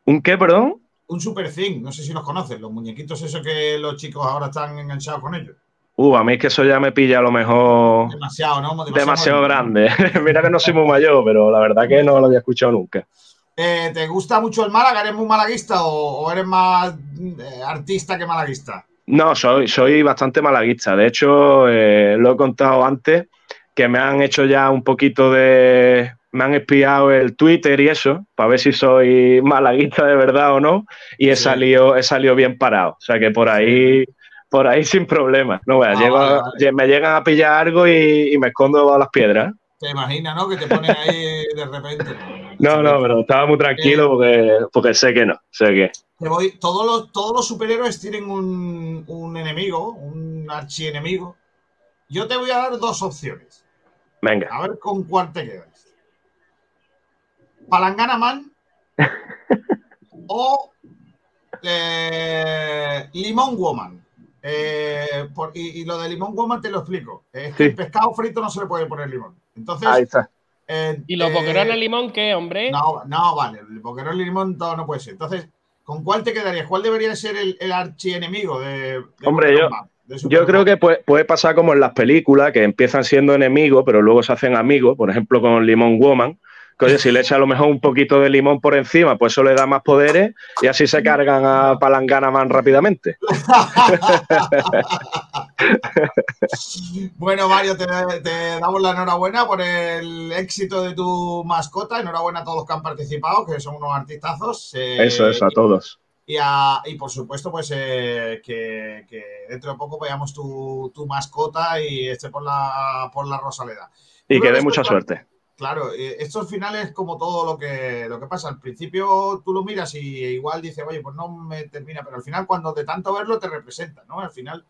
¿Un qué, perdón? Un super zinc, no sé si los conoces, los muñequitos esos que los chicos ahora están enganchados con ellos. Uh, a mí es que eso ya me pilla a lo mejor. Demasiado, ¿no? Demasiado, demasiado grande. (laughs) Mira que no soy muy mayor, pero la verdad que no lo había escuchado nunca. Eh, ¿Te gusta mucho el Málaga? ¿Eres muy malaguista o, o eres más eh, artista que malaguista? No, soy, soy bastante malaguista. De hecho, eh, lo he contado antes, que me han hecho ya un poquito de. Me han espiado el Twitter y eso, para ver si soy malaguista de verdad o no. Y he, sí. salido, he salido bien parado. O sea que por ahí. Por ahí sin problema. No, bueno, ah, vale. me llegan a pillar algo y, y me escondo bajo las piedras. Te imaginas, ¿no? Que te ponen ahí de repente. No, no, pero estaba muy tranquilo eh, porque, porque sé que no, sé que. Voy, todos, los, todos los superhéroes tienen un, un enemigo, un archienemigo. Yo te voy a dar dos opciones. Venga. A ver con cuál te quedas. Palangana Man (laughs) o eh, Limón Woman. Eh, por, y, y, lo de limón goma te lo explico. Es que sí. el pescado frito no se le puede poner limón. Entonces. Ahí está. Eh, ¿Y los boquerones eh, limón qué, hombre? No, no, vale. El boquerón limón todo no puede ser. Entonces, ¿con cuál te quedarías? ¿Cuál debería ser el, el archienemigo de, de Hombre, yo, yo creo que puede, puede, pasar como en las películas, que empiezan siendo enemigos, pero luego se hacen amigos. Por ejemplo, con Limón Woman que oye, si le echa a lo mejor un poquito de limón por encima, pues eso le da más poderes y así se cargan a Palangana más rápidamente. (laughs) bueno, Mario, te, te, damos la enhorabuena por el éxito de tu mascota. Enhorabuena a todos los que han participado, que son unos artistazos. Eh, eso, eso, a todos. Y, a, y por supuesto, pues eh, que, que, dentro de poco veamos tu, tu, mascota y esté por la, por la Rosaleda. Y que dé mucha suerte. Claro, esto al final es como todo lo que, lo que pasa. Al principio tú lo miras y igual dices, oye, pues no me termina, pero al final cuando de tanto verlo te representa, ¿no? Al final,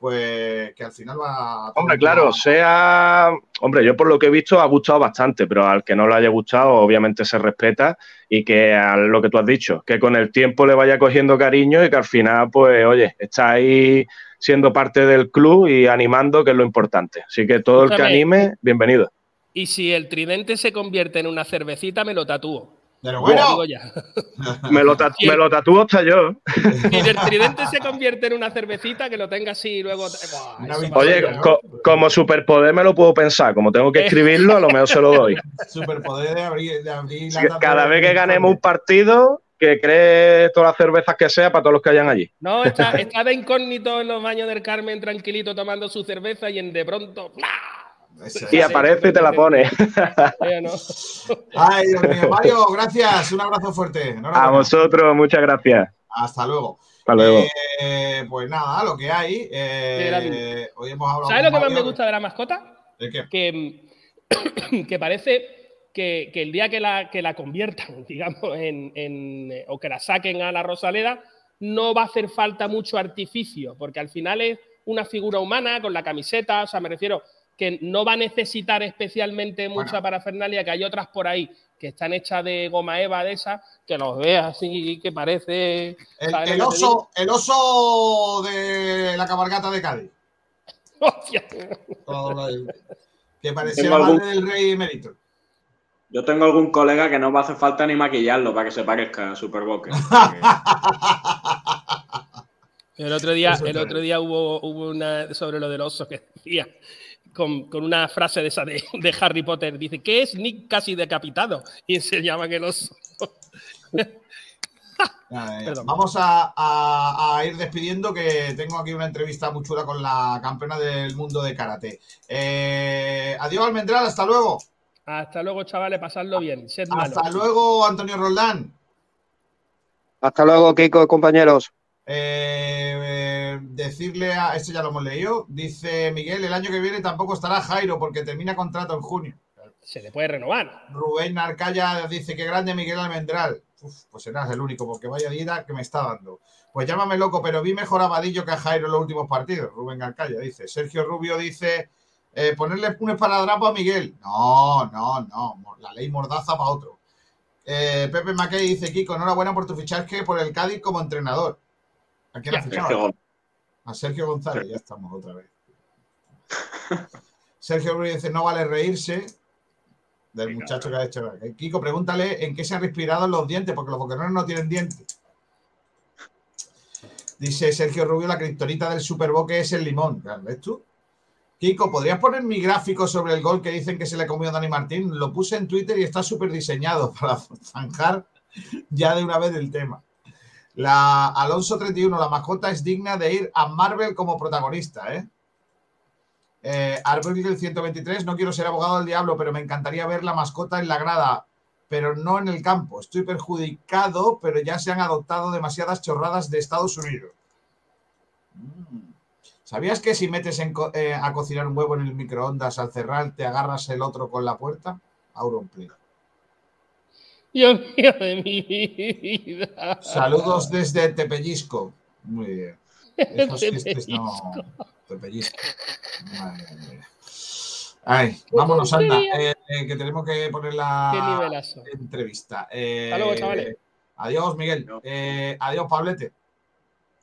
pues que al final va... Hombre, claro, sea... Hombre, yo por lo que he visto ha gustado bastante, pero al que no le haya gustado obviamente se respeta y que a lo que tú has dicho, que con el tiempo le vaya cogiendo cariño y que al final, pues, oye, está ahí siendo parte del club y animando, que es lo importante. Así que todo el que anime, bienvenido. Y si el tridente se convierte en una cervecita, me lo tatúo. Pero bueno, (laughs) me, lo tatu me, lo tatúo hasta yo. Y el tridente se convierte en una cervecita, que lo tenga así y luego. Buah, Oye, co como superpoder me lo puedo pensar. Como tengo que escribirlo, a lo mejor se lo doy. (laughs) Superpoder de abrir. De abrir Cada vez que ganemos un partido, que cree todas las cervezas que sea para todos los que hayan allí. No, está, está de incógnito en los baños del Carmen, tranquilito, tomando su cerveza y en de pronto. Y aparece y te la pone. Ay, Dios mío. Mario, gracias. Un abrazo fuerte. A vosotros, muchas gracias. Hasta luego. Hasta luego. Eh, pues nada, lo que hay. Eh, hoy hemos hablado ¿Sabes lo que Mario? más me gusta de la mascota? ¿De qué? Que, (coughs) que parece que, que, el día que la, que la conviertan, (laughs) digamos, en, en, o que la saquen a la Rosaleda, no va a hacer falta mucho artificio, porque al final es una figura humana con la camiseta, o sea, me refiero, que no va a necesitar especialmente mucha bueno. parafernalia, que hay otras por ahí que están hechas de goma eva de esa, que los veas así, que parece... El, el oso, el oso de la cabalgata de Cádiz. (laughs) Hostia. que parecía la madre algún... del rey emérito. Yo tengo algún colega que no va a hacer falta ni maquillarlo para que se parezca a Superboque. (laughs) el otro día, el otro día hubo, hubo una sobre lo del oso que decía con, con, una frase de esa de, de, Harry Potter. Dice, ¿qué es Nick casi decapitado? Y se llama que los... Vamos a, a, a, ir despidiendo que tengo aquí una entrevista muy chula con la campeona del mundo de karate. Eh, adiós Almendral, hasta luego. Hasta luego, chavales, pasadlo bien. Sed malos. Hasta luego, Antonio Roldán. Hasta luego, Kiko, compañeros. Eh, eh, decirle a. Este ya lo hemos leído. Dice Miguel: el año que viene tampoco estará Jairo porque termina contrato en junio. Se le puede renovar. Rubén Arcaya dice: Qué grande Miguel Almendral. Uf, pues serás el único, porque vaya vida que me está dando. Pues llámame loco, pero vi mejor a Vadillo que a Jairo en los últimos partidos. Rubén Arcaya dice. Sergio Rubio dice: eh, ponerle un esparadrapo a Miguel. No, no, no. La ley mordaza para otro. Eh, Pepe Mackey dice: Kiko, enhorabuena por tu fichaje por el Cádiz como entrenador. ¿A quién ha fichado? A Sergio González, ya estamos otra vez. (laughs) Sergio Rubio dice: No vale reírse del muchacho que ha hecho. Kiko, pregúntale en qué se han respirado los dientes, porque los boquerones no tienen dientes. Dice Sergio Rubio, la criptonita del Superboque es el limón. ¿Ves tú? Kiko, ¿podrías poner mi gráfico sobre el gol que dicen que se le comió a Dani Martín? Lo puse en Twitter y está súper diseñado (laughs) para zanjar ya de una vez el tema. La Alonso 31, la mascota es digna de ir a Marvel como protagonista, ¿eh? Eh, Arbel 123, no quiero ser abogado del diablo, pero me encantaría ver la mascota en la grada, pero no en el campo. Estoy perjudicado, pero ya se han adoptado demasiadas chorradas de Estados Unidos. Mm. ¿Sabías que si metes eh, a cocinar un huevo en el microondas al cerrar te agarras el otro con la puerta? Auronplay. Dios mío de mi vida. Saludos desde Tepellisco. Muy bien. (laughs) Esos chistes no. Tepellisco. Madre mía. Ay, vámonos, anda, eh, eh, que tenemos que poner la entrevista. Eh, Hasta luego, chavales. Adiós, Miguel. adiós, Pablete.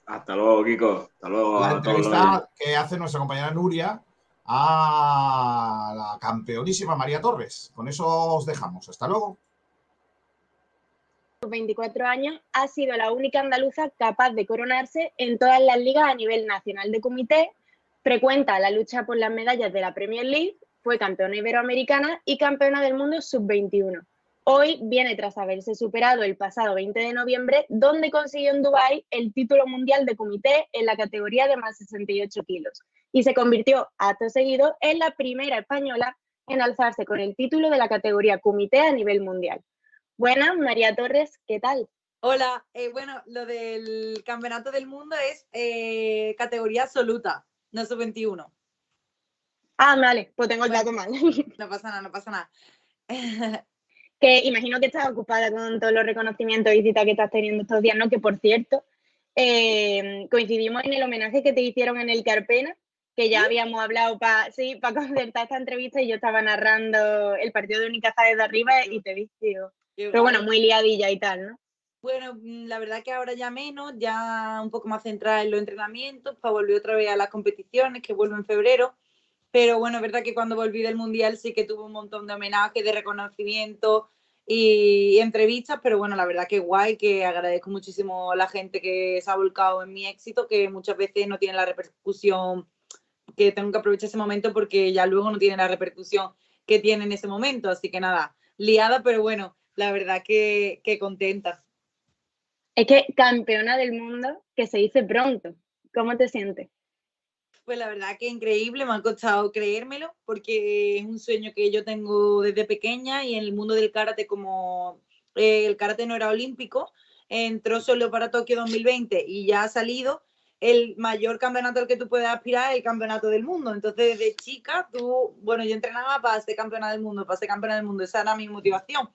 Hasta luego, Kiko. Hasta luego. La entrevista que hace nuestra compañera Nuria a la campeonísima María Torres. Con eso os dejamos. Hasta luego. 24 años, ha sido la única andaluza capaz de coronarse en todas las ligas a nivel nacional de comité, frecuenta la lucha por las medallas de la Premier League, fue campeona iberoamericana y campeona del mundo sub-21. Hoy viene tras haberse superado el pasado 20 de noviembre, donde consiguió en Dubái el título mundial de comité en la categoría de más 68 kilos y se convirtió acto seguido en la primera española en alzarse con el título de la categoría comité a nivel mundial. Buenas, María Torres, ¿qué tal? Hola, eh, bueno, lo del campeonato del mundo es eh, categoría absoluta, no sub-21. Ah, vale, pues tengo el dato mal. (laughs) No pasa nada, no pasa nada. (laughs) que imagino que estás ocupada con todos los reconocimientos y citas que estás teniendo estos días, ¿no? Que por cierto, eh, coincidimos en el homenaje que te hicieron en el Carpena, que ya habíamos hablado para sí, para concertar esta entrevista y yo estaba narrando el partido de Unicaja desde arriba y te vi, pero bueno, muy liadilla y tal, ¿no? Bueno, mm, la verdad que ahora ya menos, ya un poco más centrada en los entrenamientos, para volver otra vez a las competiciones, que vuelvo en febrero. Pero bueno, es verdad que cuando volví del Mundial sí que tuve un montón de homenajes, de reconocimiento y, entrevistas, pero bueno, la verdad que guay, que agradezco muchísimo a la gente que se ha volcado en mi éxito, que muchas veces no tiene la repercusión, que tengo que aprovechar ese momento porque ya luego no tiene la repercusión que tiene en ese momento. Así que nada, liada, pero bueno, la verdad que, contenta. Es que campeona del mundo que se dice pronto. ¿Cómo te sientes? Pues la verdad que increíble, me ha costado creérmelo porque es un sueño que yo tengo desde pequeña y en el mundo del karate como eh, el karate no era olímpico, entró solo para Tokio 2020 y ya ha salido el mayor campeonato al que tú puedes aspirar es el campeonato del mundo. Entonces, desde chica, tú, bueno, yo entrenaba para ser campeona del mundo, para ser campeona del mundo, esa era mi motivación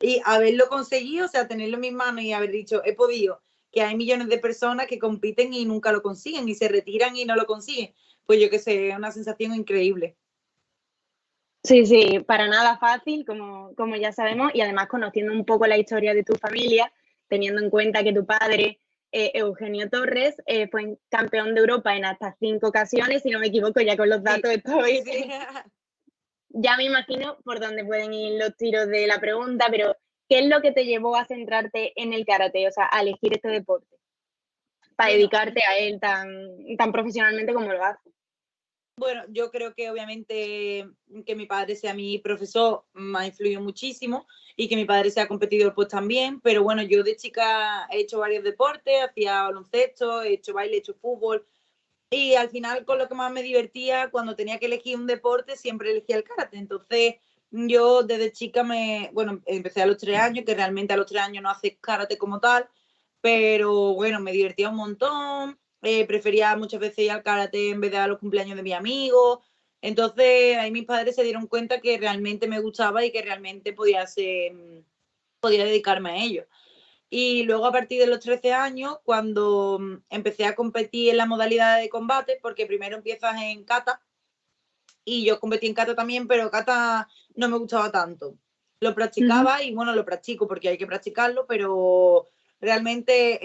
y haberlo conseguido, o sea, tenerlo en mis manos y haber dicho, he podido, que hay millones de personas que compiten y nunca lo consiguen y se retiran y no lo consiguen. Pues yo que sé, es una sensación increíble. Sí, sí, para nada fácil, como, como ya sabemos, y además conociendo un poco la historia de tu familia, teniendo en cuenta que tu padre, eh, Eugenio Torres, eh, fue campeón de Europa en hasta cinco ocasiones, si no me equivoco, ya con los datos estoy, (laughs) ya me imagino por dónde pueden ir los tiros de la pregunta, pero ¿qué es lo que te llevó a centrarte en el karate, o sea, a elegir este deporte? Para dedicarte a él tan, tan profesionalmente como lo haces. Bueno, yo creo que obviamente que mi padre sea mi profesor me ha influido muchísimo y que mi padre sea competidor pues también, pero bueno, yo de chica he hecho varios deportes, hacía baloncesto, he hecho baile, he hecho fútbol, y al final con lo que más me divertía cuando tenía que elegir un deporte siempre elegía el karate. Entonces yo desde chica me, bueno, empecé a los tres años, que realmente a los tres años no haces karate como tal, pero bueno, me divertía un montón, eh, prefería muchas veces ir al karate en vez de a los cumpleaños de mi amigo. Entonces ahí mis padres se dieron cuenta que realmente me gustaba y que realmente podía ser, podía dedicarme a ello. Y luego a partir de los 13 años, cuando empecé a competir en la modalidad de combate, porque primero empiezas en kata, y yo competí en kata también, pero kata no me gustaba tanto. Lo practicaba y bueno, lo practico porque hay que practicarlo, pero realmente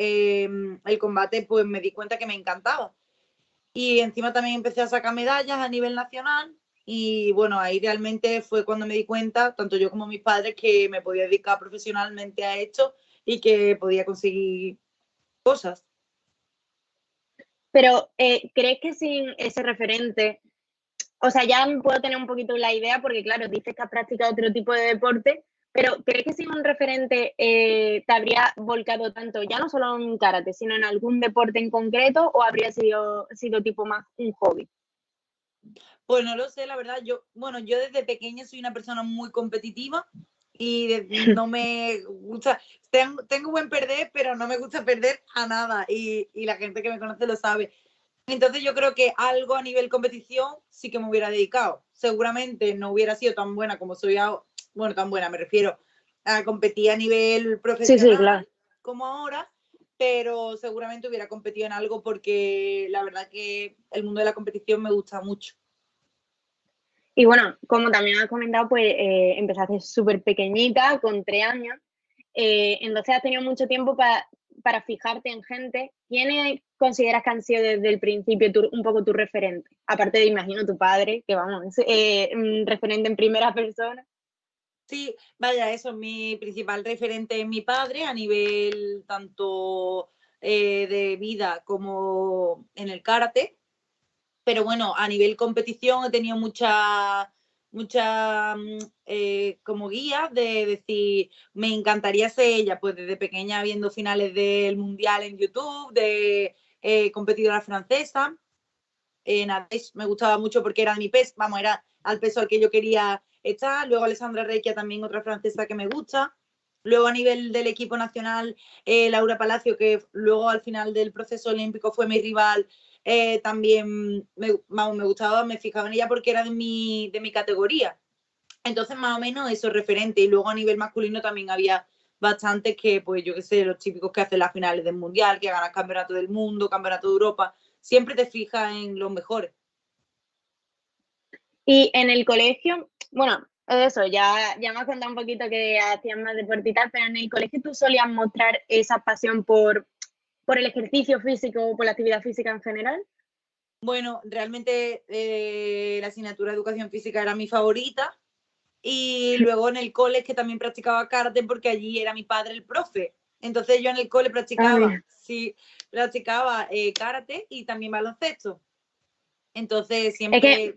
em, el combate pues me di cuenta que me encantaba. Y encima también empecé a sacar medallas a nivel nacional y bueno, ahí realmente fue cuando me di cuenta, tanto yo como mis padres, que me podía dedicar profesionalmente a esto y que podía conseguir cosas. Pero, eh, ¿crees que sin ese referente o sea, ya puedo tener un poquito la idea porque, claro, dices que has practicado otro tipo de deporte, pero ¿crees que si un referente eh, te habría volcado tanto, ya no solo en karate, sino en algún deporte en concreto o habría sido, sido tipo más un hobby? Pues no lo sé, la verdad. Yo, bueno, yo desde pequeña soy una persona muy competitiva y no me gusta, tengo, tengo, buen perder, pero no me gusta perder a nada y, y la gente que me conoce lo sabe. Entonces yo creo que algo a nivel competición sí que me hubiera dedicado. Seguramente no hubiera sido tan buena como soy ahora, bueno, tan buena, me refiero a competir a nivel profesional como ahora, pero seguramente hubiera competido en algo porque la verdad que el mundo de la competición me gusta mucho. Y bueno, como también has comentado, pues eh, empezaste súper pequeñita, con tres años, eh, entonces has tenido mucho tiempo para para fijarte en gente, ¿quién consideras que han sido desde el principio un poco tu referente? Aparte de, imagino, tu padre, que vamos, es eh, referente en primera persona. Sí, vaya, eso, mi principal referente es mi padre a nivel tanto de vida como en el karate. Pero bueno, a nivel competición he tenido mucha mucha mm, eh, como guía de decir, me encantaría ser ella, pues desde pequeña viendo finales del mundial en YouTube, de eh, competidora francesa. En me gustaba mucho porque era mi peso, vamos, era al peso al que yo quería estar. Luego Alessandra Requia, también otra francesa que me gusta. Luego a nivel del equipo nacional, eh, Laura Palacio, que luego al final del proceso olímpico fue mi rival eh, también me, me gustaba, me fijaba en ella porque era de mi, de mi categoría. Entonces, más o menos eso es referente. Y luego a nivel masculino también había bastantes que, pues yo qué sé, los típicos que hacen las finales del Mundial, que ganan campeonato del mundo, campeonato de Europa. Siempre te fijas en los mejores. Y en el colegio, bueno, eso, ya, ya me has contado un poquito que hacías más deporte y tal, pero en el colegio tú solías mostrar esa pasión por, por el ejercicio físico o por la actividad física en general? Bueno, realmente eh, la asignatura de educación física era mi favorita y luego en el cole que también practicaba karate porque allí era mi padre el profe. Entonces yo en el cole practicaba, ah, sí, practicaba eh, karate y también baloncesto. Entonces siempre...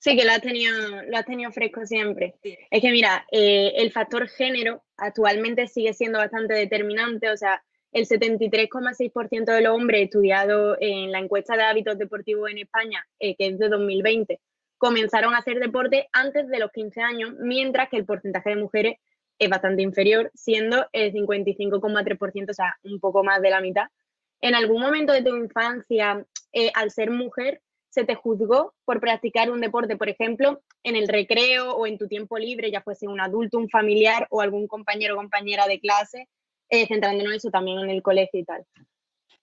Sí, que lo has tenido, lo has tenido fresco siempre. Es que mira, eh, el factor género actualmente sigue siendo bastante determinante, o sea, el 73,6% de los hombres estudiados en la encuesta de hábitos deportivos en España, eh, que es de 2020, comenzaron a hacer deporte antes de los 15 años, mientras que el porcentaje de mujeres es bastante inferior, siendo el 55,3%, o sea, un poco más de la mitad. ¿En algún momento de tu infancia, eh, al ser mujer, se te juzgó por practicar un deporte, por ejemplo, en el recreo o en tu tiempo libre, ya fuese un adulto, un familiar o algún compañero o compañera de clase, eh, centrándonos en eso también en el colegio y tal.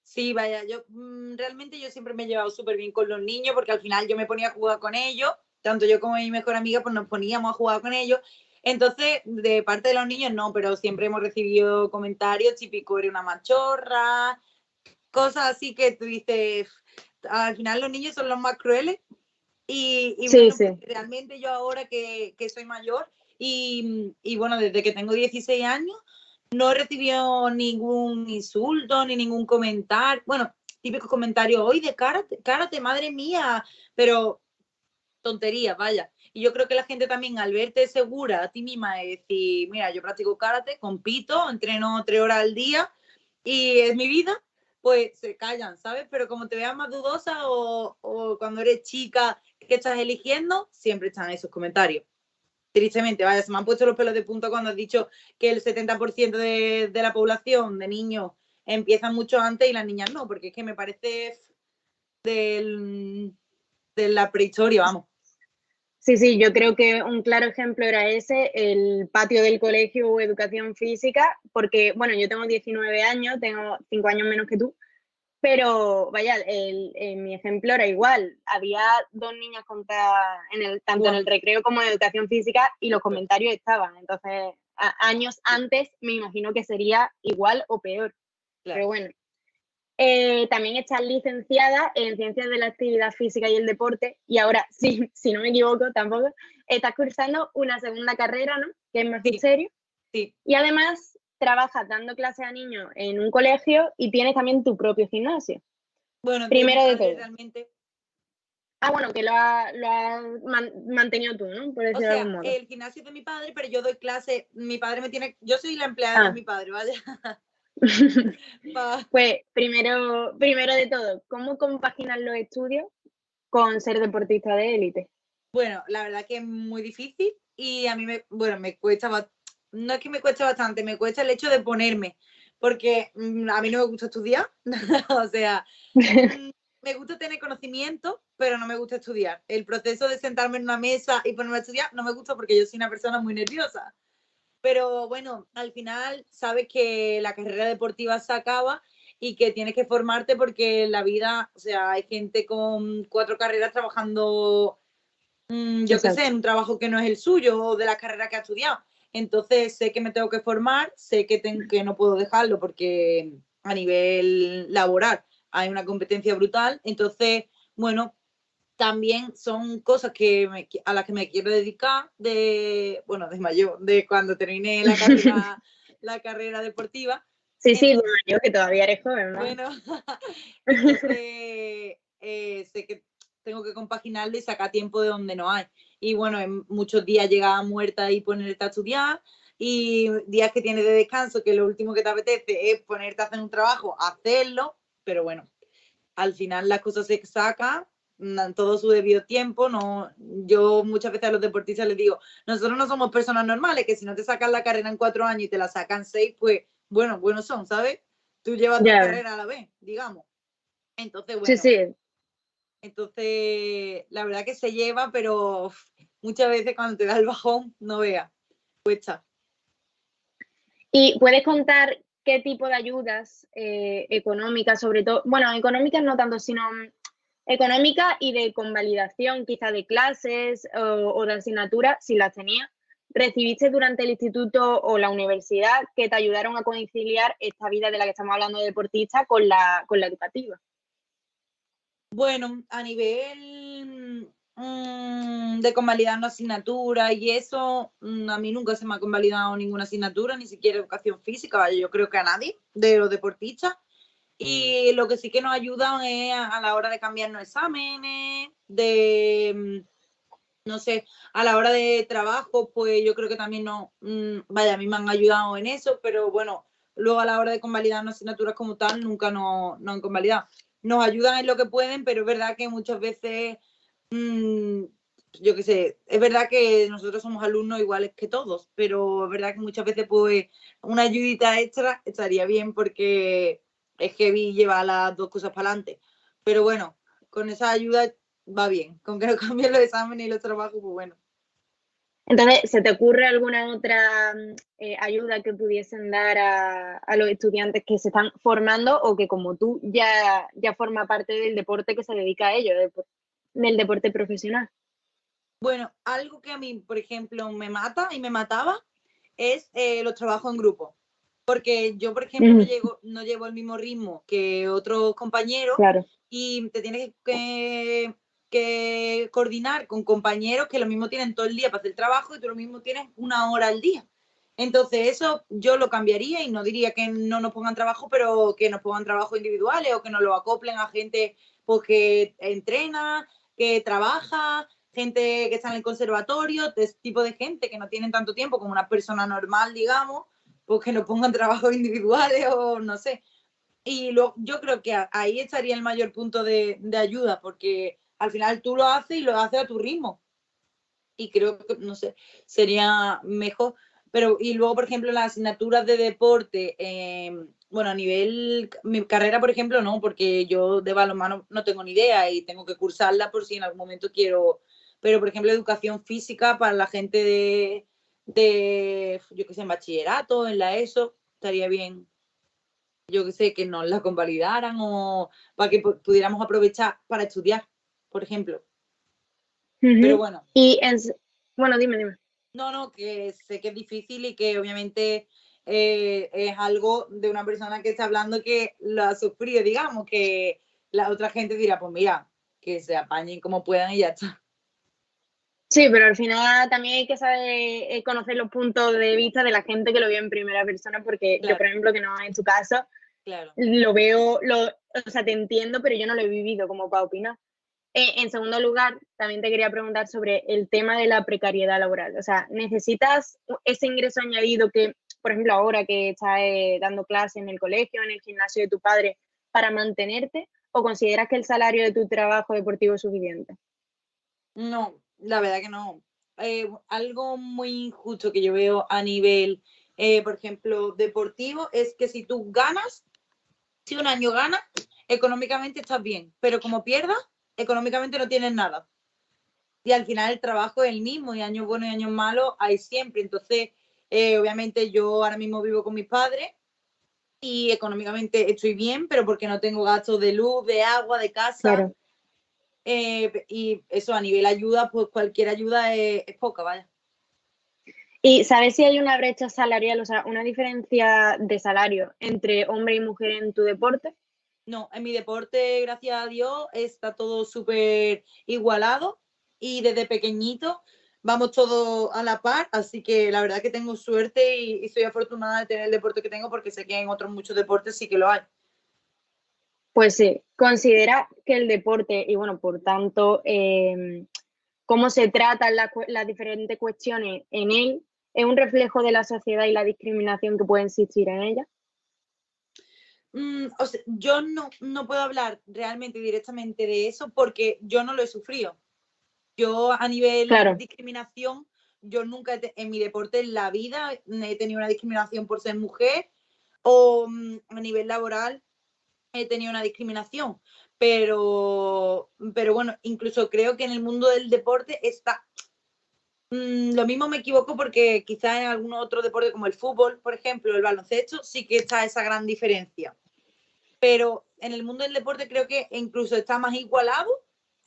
Sí, vaya, yo mm, realmente yo siempre me he llevado súper bien con los niños porque al final yo me ponía a jugar con ellos, tanto yo como mi mejor amiga, pues nos poníamos a jugar con ellos. Entonces, de parte de los niños no, pero siempre hemos recibido comentarios típicos, eres una machorra, cosas así que tú dices, al final los niños son los más crueles. Y, sí, sí. realmente yo ahora que, que soy mayor y, y, bueno, desde que tengo 16 años, no recibió ningún insulto ni ningún comentario. Bueno, típico comentario, hoy de karate, madre mía, pero tontería, vaya. Y yo creo que la gente también al verte segura a ti misma de decir, mira, yo practico karate, compito, entreno tres horas al día y es mi vida, pues se callan, ¿sabes? Pero como te veas más dudosa o, o cuando eres chica, que estás eligiendo, siempre están esos comentarios. Tristemente, vaya, se me han puesto los pelos de punta cuando has dicho que el 70% de, de la población de niños empiezan mucho antes y las niñas no, porque es que me parece del, de la prehistoria, vamos. Sí, sí, yo creo que un claro ejemplo era ese, el patio del colegio o educación física, porque, bueno, yo tengo 19 años, tengo 5 años menos que tú, pero vaya, el, mi ejemplo era igual. Había dos niñas contra, en el, tanto en el recreo como en educación física y los comentarios estaban. Entonces, años antes me imagino que sería igual o peor. Pero bueno, eh, también estás licenciada en Ciencias de la Actividad Física y el Deporte y ahora, (laughs) sí, si no me equivoco tampoco, estás cursando una segunda carrera, ¿no? Que es magisterio. Sí. Y además trabajas dando clases a niños en un colegio y tienes también tu propio gimnasio. Bueno, primero de todo. Realmente... Ah, bueno, que lo has mantenido tú, ¿no? Por decirlo o sea, modo. el gimnasio es de mi padre, pero yo doy clase, mi padre me tiene, yo soy la empleada de Ah. mi padre, vaya. (laughs) (laughs) Pues primero, primero de todo, ¿cómo compaginas los estudios con ser deportista de élite? Bueno, la verdad que es muy difícil y a mí me, bueno, me cuesta, no es que me cueste bastante, me cuesta el hecho de ponerme, porque mm, a mí no me gusta estudiar, (laughs) o sea, mm, me gusta tener conocimiento, pero no me gusta estudiar. El proceso de sentarme en una mesa y ponerme a estudiar no me gusta porque yo soy una persona muy nerviosa. Pero bueno, al final sabes que la carrera deportiva se acaba y que tienes que formarte porque en la vida, o sea, hay gente con cuatro carreras trabajando, mm, yo qué sé, en un trabajo que no es el suyo o de la carrera que ha estudiado. Entonces sé que me tengo que formar, sé que, ten- que no puedo dejarlo porque a nivel laboral hay una competencia brutal. Entonces, bueno, también son cosas que me a las que me quiero dedicar de, bueno, de mayor, de cuando termine la carrera, (laughs) la carrera deportiva. Sí, sí, bueno, yo que todavía eres joven, ¿no? Bueno, (laughs) entonces eh, sé que tengo que compaginarlo y sacar tiempo de donde no hay. Y bueno, en muchos días llegaba muerta y ponerte a estudiar. Y días que tienes de descanso, que lo último que te apetece es ponerte a hacer un trabajo, hacerlo. Pero bueno, al final las cosas se sacan en todo su debido tiempo. No, yo muchas veces a los deportistas les digo, nosotros no somos personas normales, que si no te sacan la carrera en cuatro años y te la sacan seis, pues bueno, buenos son, ¿sabes? Tú llevas tu Ya. carrera a la vez, digamos. Entonces, bueno, Sí, sí, entonces la verdad que se lleva, pero muchas veces cuando te da el bajón, no veas, cuesta. ¿Y puedes contar qué tipo de ayudas eh, económicas, sobre todo, bueno, económicas no tanto, sino mm, económicas y de convalidación, quizá de clases o, o de asignaturas, si las tenías, recibiste durante el instituto o la universidad que te ayudaron a conciliar esta vida de la que estamos hablando de deportista con la, con la educativa? Bueno, a nivel mm, de convalidar una asignatura y eso, mm, a mí nunca se me ha convalidado ninguna asignatura, ni siquiera educación física, vaya, yo creo que a nadie de los deportistas. Y lo que sí que nos ayudan es a, a la hora de cambiarnos exámenes, de, mm, no sé, a la hora de trabajo, pues yo creo que también no, mm, vaya, a mí me han ayudado en eso, pero bueno, luego a la hora de convalidar asignaturas como tal, nunca nos no han convalidado. Nos ayudan en lo que pueden, pero es verdad que muchas veces, mm, yo qué sé, es verdad que nosotros somos alumnos iguales que todos, pero es verdad que muchas veces pues una ayudita extra estaría bien porque es heavy llevar las dos cosas para adelante. Pero bueno, con esa ayuda va bien. Con que no (laughs) cambien los exámenes y los trabajos, pues bueno. Entonces, ¿se te ocurre alguna otra mm, eh, ayuda que pudiesen dar a, a los estudiantes que se están formando o que como tú ya, ya forma parte del deporte que se dedica a ello, del, deporte profesional? Bueno, algo que a mí, por ejemplo, me mata y me mataba es eh, los trabajos en grupo. Porque yo, por ejemplo, no, llego, no llevo el mismo ritmo que otros compañeros Claro. y te tienes que, que coordinar con compañeros que lo mismo tienen todo el día para hacer el trabajo y tú lo mismo tienes una hora al día. Entonces eso yo lo cambiaría y no diría que no nos pongan trabajo, pero que nos pongan trabajo individuales o que nos lo acoplen a gente pues, que entrena, que trabaja, gente que está en el conservatorio, ese tipo de gente que no tienen tanto tiempo como una persona normal, digamos, pues que nos pongan (laughs) trabajos individuales o no sé. Y lo, yo creo que ahí estaría el mayor punto de, de ayuda, porque al final tú lo haces y lo haces a tu ritmo. Y creo que, no sé, sería mejor. Pero, y luego, por ejemplo, las asignaturas de deporte, em, bueno, a nivel, mi carrera, por ejemplo, no, porque yo de balonmano no tengo ni idea y tengo que cursarla por si en algún momento quiero, pero, por ejemplo, educación física para la gente de, de yo qué sé, en bachillerato, en la ESO, estaría bien yo que sé, que nos la convalidaran o para que pudiéramos aprovechar para estudiar, por ejemplo. Pero bueno. Y bueno, dime, dime. No, no, que sé que es difícil y que obviamente eh, es algo de una persona que está hablando que lo ha sufrido, digamos, que la otra gente dirá, pues mira, que se apañen como puedan y ya está. Sí, pero al final también hay que saber eh, conocer los puntos de vista de la gente que lo vio en primera persona, porque yo, por ejemplo, que no en tu caso, lo veo, lo, o sea, te entiendo, pero yo no lo he vivido como para opinar. Eh, en segundo lugar, también te quería preguntar sobre el tema de la precariedad laboral. O sea, ¿necesitas ese ingreso añadido que, por ejemplo, ahora que estás eh, dando clase en el colegio, en el gimnasio de tu padre, para mantenerte? ¿O consideras que el salario de tu trabajo deportivo es suficiente? No, la verdad que no. Eh, algo muy injusto que yo veo a nivel, por ejemplo, deportivo, es que si tú ganas, si un año ganas, económicamente estás bien, pero como pierdas, económicamente no tienes nada. Y al final el trabajo es el mismo, y años buenos y años malos hay siempre. Entonces, eh, obviamente yo ahora mismo vivo con mis padres y económicamente estoy bien, pero porque no tengo gastos de luz, de agua, de casa. Eh, y eso a nivel ayuda, pues cualquier ayuda es, poca, vaya. ¿Y sabes si hay una brecha salarial, o sea, una diferencia de salario entre hombre y mujer en tu deporte? No, en mi deporte, gracias a Dios, está todo súper igualado y desde pequeñito vamos todos a la par, así que la verdad que tengo suerte y, soy afortunada de tener el deporte que tengo porque sé que en otros muchos deportes sí que lo hay. Pues sí, considera que el deporte y bueno, por tanto, em, cómo se tratan las diferentes cuestiones en él, es un reflejo de la sociedad y la discriminación que puede existir en ella. Mm, yo no, no puedo hablar realmente directamente de eso porque yo no lo he sufrido. Yo a nivel de discriminación, yo nunca en mi deporte en la vida he tenido una discriminación por ser mujer o mm, a nivel laboral he tenido una discriminación, pero, pero bueno, incluso creo que en el mundo del deporte está... Mm, lo mismo me equivoco porque quizás en algún otro deporte como el fútbol, por ejemplo, el baloncesto, sí que está esa gran diferencia. Pero en el mundo del deporte creo que incluso está más igualado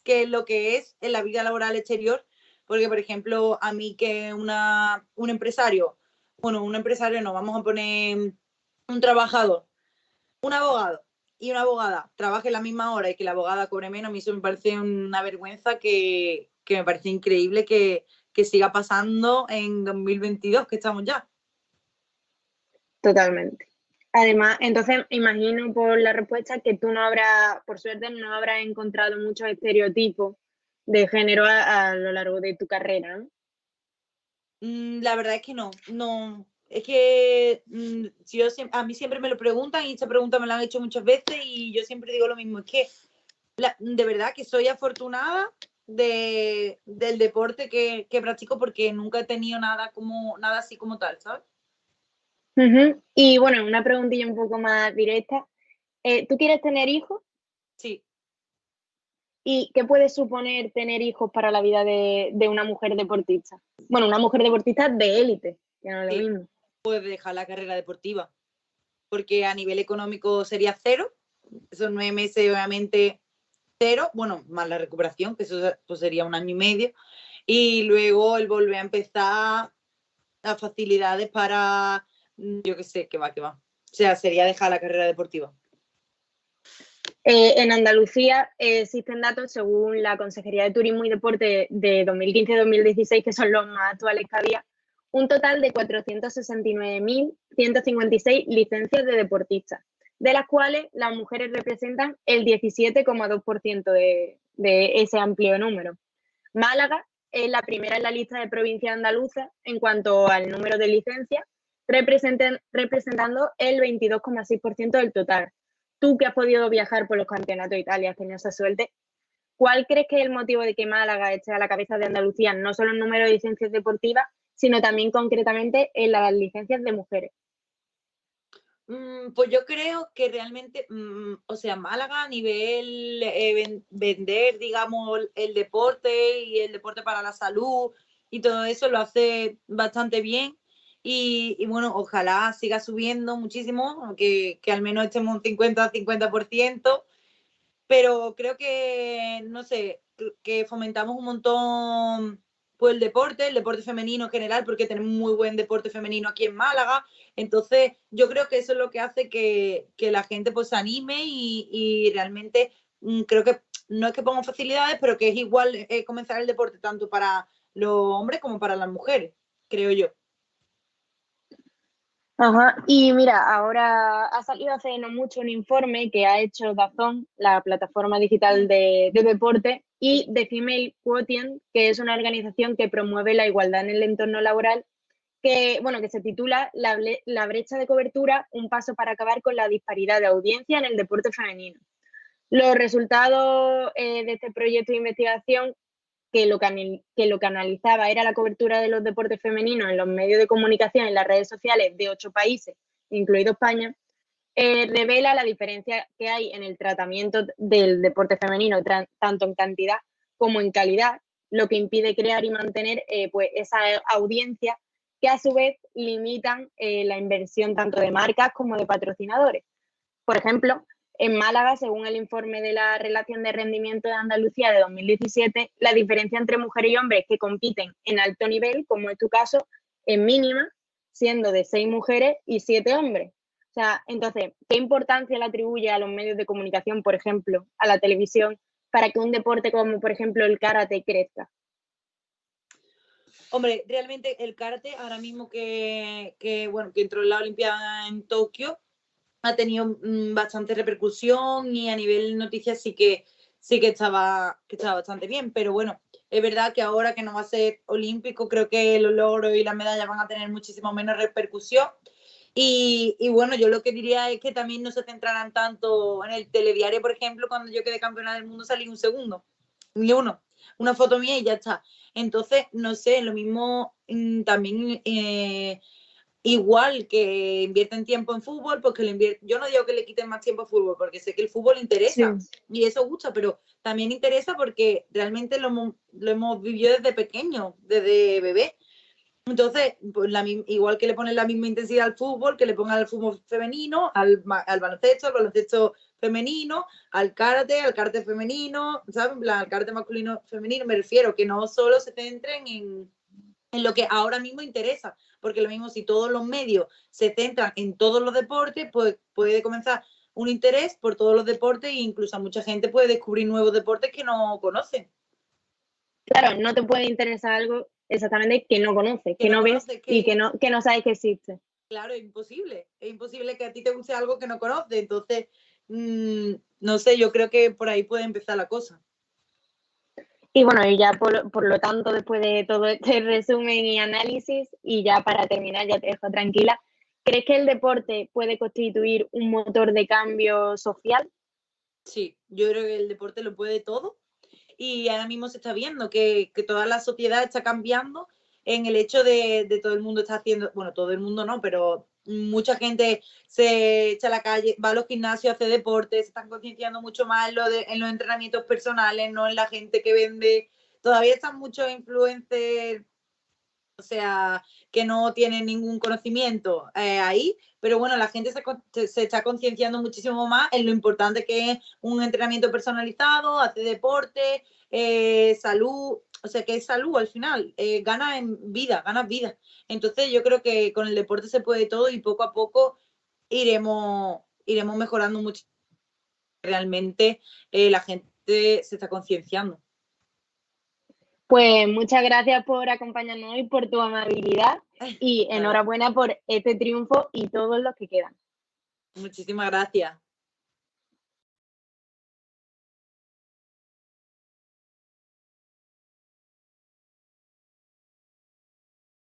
que lo que es en la vida laboral exterior, porque por ejemplo, a mí que una, un empresario, bueno, un empresario no, vamos a poner un trabajador, un abogado, y una abogada trabaje la misma hora y que la abogada cobre menos, a mí eso me parece una vergüenza que, me parece increíble que, siga pasando en 2022, que estamos ya. Totalmente. Además, entonces imagino por la respuesta que tú no habrás, por suerte, no habrás encontrado muchos estereotipos de género a, lo largo de tu carrera. Mm, la verdad es que no, no, es que mm, yo, a mí siempre me lo preguntan y esta pregunta me la han hecho muchas veces y yo siempre digo lo mismo, es que de verdad que soy afortunada de, del deporte que, practico porque nunca he tenido nada como nada así como tal, ¿sabes? Y bueno, una preguntilla un poco más directa. Eh, ¿Tú quieres tener hijos? Sí. ¿Y qué puede suponer tener hijos para la vida de, una mujer deportista? Bueno, una mujer deportista de élite, que no es lo mismo puede dejar la carrera deportiva, porque a nivel económico sería cero, esos nueve meses obviamente cero, bueno, más la recuperación, que eso pues, sería un año y medio, y luego el volver a empezar las facilidades para, yo qué sé, que va, que va. O sea, sería dejar la carrera deportiva. Eh, en Andalucía eh, existen datos, según la Consejería de Turismo y Deporte de 2015-2016, que son los más actuales que había, un total de 469.156 licencias de deportistas, de las cuales las mujeres representan el 17,2% de, de ese amplio número. Málaga es la primera en la lista de provincias andaluzas en cuanto al número de licencias, representando el 22,6% del total. Tú que has podido viajar por los campeonatos de Italia, has tenido esa suerte, ¿cuál crees que es el motivo de que Málaga esté a la cabeza de Andalucía, no solo en número de licencias deportivas, sino también concretamente en las licencias de mujeres? Mm, Pues yo creo que realmente, mm, o sea, Málaga a nivel eh, ven- vender, digamos, el deporte y el deporte para la salud y todo eso lo hace bastante bien. Y, bueno, ojalá siga subiendo muchísimo, que, que al menos estemos un 50-50%, pero creo que, no sé, que- que fomentamos un montón pues el deporte, el deporte femenino en general, porque tenemos muy buen deporte femenino aquí en Málaga. Entonces, yo creo que eso es lo que hace que, que la gente pues se anime y, y realmente mm, creo que no es que pongan facilidades, pero que es igual eh, comenzar el deporte tanto para los hombres como para las mujeres, creo yo. Ajá, y mira, ahora ha salido hace no mucho un informe que ha hecho Dazón, la plataforma digital de, de deporte, y The Female Quotient, que es una organización que promueve la igualdad en el entorno laboral, que, bueno, que se titula la, la brecha de cobertura, un paso para acabar con la disparidad de audiencia en el deporte femenino. Los resultados eh, de este proyecto de investigación que lo, que, que lo que analizaba era la cobertura de los deportes femeninos en los medios de comunicación, en las redes sociales de ocho países, incluido España, eh, revela la diferencia que hay en el tratamiento del deporte femenino, tanto en cantidad como en calidad, lo que impide crear y mantener eh, pues esa audiencia que a su vez limitan eh, la inversión tanto de marcas como de patrocinadores. Por ejemplo, en Málaga, según el informe de la Relación de Rendimiento de Andalucía de 2017, la diferencia entre mujeres y hombres que compiten en alto nivel, como es tu caso, es mínima, siendo de seis mujeres y siete hombres. O sea, entonces, ¿qué importancia le atribuye a los medios de comunicación, por ejemplo, a la televisión, para que un deporte como, por ejemplo, el karate crezca? Hombre, realmente el karate, ahora mismo que, bueno, que entró en la Olimpiada en Tokio, ha tenido mm, bastante repercusión y a nivel noticias sí que sí que estaba, estaba bastante bien. Pero bueno, es verdad que ahora que no va a ser olímpico, creo que los logros y las medallas van a tener muchísimo menos repercusión. Y, y bueno, yo lo que diría es que también no se centraran tanto en el telediario, por ejemplo, cuando yo quedé campeona del mundo salí un segundo, ni uno, una foto mía y ya está. Entonces, no sé, lo mismo mm, también eh, igual que invierten tiempo en fútbol, porque le invier- yo no digo que le quiten más tiempo a fútbol, porque sé que el fútbol interesa y eso gusta, pero también interesa porque realmente lo, hemos- lo hemos vivido desde pequeño, desde bebé. Entonces, pues la igual que le ponen la misma intensidad al fútbol, que le pongan al fútbol femenino, al, baloncesto, al baloncesto femenino, al karate, al karate femenino, ¿sabes? Al karate masculino femenino, me refiero, que no solo se centren en, en lo que ahora mismo interesa, porque lo mismo si todos los medios se centran en todos los deportes, pues puede comenzar un interés por todos los deportes e incluso a mucha gente puede descubrir nuevos deportes que no conocen. Claro, no te puede interesar algo exactamente que no conoces, que, Que no ves y que- que no, que no sabes que existe. Claro, es imposible. Es imposible que a ti te guste algo que no conoces. Entonces, mm, no sé, yo creo que por ahí puede empezar la cosa. Y bueno, y ya por, por lo tanto, después de todo este (laughs) resumen y análisis, y ya para terminar, ya te dejo tranquila, ¿crees que el deporte puede constituir un motor de cambio social? Sí, yo creo que el deporte lo puede todo y ahora mismo se está viendo que, que toda la sociedad está cambiando en el hecho de, de todo el mundo está haciendo, bueno, todo el mundo no, pero mucha gente se echa a la calle, va a los gimnasios, hace deporte, se están concienciando mucho más en, los entrenamientos personales, no en la gente que vende. Todavía están muchos influencers, o sea, que no tienen ningún conocimiento eh, ahí, pero bueno, la gente se está concienciando muchísimo más en lo importante que es un entrenamiento personalizado, hacer deporte, eh, salud, o sea, que es salud al final, eh, ganas en vida, ganas vida. Entonces yo creo que con el deporte se puede todo y poco a poco iremos, iremos mejorando mucho. Realmente eh, la gente se está concienciando. Pues muchas gracias por acompañarnos hoy, por tu amabilidad (laughs) y enhorabuena por este triunfo y todos los que quedan. Muchísimas gracias.